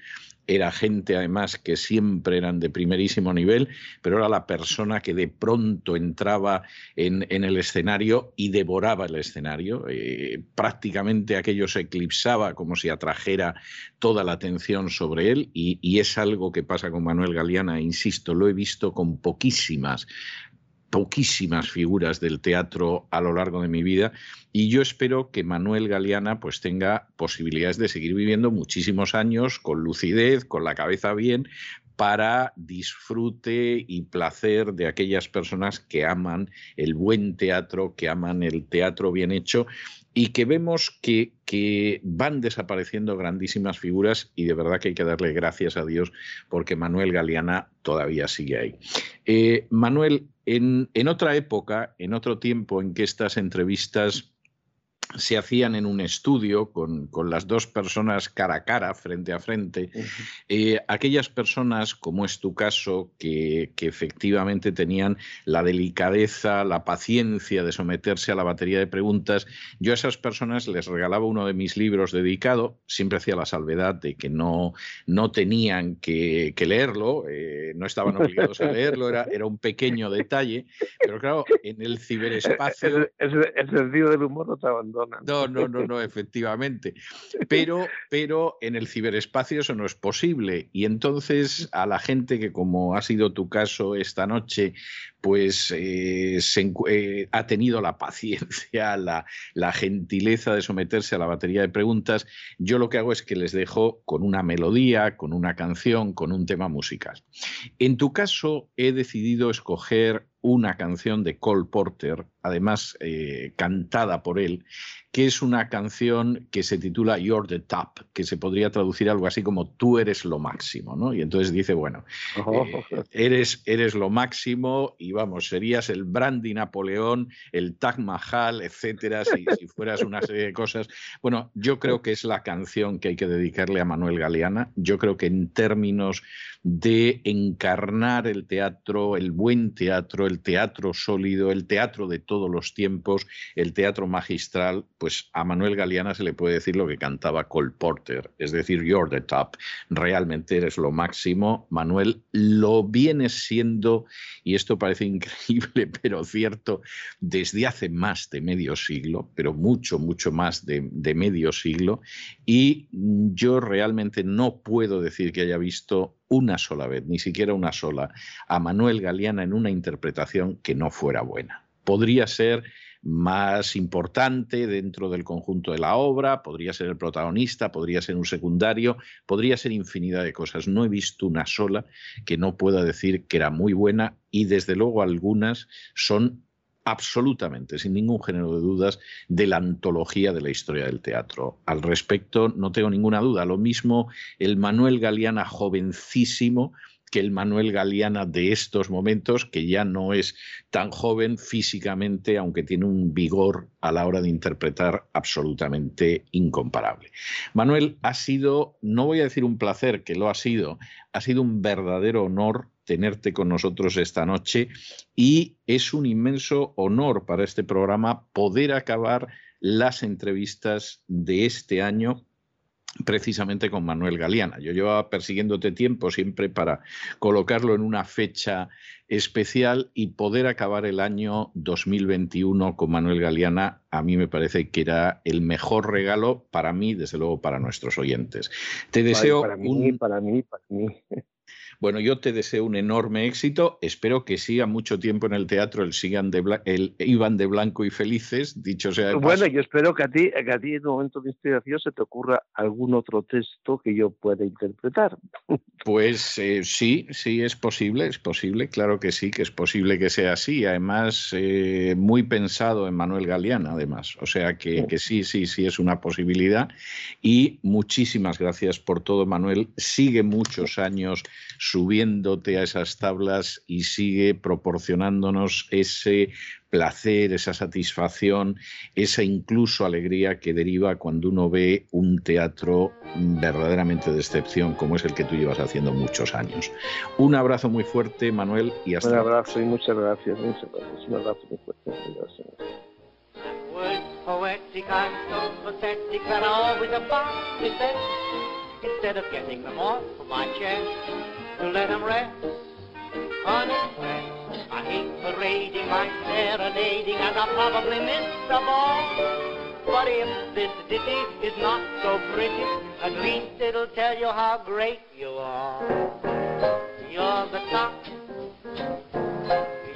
era gente además que siempre eran de primerísimo nivel, pero era la persona que de pronto entraba en, el escenario y devoraba el escenario. Eh, prácticamente aquello se eclipsaba como si atrajera toda la atención sobre él y, y es algo que pasa con Manuel Galeana, insisto, lo he visto con poquísimas poquísimas figuras del teatro a lo largo de mi vida y yo espero que Manuel Galeana pues tenga posibilidades de seguir viviendo muchísimos años con lucidez, con la cabeza bien, para disfrute y placer de aquellas personas que aman el buen teatro, que aman el teatro bien hecho y que vemos que, que, van desapareciendo grandísimas figuras y de verdad que hay que darle gracias a Dios porque Manuel Galeana todavía sigue ahí. Eh, Manuel, en, en otra época, en otro tiempo en que estas entrevistas se hacían en un estudio con, las dos personas cara a cara, frente a frente. Eh, aquellas personas, como es tu caso, que, efectivamente tenían la delicadeza, la paciencia de someterse a la batería de preguntas, yo a esas personas les regalaba uno de mis libros dedicado, siempre hacía la salvedad de que no, no tenían que, leerlo, eh, no estaban obligados a leerlo, era, era un pequeño detalle, pero claro, en el ciberespacio... El, el sentido del humor no te no, no, no, no, efectivamente. Pero, pero en el ciberespacio eso no es posible. Y entonces a la gente que, como ha sido tu caso esta noche, pues eh, eh, ha tenido la paciencia, la, gentileza de someterse a la batería de preguntas, yo lo que hago es que les dejo con una melodía, con una canción, con un tema musical. En tu caso, he decidido escoger una canción de Cole Porter, además eh, cantada por él, que es una canción que se titula You're the Top, que se podría traducir algo así como Tú eres lo máximo, ¿no? Y entonces dice, bueno, eh, eres, eres lo máximo y vamos, serías el Brandy Napoleón, el Taj Mahal, etcétera, si, si fueras una serie de cosas. Bueno, yo creo que es la canción que hay que dedicarle a Manuel Galeana. Yo creo que en términos de encarnar el teatro, el buen teatro, el teatro sólido, el teatro de todos los tiempos, el teatro magistral, pues a Manuel Galeana se le puede decir lo que cantaba Cole Porter, es decir, you're the top, realmente eres lo máximo. Manuel lo viene siendo, y esto parece increíble, pero cierto, desde hace más de medio siglo, pero mucho, mucho más de, de medio siglo, y yo realmente no puedo decir que haya visto una sola vez, ni siquiera una sola, a Manuel Galeana en una interpretación que no fuera buena. Podría ser más importante dentro del conjunto de la obra, podría ser el protagonista, podría ser un secundario, podría ser infinidad de cosas. No he visto una sola que no pueda decir que era muy buena y desde luego algunas son absolutamente, sin ningún género de dudas, de la antología de la historia del teatro. Al respecto, no tengo ninguna duda. Lo mismo el Manuel Galeana jovencísimo que el Manuel Galeana de estos momentos, que ya no es tan joven físicamente, aunque tiene un vigor a la hora de interpretar absolutamente incomparable. Manuel, ha sido, no voy a decir un placer, que lo ha sido, ha sido un verdadero honor tenerte con nosotros esta noche y es un inmenso honor para este programa poder acabar las entrevistas de este año precisamente con Manuel Galeana. Yo llevaba persiguiéndote tiempo siempre para colocarlo en una fecha especial y poder acabar el año 2021 con Manuel Galeana, a mí me parece que era el mejor regalo para mí, desde luego para nuestros oyentes. Te deseo para mí, para mí, para mí. Bueno, yo te deseo un enorme éxito. Espero que siga mucho tiempo en el teatro el, sigan de el Iban de Blanco y Felices, dicho sea de Bueno, yo espero que a ti, que a ti en un momento de inspiración se te ocurra algún otro texto que yo pueda interpretar. Pues eh, sí, sí, es posible, es posible, claro que sí, que es posible que sea así. Además, eh, muy pensado en Manuel Galeana, además. O sea que, que sí, sí, sí, es una posibilidad. Y muchísimas gracias por todo, Manuel. Sigue muchos años subiéndote a esas tablas y sigue proporcionándonos ese placer, esa satisfacción, esa incluso alegría que deriva cuando uno ve un teatro verdaderamente de excepción como es el que tú llevas haciendo muchos años. Un abrazo muy fuerte, Manuel, y hasta Un abrazo y muchas gracias, muchas gracias. Un abrazo muy fuerte. Gracias. instead of getting them off of my chest, to let him rest unexpressed. I hate parading my serenading, and I probably miss the ball. But if this ditty is not so pretty, at least it'll tell you how great you are. You're the top,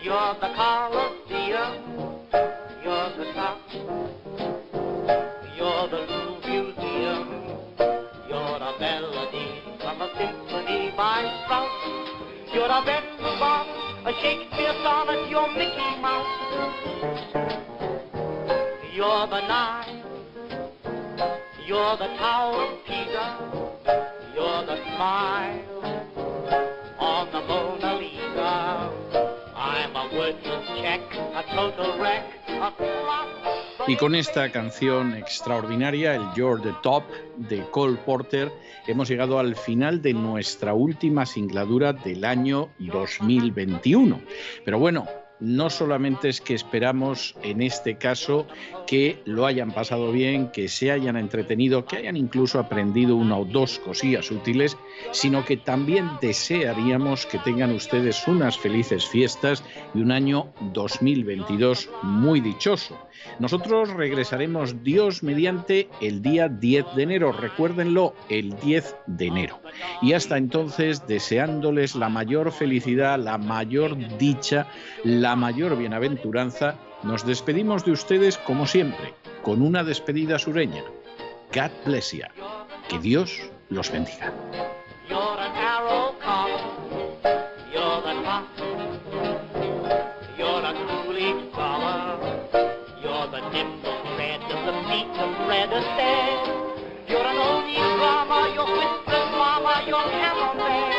you're the Colosseum, you're the top, you're a Vendelbaum, a Shakespeare sonnet, you're Mickey Mouse, you're the Nile, you're the of Pisa, you're the smile on the Mona Lisa. I'm a worthless check, a total wreck. Y con esta canción extraordinaria, el You're the Top de Cole Porter, hemos llegado al final de nuestra última singladura del año 2021. Pero bueno, no solamente es que esperamos en este caso que lo hayan pasado bien, que se hayan entretenido, que hayan incluso aprendido una o dos cosillas útiles, sino que también desearíamos que tengan ustedes unas felices fiestas y un año 2022 muy dichoso. Nosotros regresaremos Dios mediante el día 10 de enero, recuérdenlo, el 10 de enero. Y hasta entonces deseándoles la mayor felicidad, la mayor dicha, la mayor bienaventuranza, nos despedimos de ustedes como siempre, con una despedida sureña. God bless you. Que Dios los bendiga. You're an you're mama, you're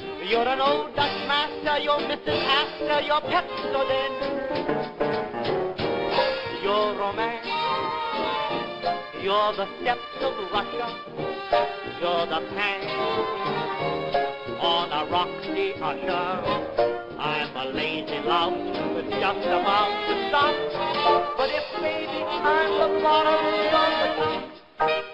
You're an old Dutch master, you're Mrs. Astor, you're Pepsodent. You're romance. You're the steps of Russia. You're the pan on a roxy usher. I'm a lazy lout who's just about to stop. But if maybe I'm the bottom, you're the top.